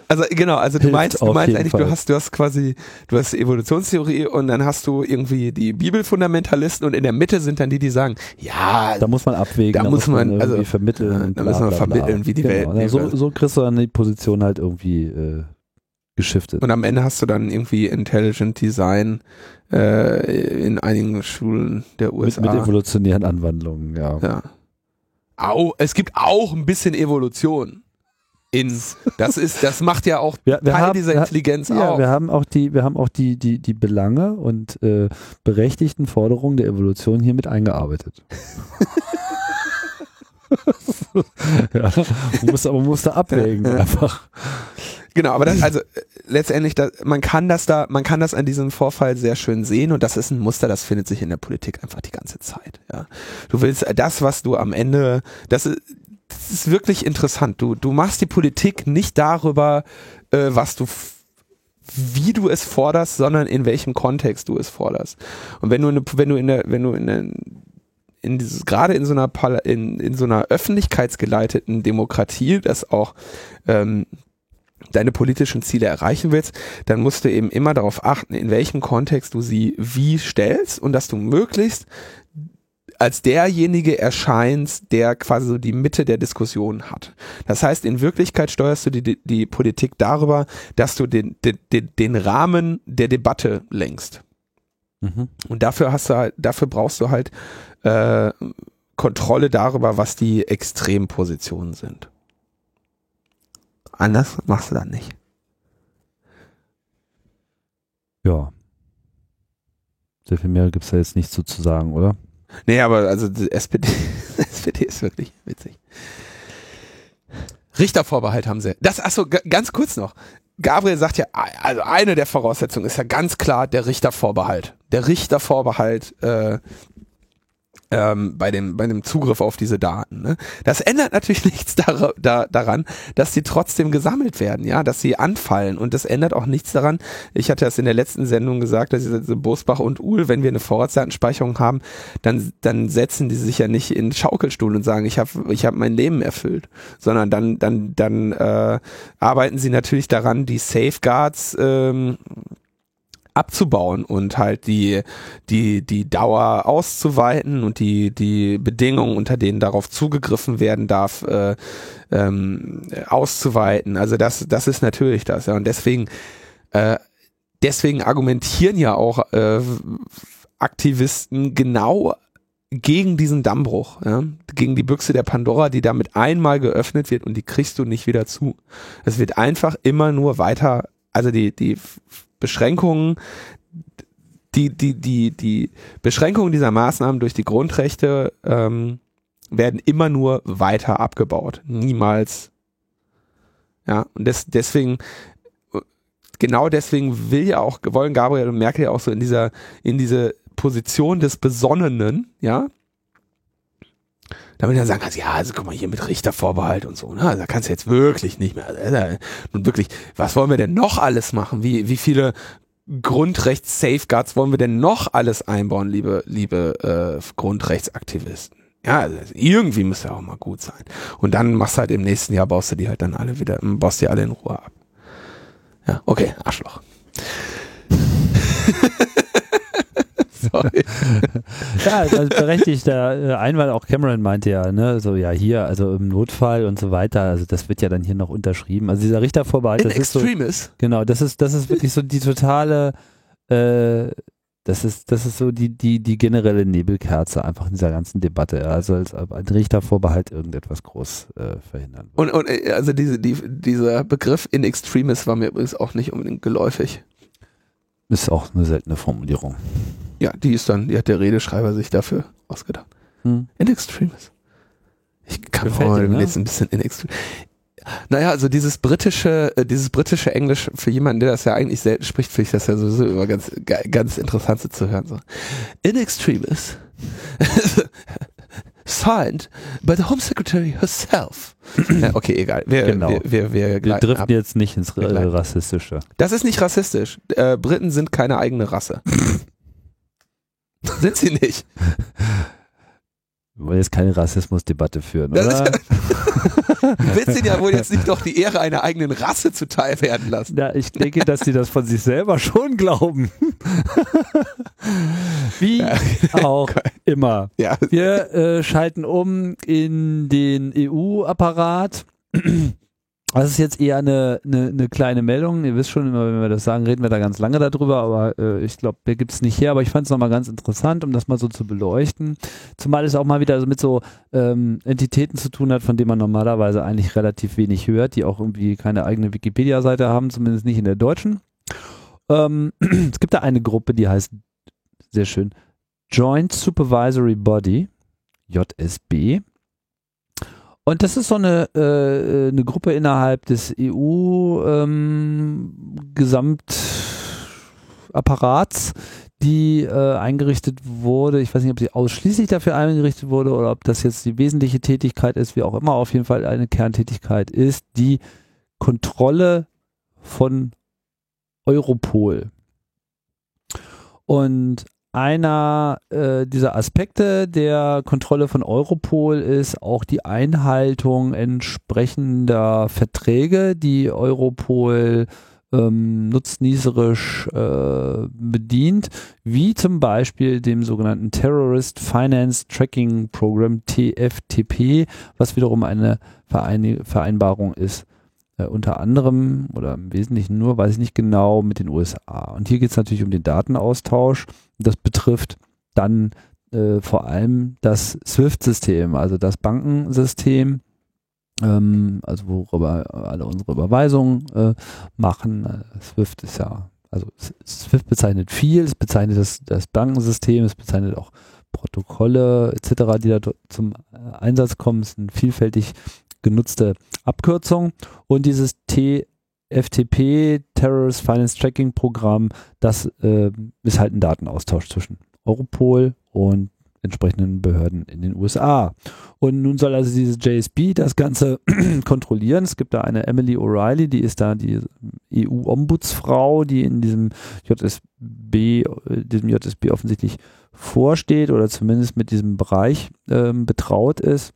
also genau, also du meinst, du meinst eigentlich, Fall. du hast, du hast quasi, du hast Evolutionstheorie und dann hast du irgendwie die Bibelfundamentalisten und in der Mitte sind dann die, die sagen, ja, da muss man abwägen, da, da muss man, man also vermitteln, da müssen wir vermitteln, wie die genau. Welt. Ja, so, so kriegst du dann die Position halt irgendwie äh, geschiftet. Und am Ende hast du dann irgendwie Intelligent Design äh, in einigen Schulen der USA. Mit, mit evolutionären Anwandlungen, ja. ja. Au, es gibt auch ein bisschen Evolution. In, das ist, das macht ja auch wir, wir Teil haben, dieser Intelligenz ja, auch. Wir haben auch die, wir haben auch die, die, die Belange und äh, berechtigten Forderungen der Evolution hier mit eingearbeitet. ja, man muss, aber man muss da abwägen einfach. Genau, aber das, also äh, letztendlich, da, man kann das da, man kann das an diesem Vorfall sehr schön sehen und das ist ein Muster, das findet sich in der Politik einfach die ganze Zeit. Ja, du willst äh, das, was du am Ende, das ist, das ist wirklich interessant. Du, du machst die Politik nicht darüber, äh, was du wie du es forderst, sondern in welchem Kontext du es forderst. Und wenn du eine, wenn du in der, wenn du in der, in dieses, gerade in so einer in, in so einer öffentlichkeitsgeleiteten Demokratie, das auch ähm, deine politischen Ziele erreichen willst, dann musst du eben immer darauf achten, in welchem Kontext du sie wie stellst und dass du möglichst als derjenige erscheinst, der quasi so die Mitte der Diskussion hat. Das heißt, in Wirklichkeit steuerst du die, die, die Politik darüber, dass du den, den, den Rahmen der Debatte lenkst. Mhm. Und dafür hast du halt, dafür brauchst du halt äh, Kontrolle darüber, was die Extrempositionen sind. Anders machst du dann nicht. Ja. Sehr viel mehr gibt es da jetzt nicht so zu sagen, oder? Nee, aber also die SPD, SPD ist wirklich witzig. Richtervorbehalt haben sie. Das, achso, ganz kurz noch. Gabriel sagt ja, also eine der Voraussetzungen ist ja ganz klar der Richtervorbehalt. Der Richtervorbehalt äh, ähm, bei, dem, bei dem Zugriff auf diese Daten. Ne? Das ändert natürlich nichts dar da, daran, dass sie trotzdem gesammelt werden, ja, dass sie anfallen. Und das ändert auch nichts daran. Ich hatte das in der letzten Sendung gesagt, dass diese Bosbach und Uhl, wenn wir eine Vorratsdatenspeicherung haben, dann, dann setzen die sich ja nicht in Schaukelstuhl und sagen, ich habe ich hab mein Leben erfüllt, sondern dann, dann, dann äh, arbeiten sie natürlich daran, die Safeguards ähm, abzubauen und halt die, die, die Dauer auszuweiten und die, die Bedingungen, unter denen darauf zugegriffen werden darf, äh, ähm, auszuweiten. Also das, das ist natürlich das. Ja. Und deswegen, äh, deswegen argumentieren ja auch äh, Aktivisten genau gegen diesen Dammbruch, ja, gegen die Büchse der Pandora, die damit einmal geöffnet wird und die kriegst du nicht wieder zu. Es wird einfach immer nur weiter, also die, die Beschränkungen, die, die, die, die Beschränkungen dieser Maßnahmen durch die Grundrechte ähm, werden immer nur weiter abgebaut. Niemals. Ja, und des, deswegen, genau deswegen will ja auch, wollen Gabriel und Merkel ja auch so in dieser, in diese Position des Besonnenen, ja, damit er sagen kannst, ja, also guck mal hier mit Richtervorbehalt und so, ne? Also da kannst du jetzt wirklich nicht mehr. Also, nun wirklich, was wollen wir denn noch alles machen? Wie, wie viele Grundrechts-Safeguards wollen wir denn noch alles einbauen, liebe, liebe äh, Grundrechtsaktivisten? Ja, also irgendwie müsste ja auch mal gut sein. Und dann machst du halt im nächsten Jahr, baust du die halt dann alle wieder, baust die alle in Ruhe ab. Ja, okay, Arschloch. Sorry. ja, also berechtigter äh, Einwand, auch Cameron meinte ja, ne, so ja hier, also im Notfall und so weiter, also das wird ja dann hier noch unterschrieben. Also dieser Richtervorbehalt, das ist so, genau, das ist, das ist wirklich so die totale, äh, das ist, das ist so die, die, die generelle Nebelkerze einfach in dieser ganzen Debatte. Also als ein Richtervorbehalt irgendetwas groß äh, verhindern. Und, und äh, also diese, die, dieser Begriff in extremis war mir übrigens auch nicht unbedingt geläufig. Ist auch eine seltene Formulierung. Ja, die ist dann, die hat der Redeschreiber sich dafür ausgedacht. Hm. In Extremis. Ich kann mal ne? jetzt ein bisschen in Extremis. Naja, also dieses britische, äh, dieses britische Englisch für jemanden, der das ja eigentlich selten spricht, finde ich das ja sowieso immer ganz, ganz interessant zu hören. So. In extremis. Signed by the Home Secretary herself. ja, okay, egal. Wir, genau. wir, wir, wir, wir driften ab. jetzt nicht ins Rassistische. Das ist nicht rassistisch. Äh, Briten sind keine eigene Rasse. Sind sie nicht. Wir wollen jetzt keine Rassismusdebatte führen, oder? Du willst ihnen ja wohl jetzt nicht doch die Ehre einer eigenen Rasse zuteil werden lassen. Ja, ich denke, dass sie das von sich selber schon glauben. Wie ja. auch immer. Ja. Wir äh, schalten um in den EU-Apparat. Das ist jetzt eher eine, eine, eine kleine Meldung. Ihr wisst schon immer, wenn wir das sagen, reden wir da ganz lange darüber, aber äh, ich glaube, der gibt es nicht her. Aber ich fand es nochmal ganz interessant, um das mal so zu beleuchten. Zumal es auch mal wieder so mit so ähm, Entitäten zu tun hat, von denen man normalerweise eigentlich relativ wenig hört, die auch irgendwie keine eigene Wikipedia-Seite haben, zumindest nicht in der deutschen. Ähm, es gibt da eine Gruppe, die heißt, sehr schön, Joint Supervisory Body, JSB. Und das ist so eine, äh, eine Gruppe innerhalb des EU-Gesamtapparats, ähm, die äh, eingerichtet wurde. Ich weiß nicht, ob sie ausschließlich dafür eingerichtet wurde oder ob das jetzt die wesentliche Tätigkeit ist, wie auch immer, auf jeden Fall eine Kerntätigkeit ist, die Kontrolle von Europol. Und einer äh, dieser Aspekte der Kontrolle von Europol ist auch die Einhaltung entsprechender Verträge, die Europol ähm, nutznießerisch äh, bedient, wie zum Beispiel dem sogenannten Terrorist Finance Tracking Program TFTP, was wiederum eine Verein Vereinbarung ist äh, unter anderem oder im Wesentlichen nur, weiß ich nicht genau, mit den USA. Und hier geht es natürlich um den Datenaustausch. Das betrifft dann äh, vor allem das SWIFT-System, also das Bankensystem, ähm, also worüber alle unsere Überweisungen äh, machen. Äh, SWIFT ist ja, also SWIFT bezeichnet viel, es bezeichnet das, das Bankensystem, es bezeichnet auch Protokolle etc., die da zum Einsatz kommen, es sind vielfältig genutzte Abkürzung. Und dieses TFTP, Terrorist Finance Tracking Programm, das äh, ist halt ein Datenaustausch zwischen Europol und entsprechenden Behörden in den USA. Und nun soll also dieses JSB das Ganze kontrollieren. Es gibt da eine Emily O'Reilly, die ist da die EU-Ombudsfrau, die in diesem JSB, diesem JSB offensichtlich vorsteht oder zumindest mit diesem Bereich ähm, betraut ist.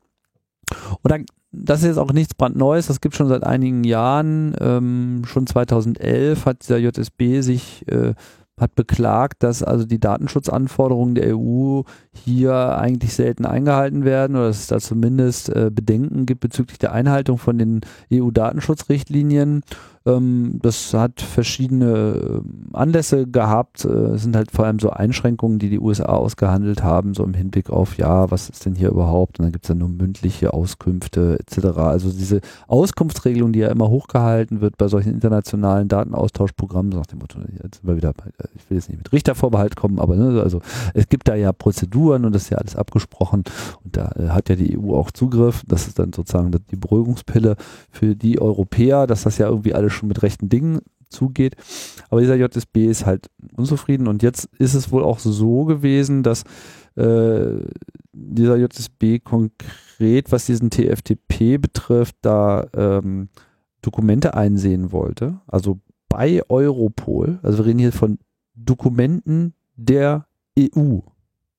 Und dann das ist jetzt auch nichts brandneues, das gibt schon seit einigen Jahren. Ähm, schon 2011 hat dieser JSB sich äh, hat beklagt, dass also die Datenschutzanforderungen der EU hier eigentlich selten eingehalten werden oder dass es da zumindest äh, Bedenken gibt bezüglich der Einhaltung von den EU-Datenschutzrichtlinien. Ähm, das hat verschiedene ähm, Anlässe gehabt. Äh, es sind halt vor allem so Einschränkungen, die die USA ausgehandelt haben, so im Hinblick auf, ja, was ist denn hier überhaupt? Und dann gibt es dann nur mündliche Auskünfte etc. Also diese Auskunftsregelung, die ja immer hochgehalten wird bei solchen internationalen Datenaustauschprogrammen, so nach dem Motto, jetzt sind wir wieder, ich will jetzt nicht mit Richtervorbehalt kommen, aber ne, also es gibt da ja Prozeduren und das ist ja alles abgesprochen und da äh, hat ja die EU auch Zugriff. Das ist dann sozusagen die Beruhigungspille für die Europäer, dass das ja irgendwie alles schon mit rechten Dingen zugeht. Aber dieser JSB ist halt unzufrieden und jetzt ist es wohl auch so gewesen, dass äh, dieser JSB konkret, was diesen TFTP betrifft, da ähm, Dokumente einsehen wollte. Also bei Europol, also wir reden hier von Dokumenten der EU.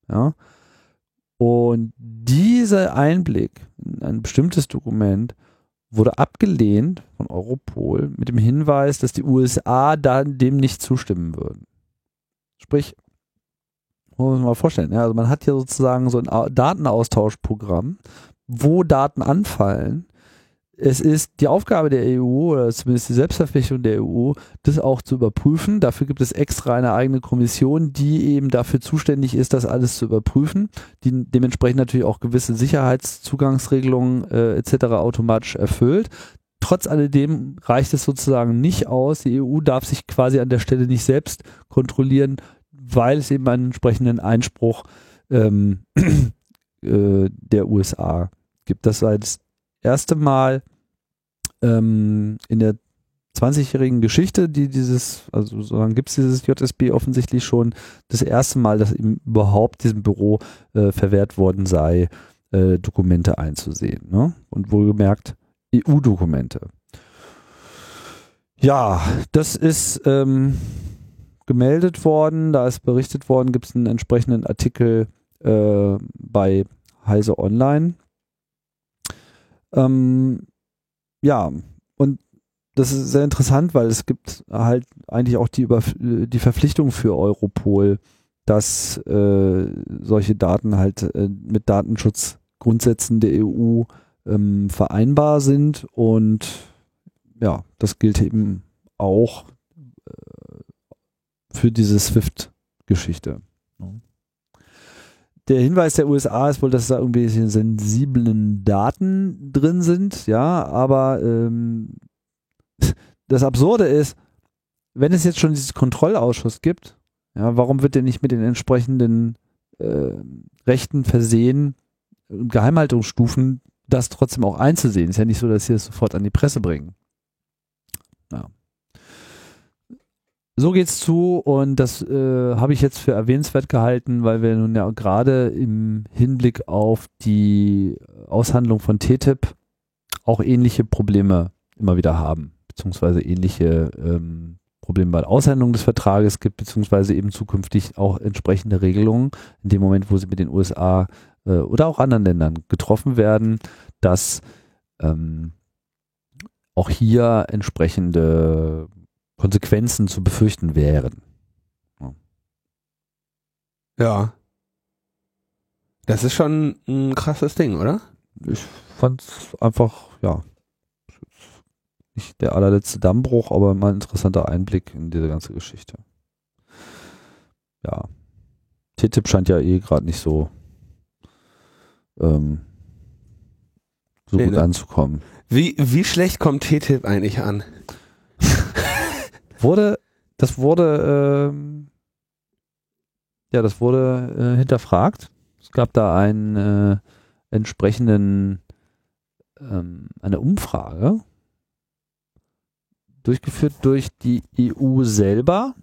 Ja. Und dieser Einblick in ein bestimmtes Dokument wurde abgelehnt von Europol mit dem Hinweis, dass die USA dann dem nicht zustimmen würden. Sprich, muss man sich mal vorstellen, ja, also man hat hier sozusagen so ein Datenaustauschprogramm, wo Daten anfallen, es ist die Aufgabe der EU oder zumindest die Selbstverpflichtung der EU, das auch zu überprüfen. Dafür gibt es extra eine eigene Kommission, die eben dafür zuständig ist, das alles zu überprüfen, die dementsprechend natürlich auch gewisse Sicherheitszugangsregelungen äh, etc. automatisch erfüllt. Trotz alledem reicht es sozusagen nicht aus. Die EU darf sich quasi an der Stelle nicht selbst kontrollieren, weil es eben einen entsprechenden Einspruch ähm, äh, der USA gibt. Das sei das erste Mal ähm, in der 20-jährigen Geschichte, die dieses, also so lange gibt es dieses JSB offensichtlich schon, das erste Mal, dass ihm überhaupt diesem Büro äh, verwehrt worden sei, äh, Dokumente einzusehen. Ne? Und wohlgemerkt EU-Dokumente. Ja, das ist ähm, gemeldet worden, da ist berichtet worden, gibt es einen entsprechenden Artikel äh, bei Heise Online. Ähm, ja, und das ist sehr interessant, weil es gibt halt eigentlich auch die, Über die Verpflichtung für Europol, dass äh, solche Daten halt äh, mit Datenschutzgrundsätzen der EU ähm, vereinbar sind. Und ja, das gilt eben auch äh, für diese SWIFT-Geschichte der Hinweis der USA ist wohl, dass da irgendwelche sensiblen Daten drin sind, ja, aber ähm, das Absurde ist, wenn es jetzt schon dieses Kontrollausschuss gibt, ja, warum wird der nicht mit den entsprechenden äh, Rechten versehen, Geheimhaltungsstufen, das trotzdem auch einzusehen? Ist ja nicht so, dass sie das sofort an die Presse bringen. So geht's zu und das äh, habe ich jetzt für erwähnenswert gehalten, weil wir nun ja gerade im Hinblick auf die Aushandlung von TTIP auch ähnliche Probleme immer wieder haben, beziehungsweise ähnliche ähm, Probleme bei der Aushändigung des Vertrages gibt, beziehungsweise eben zukünftig auch entsprechende Regelungen in dem Moment, wo sie mit den USA äh, oder auch anderen Ländern getroffen werden, dass ähm, auch hier entsprechende Konsequenzen zu befürchten wären. Ja. Das ist schon ein krasses Ding, oder? Ich fand es einfach, ja, nicht der allerletzte Dammbruch, aber mal ein interessanter Einblick in diese ganze Geschichte. Ja. TTIP scheint ja eh gerade nicht so, ähm, so Nee, gut ne? anzukommen. Wie, wie schlecht kommt TTIP eigentlich an? Wurde, das wurde, ähm, ja, das wurde äh, hinterfragt. Es gab da einen äh, entsprechenden, ähm, eine Umfrage, durchgeführt durch die EU selber.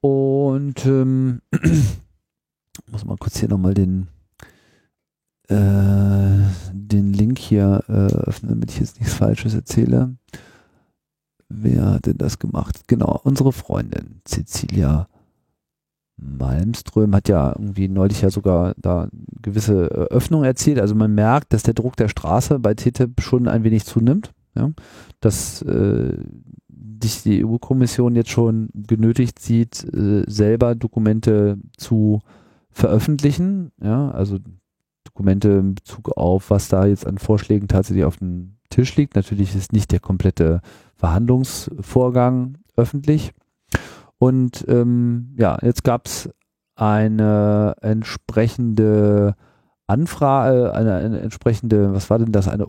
Und ähm, muss mal kurz hier nochmal den, äh, den Link hier äh, öffnen, damit ich jetzt nichts Falsches erzähle. Wer hat denn das gemacht? Genau, unsere Freundin Cecilia Malmström hat ja irgendwie neulich ja sogar da gewisse äh, Öffnung erzielt. Also man merkt, dass der Druck der Straße bei TTIP schon ein wenig zunimmt. Ja? Dass äh, sich die EU-Kommission jetzt schon genötigt sieht, äh, selber Dokumente zu veröffentlichen. Ja? Also Dokumente in Bezug auf, was da jetzt an Vorschlägen tatsächlich auf dem Tisch liegt. Natürlich ist nicht der komplette Verhandlungsvorgang öffentlich. Und ähm, ja, jetzt gab es eine entsprechende Anfrage, eine, eine entsprechende, was war denn das, eine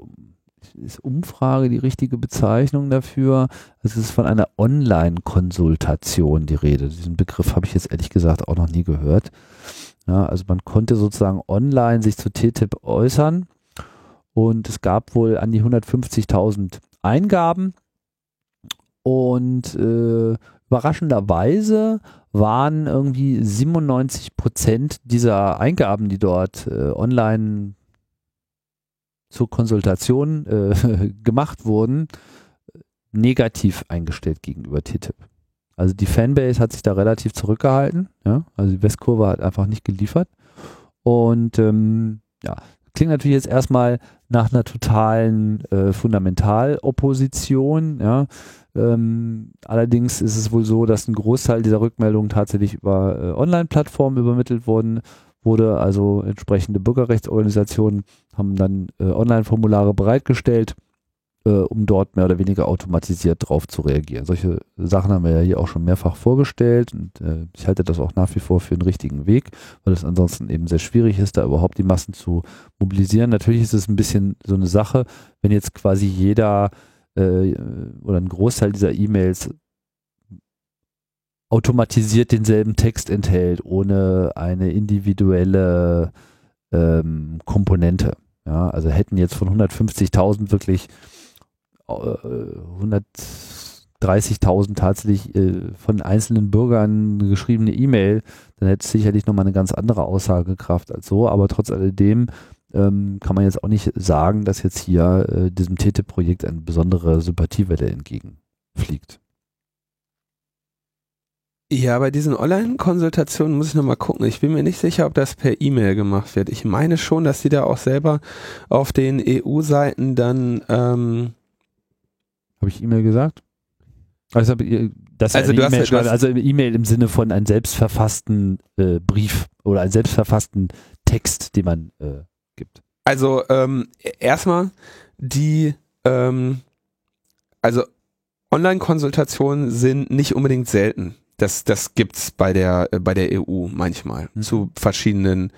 ist Umfrage die richtige Bezeichnung dafür? Es ist von einer Online-Konsultation die Rede. Diesen Begriff habe ich jetzt ehrlich gesagt auch noch nie gehört. Ja, also man konnte sozusagen online sich zu TTIP äußern und es gab wohl an die 150.000 Eingaben und äh, überraschenderweise waren irgendwie 97 Prozent dieser Eingaben, die dort äh, online zur Konsultation äh, gemacht wurden, negativ eingestellt gegenüber TTIP. Also die Fanbase hat sich da relativ zurückgehalten, ja, also die Westkurve hat einfach nicht geliefert. Und ähm, ja, klingt natürlich jetzt erstmal nach einer totalen äh, Fundamentalopposition, ja, ähm, allerdings ist es wohl so, dass ein Großteil dieser Rückmeldungen tatsächlich über äh, Online-Plattformen übermittelt worden wurde. Also entsprechende Bürgerrechtsorganisationen haben dann äh, Online-Formulare bereitgestellt, äh, um dort mehr oder weniger automatisiert drauf zu reagieren. Solche Sachen haben wir ja hier auch schon mehrfach vorgestellt und äh, ich halte das auch nach wie vor für einen richtigen Weg, weil es ansonsten eben sehr schwierig ist, da überhaupt die Massen zu mobilisieren. Natürlich ist es ein bisschen so eine Sache, wenn jetzt quasi jeder äh, oder ein Großteil dieser E-Mails automatisiert denselben Text enthält, ohne eine individuelle ähm, Komponente. Ja, also hätten jetzt von 150.000 wirklich äh, 130.000 tatsächlich äh, von einzelnen Bürgern geschriebene E-Mail, dann hätte es sicherlich nochmal eine ganz andere Aussagekraft als so, aber trotz alledem ähm, kann man jetzt auch nicht sagen, dass jetzt hier äh, diesem TTIP-Projekt eine besondere Sympathiewelle entgegenfliegt. Ja, bei diesen Online-Konsultationen muss ich nochmal gucken. Ich bin mir nicht sicher, ob das per E-Mail gemacht wird. Ich meine schon, dass die da auch selber auf den EU-Seiten dann ähm, Habe ich E-Mail gesagt? Also, dass Also du hast ja- E-Mail du schreiben, hast- also E-Mail im Sinne von einem selbstverfassten äh, Brief oder einen selbstverfassten Text, den man äh, gibt. Also ähm, erstmal die, ähm, also Online-Konsultationen sind nicht unbedingt selten. Das, das gibt's bei der äh, bei der EU manchmal Mhm. zu verschiedenen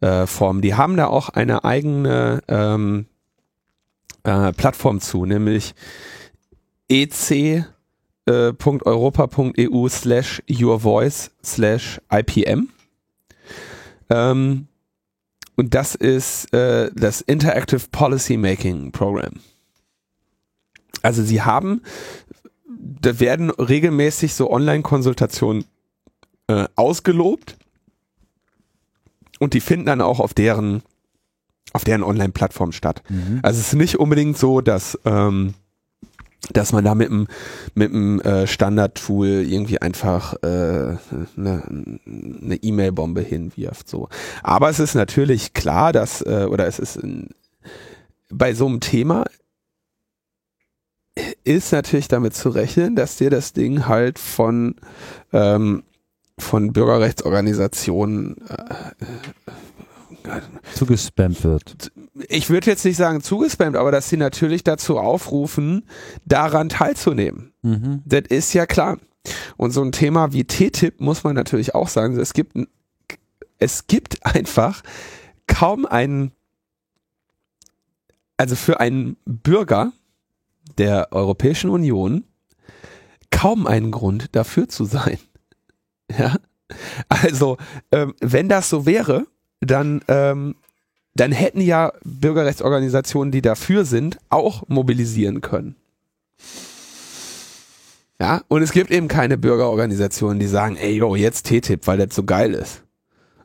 äh, Formen. Die haben da auch eine eigene ähm, äh, Plattform zu, nämlich ec.europa.eu slash your voice slash IPM. Ähm, und das ist äh, das Interactive Policy Making Program. Also sie haben, da werden regelmäßig so Online-Konsultationen äh, ausgelobt und die finden dann auch auf deren auf deren Online-Plattform statt. Also es ist nicht unbedingt so, dass ähm, dass man da mit dem mit dem äh, Standard-Tool irgendwie einfach eine äh, ne, E-Mail-Bombe hinwirft. So, aber es ist natürlich klar, dass äh, oder es ist ein, bei so einem Thema ist natürlich damit zu rechnen, dass dir das Ding halt von ähm, von Bürgerrechtsorganisationen äh, zugespammt wird. Ich würde jetzt nicht sagen zugespammt, aber dass sie natürlich dazu aufrufen, daran teilzunehmen. Mhm. Das ist ja klar. Und so ein Thema wie TTIP muss man natürlich auch sagen, es gibt, es gibt einfach kaum einen, also für einen Bürger der Europäischen Union kaum einen Grund dafür zu sein. Ja. Also, ähm, wenn das so wäre, dann, ähm, dann hätten ja Bürgerrechtsorganisationen, die dafür sind, auch mobilisieren können. Ja, und es gibt eben keine Bürgerorganisationen, die sagen, ey, yo, jetzt TTIP, weil das so geil ist.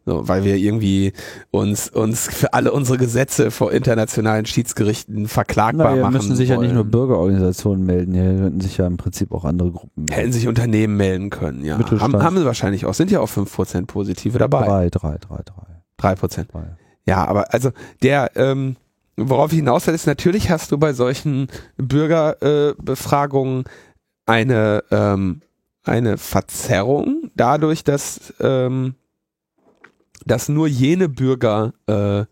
So, weil wir irgendwie uns, uns für alle unsere Gesetze vor internationalen Schiedsgerichten verklagbar naja, machen. müssen sich wollen. ja nicht nur Bürgerorganisationen melden, hier könnten sich ja im Prinzip auch andere Gruppen melden. Hätten sich Unternehmen melden können, ja. Haben, haben sie wahrscheinlich auch, sind ja auch 5% Positive dabei. Drei, drei, drei, drei. Drei Prozent. Ja, aber also der, ähm, worauf ich hinaus will, ist natürlich hast du bei solchen Bürgerbefragungen äh, eine, ähm, eine Verzerrung dadurch, dass, ähm, dass nur jene Bürger äh,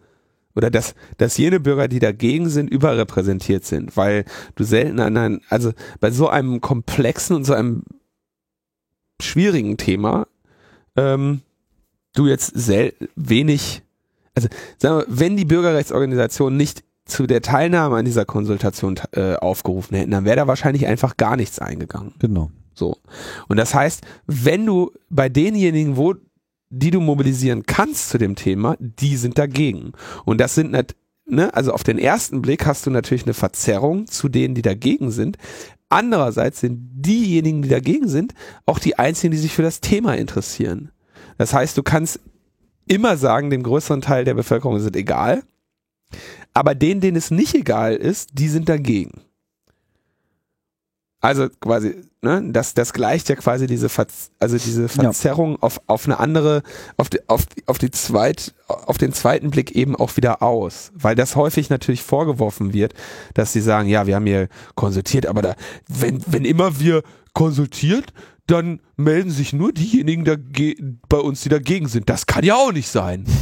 oder dass, dass jene Bürger, die dagegen sind, überrepräsentiert sind, weil du selten an ein, also bei so einem komplexen und so einem schwierigen Thema ähm, du jetzt sel wenig, also sagen wir, wenn die Bürgerrechtsorganisationen nicht zu der Teilnahme an dieser Konsultation äh, aufgerufen hätten, dann wäre da wahrscheinlich einfach gar nichts eingegangen. Genau. So. Und das heißt, wenn du bei denjenigen, wo die du mobilisieren kannst zu dem Thema, die sind dagegen. Und das sind nicht, ne, also auf den ersten Blick hast du natürlich eine Verzerrung zu denen, die dagegen sind. Andererseits sind diejenigen, die dagegen sind, auch die einzigen, die sich für das Thema interessieren. Das heißt, du kannst immer sagen, dem größeren Teil der Bevölkerung ist es egal, aber denen, denen es nicht egal ist, die sind dagegen. Also quasi, ne, das, das gleicht ja quasi diese, Verz also diese Verzerrung ja. auf, auf eine andere, auf die, auf, die, auf die zweit, auf den zweiten Blick eben auch wieder aus. Weil das häufig natürlich vorgeworfen wird, dass sie sagen, ja, wir haben hier konsultiert, aber da, wenn, wenn immer wir konsultiert, dann melden sich nur diejenigen bei uns, die dagegen sind. Das kann ja auch nicht sein.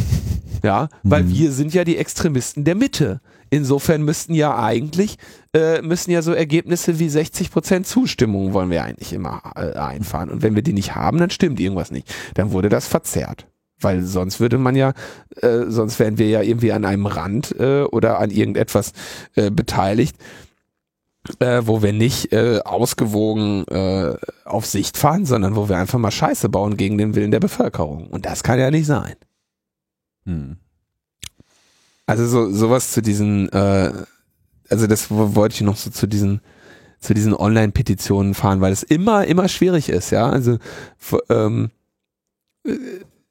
Ja, weil mhm. wir sind ja die Extremisten der Mitte. Insofern müssten ja eigentlich, äh, müssen ja so Ergebnisse wie 60 Prozent Zustimmung wollen wir eigentlich immer äh, einfahren. Und wenn wir die nicht haben, dann stimmt irgendwas nicht. Dann wurde das verzerrt. Weil sonst würde man ja, äh, sonst wären wir ja irgendwie an einem Rand äh, oder an irgendetwas äh, beteiligt, äh, wo wir nicht äh, ausgewogen äh, auf Sicht fahren, sondern wo wir einfach mal Scheiße bauen gegen den Willen der Bevölkerung. Und das kann ja nicht sein. Hm. Also so sowas zu diesen, äh, also das wollte ich noch so zu diesen zu diesen Online-Petitionen fahren, weil es immer immer schwierig ist, ja. Also ähm,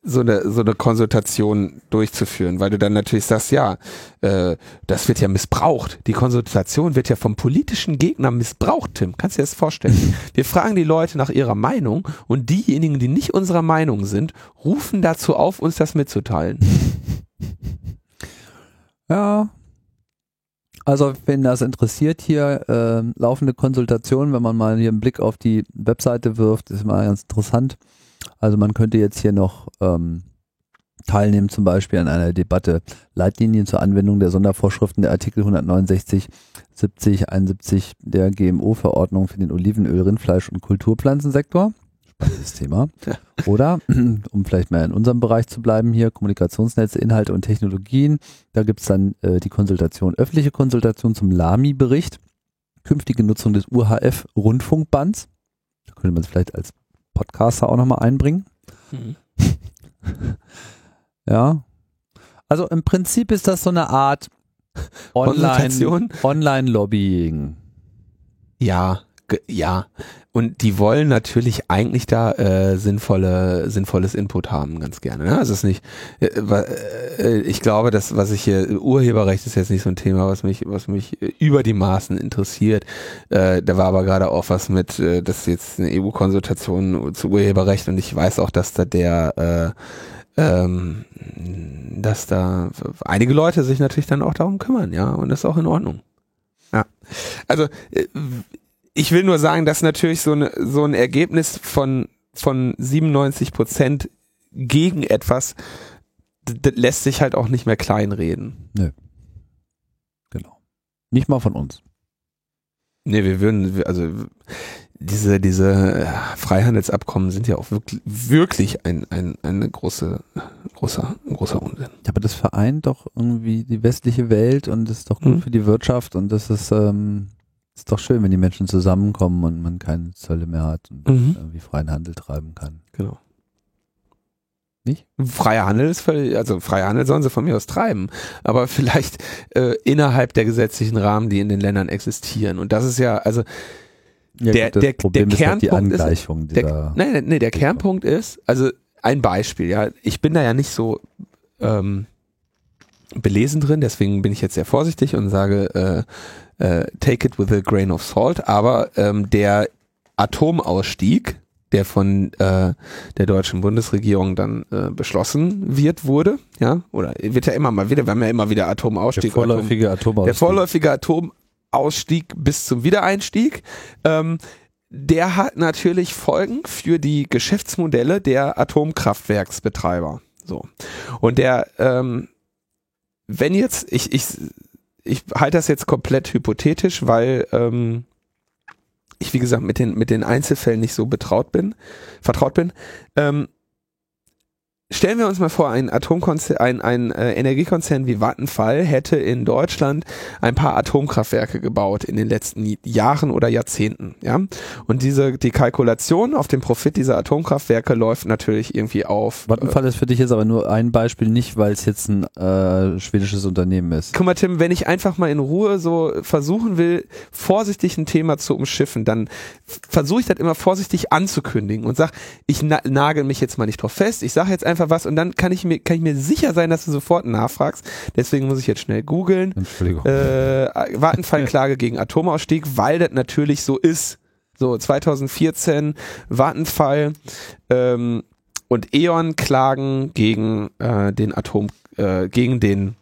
so eine, so eine Konsultation durchzuführen, weil du dann natürlich sagst, ja, äh, das wird ja missbraucht. Die Konsultation wird ja vom politischen Gegner missbraucht, Tim. Kannst du dir das vorstellen? Wir fragen die Leute nach ihrer Meinung und diejenigen, die nicht unserer Meinung sind, rufen dazu auf, uns das mitzuteilen. Ja. Also, wenn das interessiert hier, äh, laufende Konsultationen, wenn man mal hier einen Blick auf die Webseite wirft, ist mal ganz interessant also man könnte jetzt hier noch ähm, teilnehmen, zum Beispiel an einer Debatte Leitlinien zur Anwendung der Sondervorschriften der Artikel 169, 70, 71 der GMO-Verordnung für den Olivenöl, Rindfleisch und Kulturpflanzensektor. Spannendes Thema. Oder, um vielleicht mal in unserem Bereich zu bleiben hier, Kommunikationsnetze, Inhalte und Technologien. Da gibt's dann äh, die Konsultation, öffentliche Konsultation zum LAMI-Bericht, künftige Nutzung des UHF-Rundfunkbands. Da könnte man es vielleicht als Podcaster auch nochmal einbringen. Mhm. ja. Also im Prinzip ist das so eine Art Online, Online-Lobbying. Ja, Ge- Ja, und die wollen natürlich eigentlich da äh, sinnvolle, sinnvolles Input haben, ganz gerne. Ne? Also es ist nicht, äh, äh, ich glaube, das, was ich hier, Urheberrecht ist jetzt nicht so ein Thema, was mich, was mich äh, über die Maßen interessiert. Äh, da war aber gerade auch was mit, äh, ist jetzt eine EU-Konsultation zu Urheberrecht und ich weiß auch, dass da der äh, ähm, dass da einige Leute sich natürlich dann auch darum kümmern, ja, und das ist auch in Ordnung. Ja. Also äh, ich will nur sagen, dass natürlich so, eine, so ein Ergebnis von, von 97 Prozent gegen etwas, lässt sich halt auch nicht mehr kleinreden. Genau. Nicht mal von uns. Nee, wir würden, also diese, diese Freihandelsabkommen sind ja auch wirklich, wirklich ein, ein, eine große, großer, großer Unsinn. Ja, aber das vereint doch irgendwie die westliche Welt und ist doch gut Mhm. für die Wirtschaft und das ist, ähm, ist doch schön, wenn die Menschen zusammenkommen und man keine Zölle mehr hat und Mhm. irgendwie freien Handel treiben kann. Genau. Nicht? Freier Handel ist völlig, also freier Handel sollen sie von mir aus treiben, aber vielleicht äh, innerhalb der gesetzlichen Rahmen, die in den Ländern existieren. Und das ist ja, also Ja, Der- das der- Problem der ist halt die Kernpunkt ist- Angleichung der, nee, nee, der Kernpunkt ist, also ein Beispiel, ja, ich bin da ja nicht so ähm, belesen drin, deswegen bin ich jetzt sehr vorsichtig und sage, äh, äh, take it with a grain of salt, aber ähm, der Atomausstieg, der von äh, der deutschen Bundesregierung dann äh, beschlossen wird, wurde, ja, oder wird ja immer mal wieder, wir haben ja immer wieder der Atomausstieg. Atom- vorläufige Atomausstieg. der vorläufige Atomausstieg bis zum Wiedereinstieg, ähm, der hat natürlich Folgen für die Geschäftsmodelle der Atomkraftwerksbetreiber. So. Und der, ähm, wenn jetzt, ich, ich, ich halte das jetzt komplett hypothetisch, weil ähm, ich, wie gesagt, mit den, mit den Einzelfällen nicht so betraut bin, vertraut bin. Ähm, Stellen wir uns mal vor, ein Atomkonzern, ein, ein äh, Energiekonzern wie Vattenfall hätte in Deutschland ein paar Atomkraftwerke gebaut in den letzten Jahren oder Jahrzehnten, ja. Und diese, die Kalkulation auf den Profit dieser Atomkraftwerke läuft natürlich irgendwie auf. Äh, Vattenfall ist für dich jetzt aber nur ein Beispiel, nicht weil es jetzt ein äh, schwedisches Unternehmen ist. Guck mal, Tim, wenn ich einfach mal in Ruhe so versuchen will, vorsichtig ein Thema zu umschiffen, dann versuche ich das immer vorsichtig anzukündigen und sag, ich na nagel mich jetzt mal nicht drauf fest, ich sage jetzt einfach was und dann kann ich mir, kann ich mir sicher sein, dass du sofort nachfragst. Deswegen muss ich jetzt schnell googeln. Entschuldigung. Äh, Vattenfall-Klage gegen Atomausstieg, weil das natürlich so ist. So, 2014 Vattenfall ähm, und E.ON klagen gegen äh, den Atom, äh, gegen den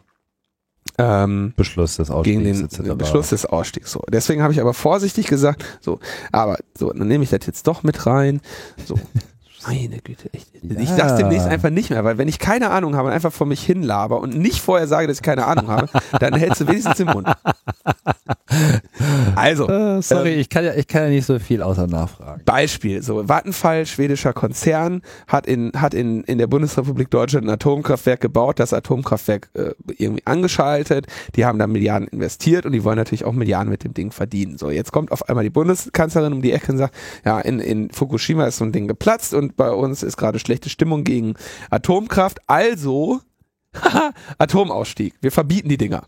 ähm, Beschluss des gegen Ausstiegs den etc. Beschluss des Ausstiegs. So, deswegen habe ich aber vorsichtig gesagt, so, aber so, dann nehme ich das jetzt doch mit rein. So, meine Güte, echt. Ich Ja. dachte demnächst einfach nicht mehr, weil wenn ich keine Ahnung habe und einfach vor mich hin laber und nicht vorher sage, dass ich keine Ahnung habe, dann hältst du wenigstens den Mund. Also, Äh, sorry, ich, kann ja, ich kann ja nicht so viel außer nachfragen. Beispiel, so Vattenfall, schwedischer Konzern, hat in, hat in, in der Bundesrepublik Deutschland ein Atomkraftwerk gebaut, das Atomkraftwerk äh, irgendwie angeschaltet, die haben da Milliarden investiert und die wollen natürlich auch Milliarden mit dem Ding verdienen. So, jetzt kommt auf einmal die Bundeskanzlerin um die Ecke und sagt, ja, in, in Fukushima ist so ein Ding geplatzt und bei uns ist gerade schlechte Stimmung gegen Atomkraft, also haha, Atomausstieg, wir verbieten die Dinger.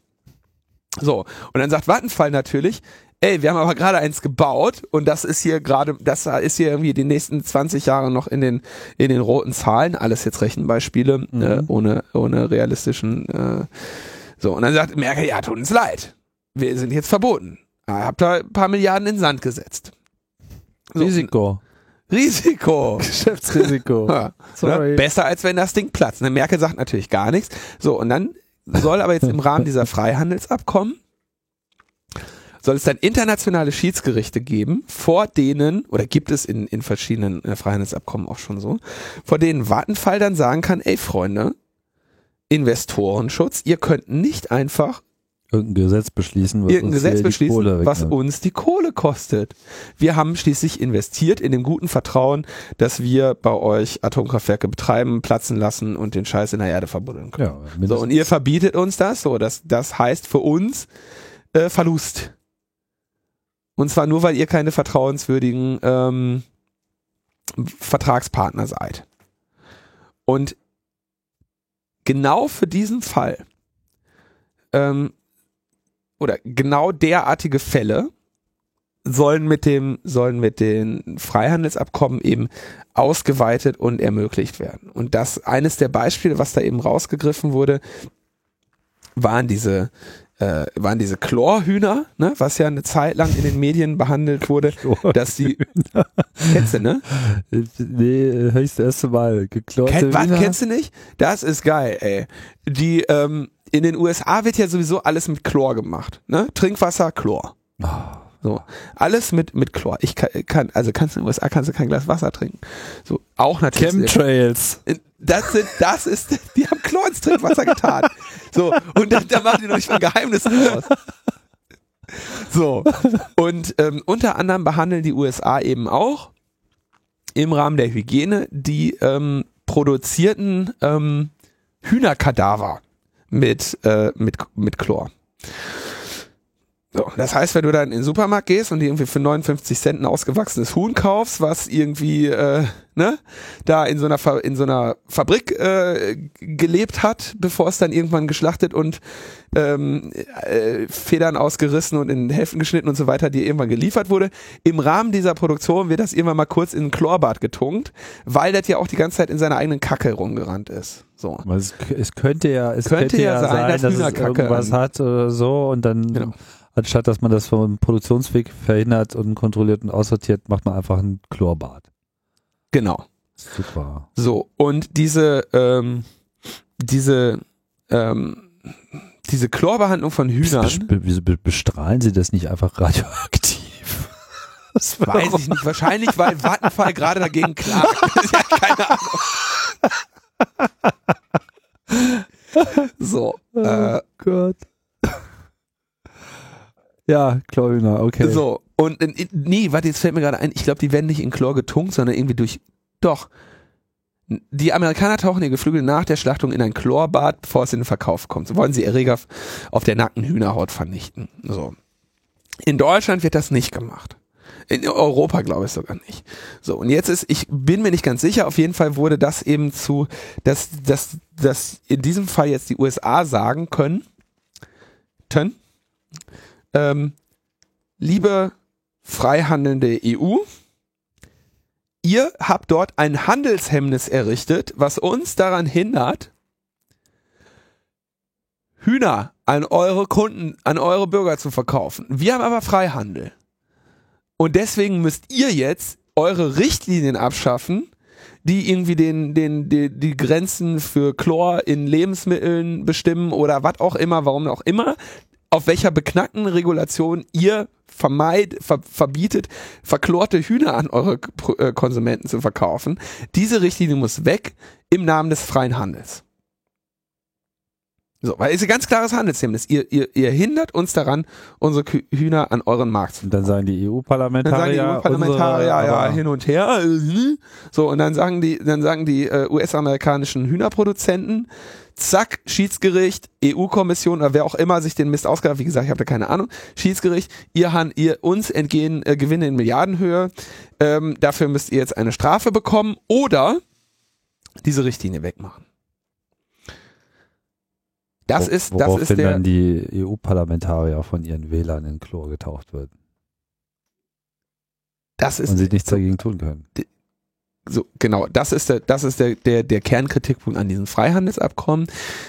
So, und dann sagt Vattenfall natürlich, ey, wir haben aber gerade eins gebaut und das ist hier gerade, das ist hier irgendwie die nächsten 20 Jahre noch in den, in den roten Zahlen, alles jetzt Rechenbeispiele, Mhm. äh, ohne, ohne realistischen, äh, so, und dann sagt Merkel, ja, tut uns leid, wir sind jetzt verboten. Habt da ein paar Milliarden in den Sand gesetzt. So, Risiko. Risiko. Geschäftsrisiko. Ja. Ne? Besser als wenn das Ding platzt. Ne? Merkel sagt natürlich gar nichts. So, und dann soll aber jetzt im Rahmen dieser Freihandelsabkommen soll es dann internationale Schiedsgerichte geben, vor denen, oder gibt es in, in verschiedenen Freihandelsabkommen auch schon so, vor denen Vattenfall dann sagen kann, ey Freunde, Investorenschutz, ihr könnt nicht einfach Irgendein Gesetz beschließen, was irgendein uns Gesetz beschließen, Kohle was uns die Kohle kostet. Wir haben schließlich investiert in dem guten Vertrauen, dass wir bei euch Atomkraftwerke betreiben, platzen lassen und den Scheiß in der Erde verbuddeln können. Ja, So, und ihr verbietet uns das, so, das, das heißt für uns äh, Verlust. Und zwar nur, weil ihr keine vertrauenswürdigen ähm, Vertragspartner seid. Und genau für diesen Fall ähm, oder genau derartige Fälle sollen mit dem, sollen mit den Freihandelsabkommen eben ausgeweitet und ermöglicht werden. Und das eines der Beispiele, was da eben rausgegriffen wurde, waren diese äh, waren diese Chlorhühner, ne, was ja eine Zeit lang in den Medien behandelt wurde, dass die kennst du, ne? Nee, höre ich das erste Mal. Geklorte Kenn, was kennst du nicht? Das ist geil, ey. Die ähm, in den USA wird ja sowieso alles mit Chlor gemacht, ne? Trinkwasser, Chlor. Ah, So, alles mit mit Chlor. Ich kann, kann also kannst du in den USA kannst du kein Glas Wasser trinken. So, auch natürlich Chemtrails. Das sind, das ist, die haben Chlor ins Trinkwasser getan. So, und da, da machen die noch nicht mal Geheimnisse draus. So, und ähm, unter anderem behandeln die USA eben auch im Rahmen der Hygiene die ähm, produzierten ähm, Hühnerkadaver mit, äh, mit, mit Chlor. So, das heißt, wenn du dann in den Supermarkt gehst und dir irgendwie für 59 Cent ein ausgewachsenes Huhn kaufst, was irgendwie äh, ne, da in so einer Fa in so einer Fabrik äh, gelebt hat, bevor es dann irgendwann geschlachtet und ähm, äh, Federn ausgerissen und in Hälften geschnitten und so weiter, die irgendwann geliefert wurde. Im Rahmen dieser Produktion wird das irgendwann mal kurz in ein Chlorbad getunkt, weil das ja auch die ganze Zeit in seiner eigenen Kacke rumgerannt ist. So. Es, es könnte ja, es Könnte könnte, ja sein, sein, dass dass, es irgendwas hat oder so und dann Genau. Anstatt dass man das vom Produktionsweg verhindert und kontrolliert und aussortiert, macht man einfach ein Chlorbad. Genau. Super. So, und diese, ähm, diese, ähm, diese Chlorbehandlung von Hühnern, wieso be- bestrahlen sie das nicht einfach radioaktiv? Das weiß ich nicht, wahrscheinlich, weil Vattenfall gerade dagegen klagt. ja, keine Ahnung. So, äh, Oh Gott. Ja, Chlorhühner, okay. so, und in, nee, warte, jetzt fällt mir gerade ein, ich glaube, die werden nicht in Chlor getunkt, sondern irgendwie durch, doch, die Amerikaner tauchen ihr Geflügel nach der Schlachtung in ein Chlorbad, bevor es in den Verkauf kommt. So wollen sie Erreger auf der nackten Hühnerhaut vernichten. So. In Deutschland wird das nicht gemacht. In Europa glaube ich sogar nicht. So, und jetzt ist, ich bin mir nicht ganz sicher, auf jeden Fall wurde das eben zu, dass, dass, dass in diesem Fall jetzt die USA sagen können, können, ähm, liebe freihandelnde EU, ihr habt dort ein Handelshemmnis errichtet, was uns daran hindert, Hühner an eure Kunden, an eure Bürger zu verkaufen. Wir haben aber Freihandel. Und deswegen müsst ihr jetzt eure Richtlinien abschaffen, die irgendwie den, den, die, die Grenzen für Chlor in Lebensmitteln bestimmen oder was auch immer, warum auch immer, auf welcher beknackten Regulation ihr vermeid, ver, verbietet, verklorte Hühner an eure äh, Konsumenten zu verkaufen. Diese Richtlinie muss weg im Namen des freien Handels. So, weil es ist ein ganz klares Handelshemmnis. Ihr, ihr, ihr hindert uns daran, unsere Hühner an euren Markt zu Und dann sagen die dann sagen EU-Parlamentarier, die EU-Parlamentarier, ja, hin und her. äh, hm. So, und dann sagen die, dann sagen die äh, US-amerikanischen Hühnerproduzenten, zack, Schiedsgericht, EU-Kommission oder wer auch immer sich den Mist ausgedacht hat, wie gesagt, ich habe da keine Ahnung, Schiedsgericht, ihr, Han, ihr uns entgehen äh, Gewinne in Milliardenhöhe, ähm, dafür müsst ihr jetzt eine Strafe bekommen oder diese Richtlinie wegmachen. Das Wo- ist, das woraufhin ist der, dann die EU-Parlamentarier von ihren Wählern in Chlor getaucht werden das ist und sie nichts dagegen tun können. So genau, das ist der, das ist der, der, der Kernkritikpunkt an diesem Freihandelsabkommen,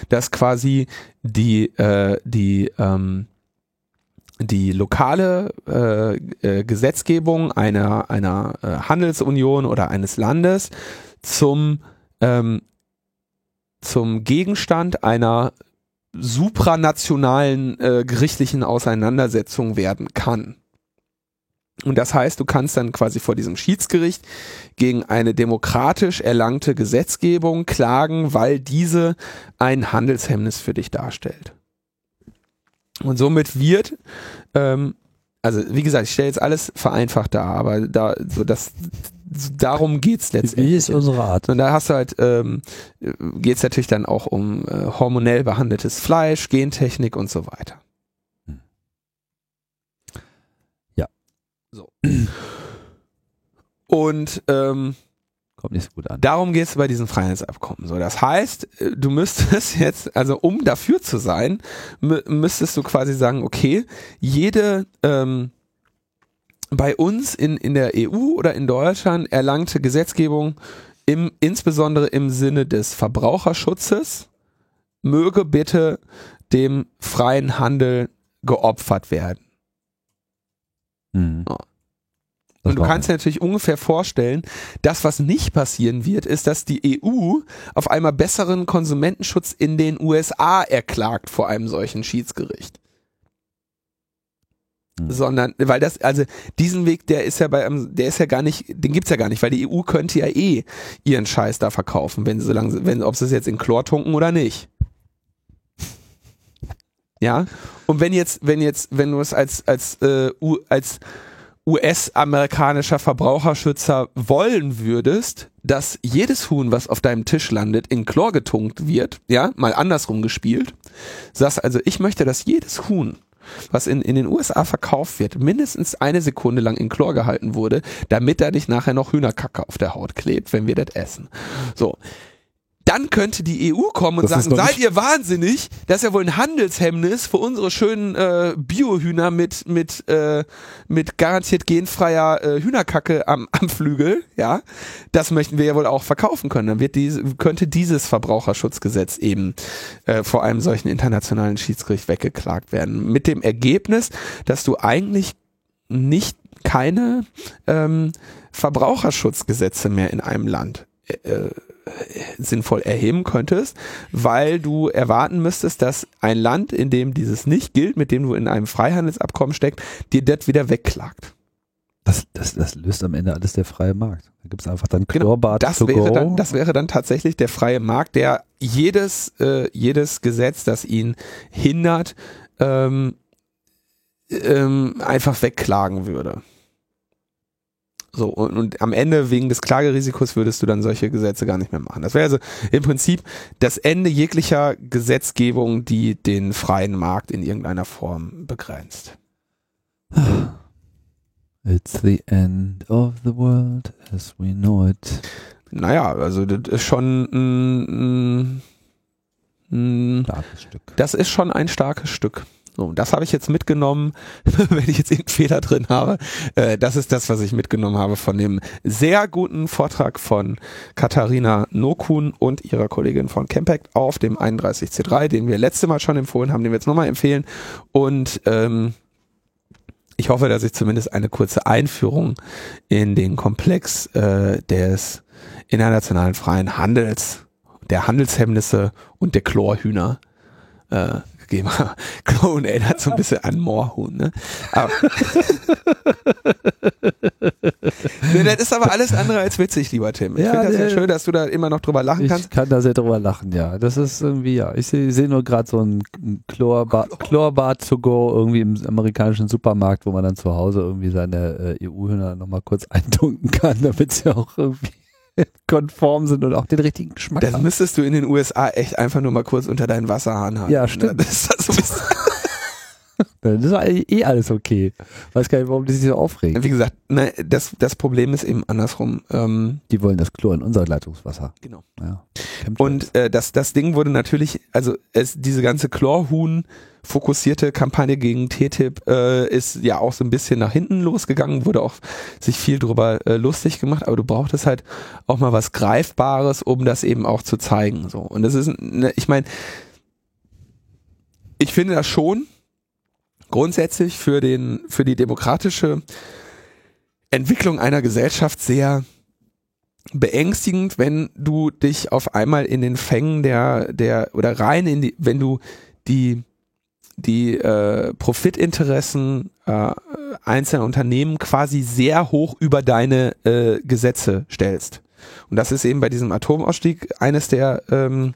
dass quasi die, äh, die, ähm, die lokale äh, äh, Gesetzgebung einer, einer äh, Handelsunion oder eines Landes zum, ähm, zum Gegenstand einer supranationalen äh, gerichtlichen Auseinandersetzung werden kann. Und das heißt, du kannst dann quasi vor diesem Schiedsgericht gegen eine demokratisch erlangte Gesetzgebung klagen, weil diese ein Handelshemmnis für dich darstellt. Und somit wird, ähm, also wie gesagt, ich stelle jetzt alles vereinfacht dar, aber da, so das, darum geht's letztendlich. Wie ist unsere Art? Und da hast du halt, ähm, geht es natürlich dann auch um äh, hormonell behandeltes Fleisch, Gentechnik und so weiter. Hm. Ja. So. Und ähm, Kommt nicht so gut an. darum geht es bei diesen Freihandelsabkommen. So, das heißt, äh, du müsstest jetzt, also um dafür zu sein, mü müsstest du quasi sagen, okay, jede ähm, bei uns in, in der EU oder in Deutschland erlangte Gesetzgebung im, insbesondere im Sinne des Verbraucherschutzes möge bitte dem freien Handel geopfert werden. Mhm. Ja. Das Und du kannst dir natürlich ungefähr vorstellen, das, was nicht passieren wird, ist, dass die EU auf einmal besseren Konsumentenschutz in den USA erklagt vor einem solchen Schiedsgericht. Hm. Sondern, weil das, also diesen Weg, der ist ja bei einem, der ist ja gar nicht, den gibt's ja gar nicht, weil die EU könnte ja eh ihren Scheiß da verkaufen, wenn sie solange, wenn, ob sie es jetzt in Chlor tunken oder nicht. Ja. Und wenn jetzt, wenn jetzt, wenn du es als, als, äh, U, als US-amerikanischer Verbraucherschützer wollen würdest, dass jedes Huhn, was auf deinem Tisch landet, in Chlor getunkt wird, ja, mal andersrum gespielt, sagst also, ich möchte, dass jedes Huhn, was in, in den USA verkauft wird, mindestens eine Sekunde lang in Chlor gehalten wurde, damit da nicht nachher noch Hühnerkacke auf der Haut klebt, wenn wir das essen. So. Dann könnte die EU kommen und Das sagen, seid ihr wahnsinnig? Das ist ja wohl ein Handelshemmnis für unsere schönen äh, Biohühner mit mit äh, mit garantiert genfreier äh, Hühnerkacke am, am Flügel, ja. Das möchten wir ja wohl auch verkaufen können. Dann wird diese, könnte dieses Verbraucherschutzgesetz eben äh, vor einem solchen internationalen Schiedsgericht weggeklagt werden. Mit dem Ergebnis, dass du eigentlich nicht keine ähm, Verbraucherschutzgesetze mehr in einem Land äh, sinnvoll erheben könntest, weil du erwarten müsstest, dass ein Land, in dem dieses nicht gilt, mit dem du in einem Freihandelsabkommen steckst, dir das wieder wegklagt. Das, das, das löst am Ende alles der freie Markt. Da gibt's einfach dann Genau, Chlorbad Das wäre, dann, das wäre dann tatsächlich der freie Markt, der jedes, äh, jedes Gesetz, das ihn hindert, ähm, ähm, einfach wegklagen würde. So, und, und am Ende wegen des Klagerisikos würdest du dann solche Gesetze gar nicht mehr machen. Das wäre also im Prinzip das Ende jeglicher Gesetzgebung, die den freien Markt in irgendeiner Form begrenzt. It's the end of the world as we know it. Naja, also das ist schon ein, ein, ein Starkes Stück. Das ist schon ein starkes Stück. So, das habe ich jetzt mitgenommen, wenn ich jetzt irgendeinen Fehler drin habe. Äh, das ist das, was ich mitgenommen habe von dem sehr guten Vortrag von Katharina Nokun und ihrer Kollegin von Campact auf dem 31C3, den wir letzte Mal schon empfohlen haben, den wir jetzt nochmal empfehlen. Und ähm, ich hoffe, dass ich zumindest eine kurze Einführung in den Komplex äh, des internationalen freien Handels, der Handelshemmnisse und der Chlorhühner äh, gegeben habe. Chlor erinnert so ein bisschen an Moorhuhn, ne? Aber nee, das ist aber alles andere als witzig, lieber Tim. Ich Ja, finde das ja schön, dass du da immer noch drüber lachen Ich kannst. kann da sehr drüber lachen, ja. Das ist irgendwie, ja. Ich sehe seh nur gerade so ein Chlorbad, Chlorbad to go irgendwie im amerikanischen Supermarkt, wo man dann zu Hause irgendwie seine äh, EU-Hühner nochmal kurz eintunken kann, damit sie auch irgendwie konform sind und auch den richtigen Geschmack Das haben. müsstest du in den USA echt einfach nur mal kurz unter deinen Wasserhahn haben. Ja, stimmt. Das ist das so ein bisschen Das ist eh alles okay. Weiß gar nicht, warum die sich so aufregen. Wie gesagt, ne, das, das Problem ist eben andersrum. Ähm, Die wollen das Chlor in unser Leitungswasser. Genau. Ja. und äh, das, das Ding wurde natürlich, also es, diese ganze Chlorhuhn fokussierte Kampagne gegen TTIP äh, ist ja auch so ein bisschen nach hinten losgegangen, wurde auch sich viel drüber äh, lustig gemacht, aber du brauchtest halt auch mal was Greifbares, um das eben auch zu zeigen. So. Und das ist, ne, ich meine, ich finde das schon grundsätzlich für den, für die demokratische Entwicklung einer Gesellschaft sehr beängstigend, wenn du dich auf einmal in den Fängen der, der, oder rein in die, wenn du die, die äh, Profitinteressen äh, einzelner Unternehmen quasi sehr hoch über deine äh, Gesetze stellst. Und das ist eben bei diesem Atomausstieg eines der ähm,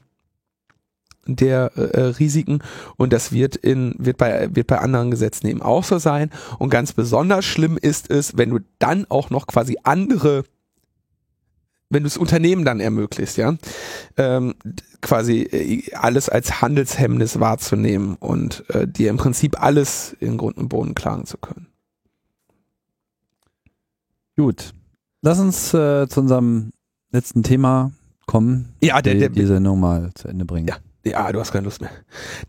der äh, Risiken und das wird in wird bei wird bei anderen Gesetzen eben auch so sein und ganz besonders schlimm ist es, wenn du dann auch noch quasi andere wenn du das Unternehmen dann ermöglicht, ja, ähm, quasi äh, alles als Handelshemmnis wahrzunehmen und äh, dir im Prinzip alles in Grund und Boden klagen zu können. Gut. Lass uns äh, zu unserem letzten Thema kommen. Ja, der, die, der, die Sendung mal zu Ende bringen. Ja, ja, du hast keine Lust mehr.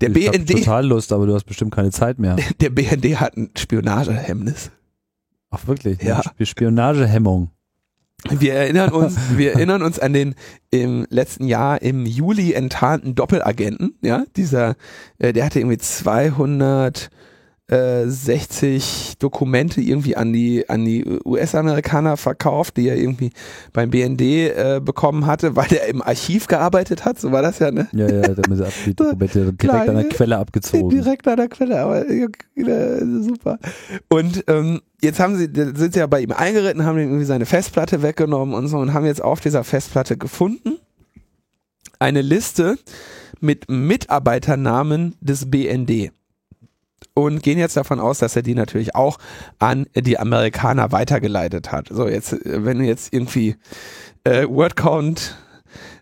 Der ich hab BND, total Lust, aber du hast bestimmt keine Zeit mehr. der BND hat ein Spionagehemmnis. Ach wirklich? Ja. Sp- Spionagehemmung. Wir erinnern uns, wir erinnern uns an den im letzten Jahr im Juli enttarnten Doppelagenten, ja, dieser, äh, der hatte irgendwie 260 Dokumente irgendwie an die an die US-Amerikaner verkauft, die er irgendwie beim BND äh, bekommen hatte, weil er im Archiv gearbeitet hat, so war das ja, ne? Ja, ja, sie ab- die Dokumente direkt Kleine- an der Quelle abgezogen. Direkt an der Quelle, aber ja, äh, super. Und ähm, jetzt haben sie, da sind sie ja bei ihm eingeritten, haben ihm irgendwie seine Festplatte weggenommen und so und haben jetzt auf dieser Festplatte gefunden eine Liste mit Mitarbeiternamen des BND. Und gehen jetzt davon aus, dass er die natürlich auch an die Amerikaner weitergeleitet hat. So, jetzt, äh, wenn du jetzt irgendwie äh, Wordcount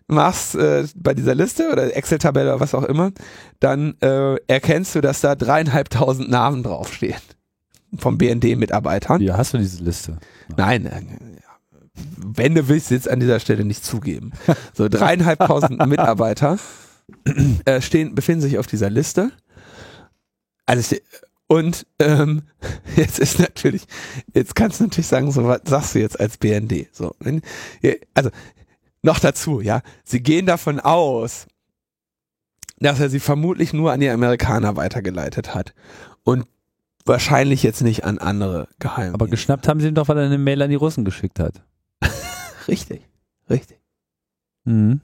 machst äh, bei dieser Liste oder Excel-Tabelle oder was auch immer, dann äh, erkennst du, dass da dreieinhalbtausend Namen draufstehen vom BND-Mitarbeitern. Wie hast du diese Liste? Nein, äh, ja. wenn du willst, jetzt an dieser Stelle nicht zugeben. So dreieinhalbtausend Mitarbeiter äh, stehen, befinden sich auf dieser Liste. Also ich- und ähm, jetzt ist natürlich, jetzt kannst du natürlich sagen, so was sagst du jetzt als BND? So, also noch dazu, ja, sie gehen davon aus, dass er sie vermutlich nur an die Amerikaner weitergeleitet hat und wahrscheinlich jetzt nicht an andere Geheimdienste. Aber geschnappt haben sie ihn doch, weil er eine Mail an die Russen geschickt hat. Richtig, richtig. Mhm.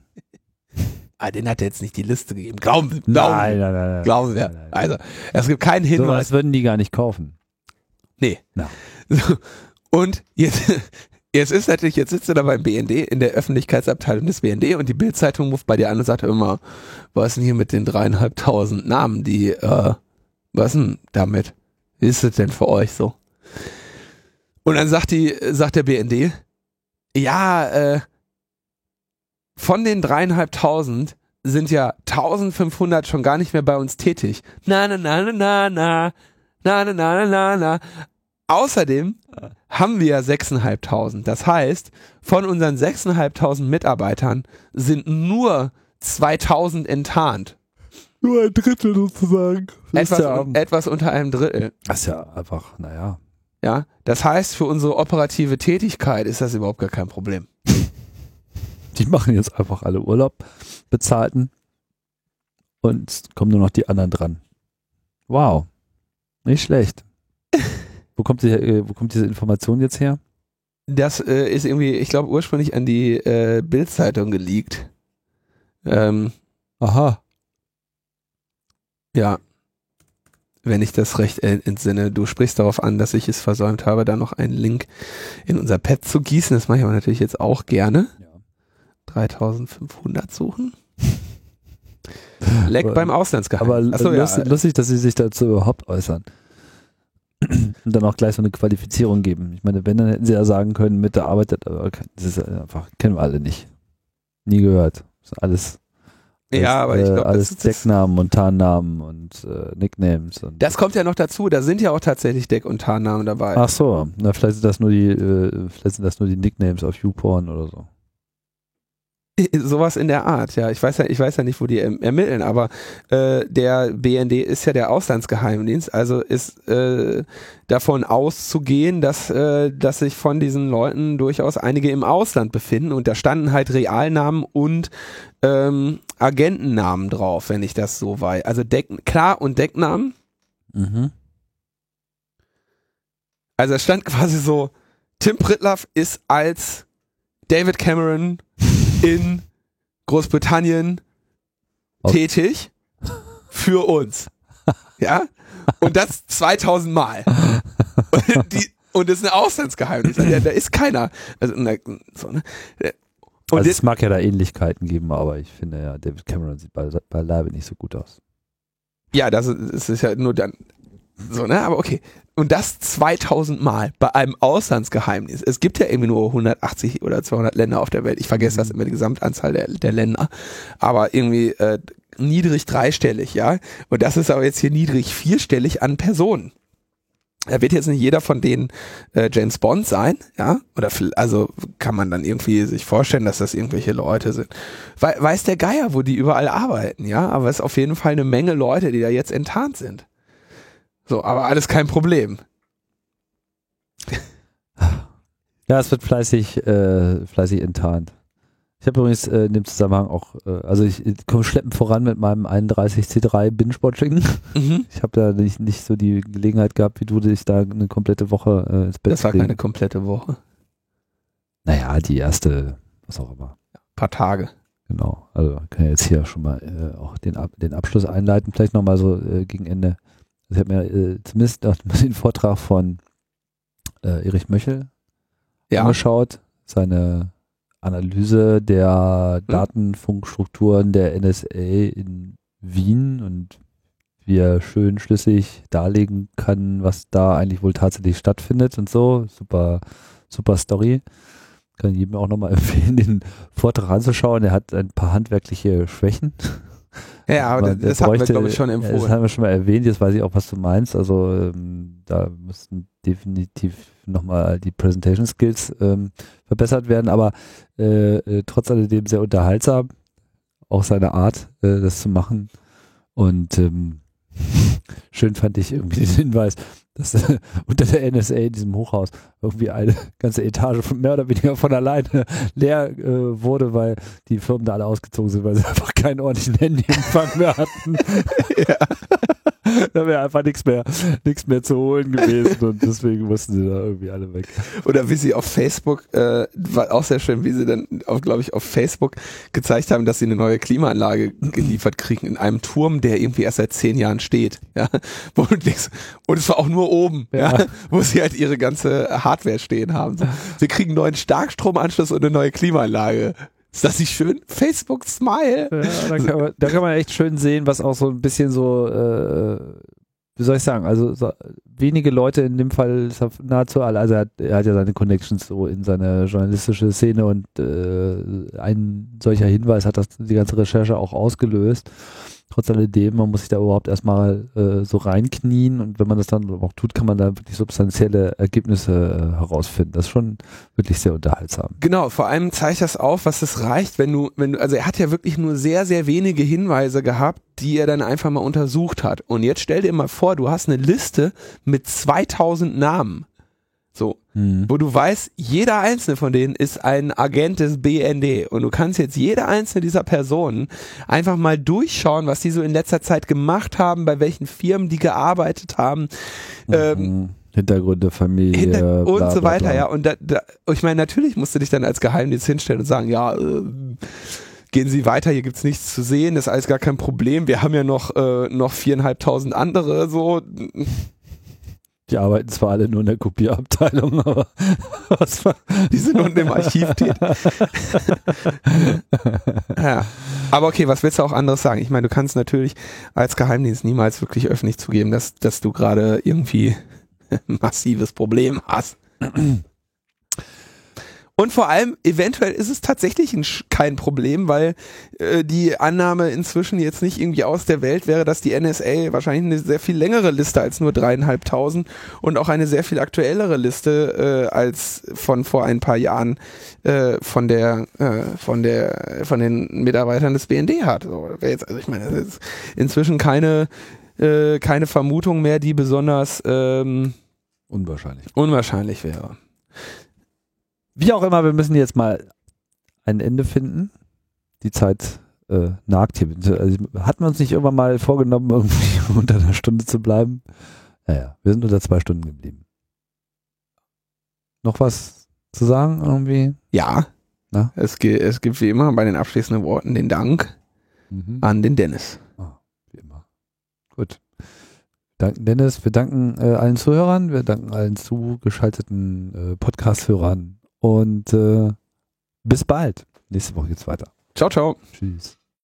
Ah, den hat er jetzt nicht die Liste gegeben. Glauben wir, glauben Nein, nein, nein. nein. glauben wir. Nein, nein. Also, es gibt keinen So Hinweis. was würden die gar nicht kaufen. Nee. Na. So. Und jetzt, jetzt ist natürlich, jetzt sitzt du da beim BND in der Öffentlichkeitsabteilung des BND und die Bildzeitung ruft bei dir an und sagt immer, was ist denn hier mit den dreieinhalbtausend Namen, die, äh, was denn damit? Wie ist es denn für euch so? Und dann sagt die, sagt der BND, ja, äh, von den dreieinhalbtausend sind ja 1500 schon gar nicht mehr bei uns tätig. Na, na, na, na, na, na, na, na, na, na, na. Außerdem haben wir ja 6.500. Das heißt, von unseren 6.500 Mitarbeitern sind nur 2000 enttarnt. Nur ein Drittel sozusagen. Etwas, ja, etwas unter einem Drittel. das ist ja einfach, naja. Ja, das heißt, für unsere operative Tätigkeit ist das überhaupt gar kein Problem. Die machen jetzt einfach alle Urlaub, bezahlten. Und kommen nur noch die anderen dran. Wow. Nicht schlecht. wo, kommt die, äh, wo kommt diese Information jetzt her? Das äh, ist irgendwie, ich glaube, ursprünglich an die äh, Bildzeitung geleakt. Ähm, Aha. ja. Wenn ich das recht entsinne, du sprichst darauf an, dass ich es versäumt habe, da noch einen Link in unser Pad zu gießen. Das mache ich aber natürlich jetzt auch gerne. Ja. 3500 suchen. Leck Aber- beim Auslandsgeheimnis. Aber Achso, lustig, ja. lustig, dass sie sich dazu überhaupt äußern. Und dann auch gleich so eine Qualifizierung geben. Ich meine, wenn, dann hätten sie ja sagen können, mitarbeitet, aber das ist einfach, kennen wir alle nicht. Nie gehört. Das ist alles, alles, Ja, aber ich äh, glaube, alles das, das, Decknamen und Tarnnamen und äh, Nicknames. Und das kommt ja noch dazu. Da sind ja auch tatsächlich Deck- und Tarnnamen dabei. Ach so, na, vielleicht sind das nur die, äh, vielleicht sind das nur die Nicknames auf YouPorn oder so. Sowas in der Art, ja. Ich weiß ja, ich weiß ja nicht, wo die erm- ermitteln, aber äh, der BND ist ja der Auslandsgeheimdienst, also ist äh, davon auszugehen, dass, äh, dass sich von diesen Leuten durchaus einige im Ausland befinden und da standen halt Realnamen und ähm, Agentennamen drauf, wenn ich das so weiß. Also Deck, klar und Decknamen. Mhm. Also es stand quasi so, Tim Pritlaff ist als David Cameron in Großbritannien Okay. tätig für uns. Ja? Und das 2000 Mal. Und, die, und das ist ein Auslandsgeheimnis. Da, da ist keiner. Also, na, so, ne? Und also es mag ja da Ähnlichkeiten geben, aber ich finde ja, David Cameron sieht bei, beileibe nicht so gut aus. ja, das ist, das ist ja nur dann. So, ne? Aber okay. Und das 2000 Mal bei einem Auslandsgeheimnis. Es gibt ja irgendwie nur 180 oder 200 Länder auf der Welt. Ich vergesse das immer, die Gesamtanzahl der, der Länder. Aber irgendwie äh, niedrig dreistellig, ja. Und das ist aber jetzt hier niedrig vierstellig an Personen. Da wird jetzt nicht jeder von denen äh, James Bond sein, ja, oder also kann man dann irgendwie sich vorstellen, dass das irgendwelche Leute sind. Wei- weiß der Geier, wo die überall arbeiten, ja, aber es ist auf jeden Fall eine Menge Leute, die da jetzt enttarnt sind. So, aber alles kein Problem. Ja, es wird fleißig, äh, fleißig enttarnt. Ich habe übrigens äh, in dem Zusammenhang auch, äh, also ich, ich komme schleppend voran mit meinem 31C3 Binge-Watching. Mhm. Ich habe da nicht, nicht so die Gelegenheit gehabt, wie du dich da eine komplette Woche äh, ins Bett Das war keine komplette Woche. Naja, die erste, was auch immer. paar Tage. Genau. Also kann ja jetzt hier schon mal äh, auch den, Ab den Abschluss einleiten, vielleicht nochmal so äh, gegen Ende. Ich habe mir äh, zumindest mal den Vortrag von äh, Erich Möchel Ja. angeschaut, seine Analyse der Hm. Datenfunkstrukturen der NSA in Wien und wie er schön schlüssig darlegen kann, was da eigentlich wohl tatsächlich stattfindet und so. Super, super Story. Kann jedem auch nochmal empfehlen, den Vortrag anzuschauen. Er hat ein paar handwerkliche Schwächen. Ja, aber Aber das, das er haben wir, bräuchte- glaube ich, schon Das empfohlen. haben wir schon mal erwähnt, jetzt weiß ich auch, was du meinst. Also ähm, da müssten definitiv nochmal die Presentation Skills ähm, verbessert werden, aber äh, äh, trotz alledem sehr unterhaltsam. Auch seine Art, äh, das zu machen. Und ähm, schön fand ich irgendwie den Hinweis, dass äh, unter der NSA in diesem Hochhaus irgendwie eine ganze Etage von mehr oder weniger von alleine leer äh, wurde, weil die Firmen da alle ausgezogen sind, weil sie einfach keinen ordentlichen Handyempfang mehr hatten. da wäre einfach nichts mehr, nichts mehr zu holen gewesen und deswegen mussten sie da irgendwie alle weg. Oder wie sie auf Facebook, äh, war auch sehr schön, wie sie dann, auch, glaube ich, auf Facebook gezeigt haben, dass sie eine neue Klimaanlage geliefert kriegen in einem Turm, der irgendwie erst seit zehn Jahren steht. Ja, und es war auch nur oben, ja. Ja. wo sie halt ihre ganze Hardware stehen haben. Wir kriegen einen neuen Starkstromanschluss und eine neue Klimaanlage. Ist das nicht schön? Facebook Smile. Ja, da, kann man, da kann man echt schön sehen, was auch so ein bisschen so, äh, wie soll ich sagen, also so, wenige Leute in dem Fall, nahezu alle, also er hat, er hat ja seine Connections so in seine journalistische Szene und äh, ein solcher Hinweis hat das die ganze Recherche auch ausgelöst. Trotz alledem, man muss sich da überhaupt erstmal äh, so reinknien und wenn man das dann auch tut, kann man da wirklich substanzielle Ergebnisse äh, herausfinden. Das ist schon wirklich sehr unterhaltsam. Genau, vor allem zeigt das auf, was es reicht, wenn du, wenn du, also er hat ja wirklich nur sehr, sehr wenige Hinweise gehabt, die er dann einfach mal untersucht hat. Und jetzt stell dir mal vor, du hast eine Liste mit 2000 Namen. So, wo du weißt, jeder einzelne von denen ist ein Agent des BND und du kannst jetzt jede einzelne dieser Personen einfach mal durchschauen, was die so in letzter Zeit gemacht haben, bei welchen Firmen die gearbeitet haben, ähm, Mhm. Hintergründe, Familie hinter und bla, so bla, weiter, bla. ja. Und da, da, ich meine, natürlich musst du dich dann als Geheimdienst hinstellen und sagen, ja, äh, gehen Sie weiter, hier gibt's nichts zu sehen, das ist alles gar kein Problem. Wir haben ja noch, äh, noch viereinhalbtausend andere, so. Die arbeiten zwar alle nur in der Kopierabteilung, aber was war? Die sind unten im Archiv tätig. ja. Aber okay, was willst du auch anderes sagen? Ich meine, du kannst natürlich als Geheimdienst niemals wirklich öffentlich zugeben, dass, dass du gerade irgendwie ein massives Problem hast. Und vor allem, eventuell ist es tatsächlich ein, kein Problem, weil äh, die Annahme inzwischen jetzt nicht irgendwie aus der Welt wäre, dass die NSA wahrscheinlich eine sehr viel längere Liste als nur dreieinhalbtausend und auch eine sehr viel aktuellere Liste äh, als von vor ein paar Jahren äh, von der äh, von der von den Mitarbeitern des BND hat. So, jetzt, also ich meine, das ist inzwischen keine äh, keine Vermutung mehr, die besonders ähm, Unwahrscheinlich. unwahrscheinlich wäre. Wie auch immer, wir müssen jetzt mal ein Ende finden. Die Zeit äh, nagt hier. Also, hatten wir uns nicht irgendwann mal vorgenommen, irgendwie unter einer Stunde zu bleiben? Naja, wir sind unter zwei Stunden geblieben. Noch was zu sagen irgendwie? Ja. Na? Es, gi- es gibt wie immer bei den abschließenden Worten den Dank Mhm. an den Dennis. Wie immer. Gut. Danken Dennis, wir danken äh, allen Zuhörern, wir danken allen zugeschalteten äh, Podcast-Hörern und äh, bis bald. Nächste Woche geht's weiter. Ciao, ciao. Tschüss.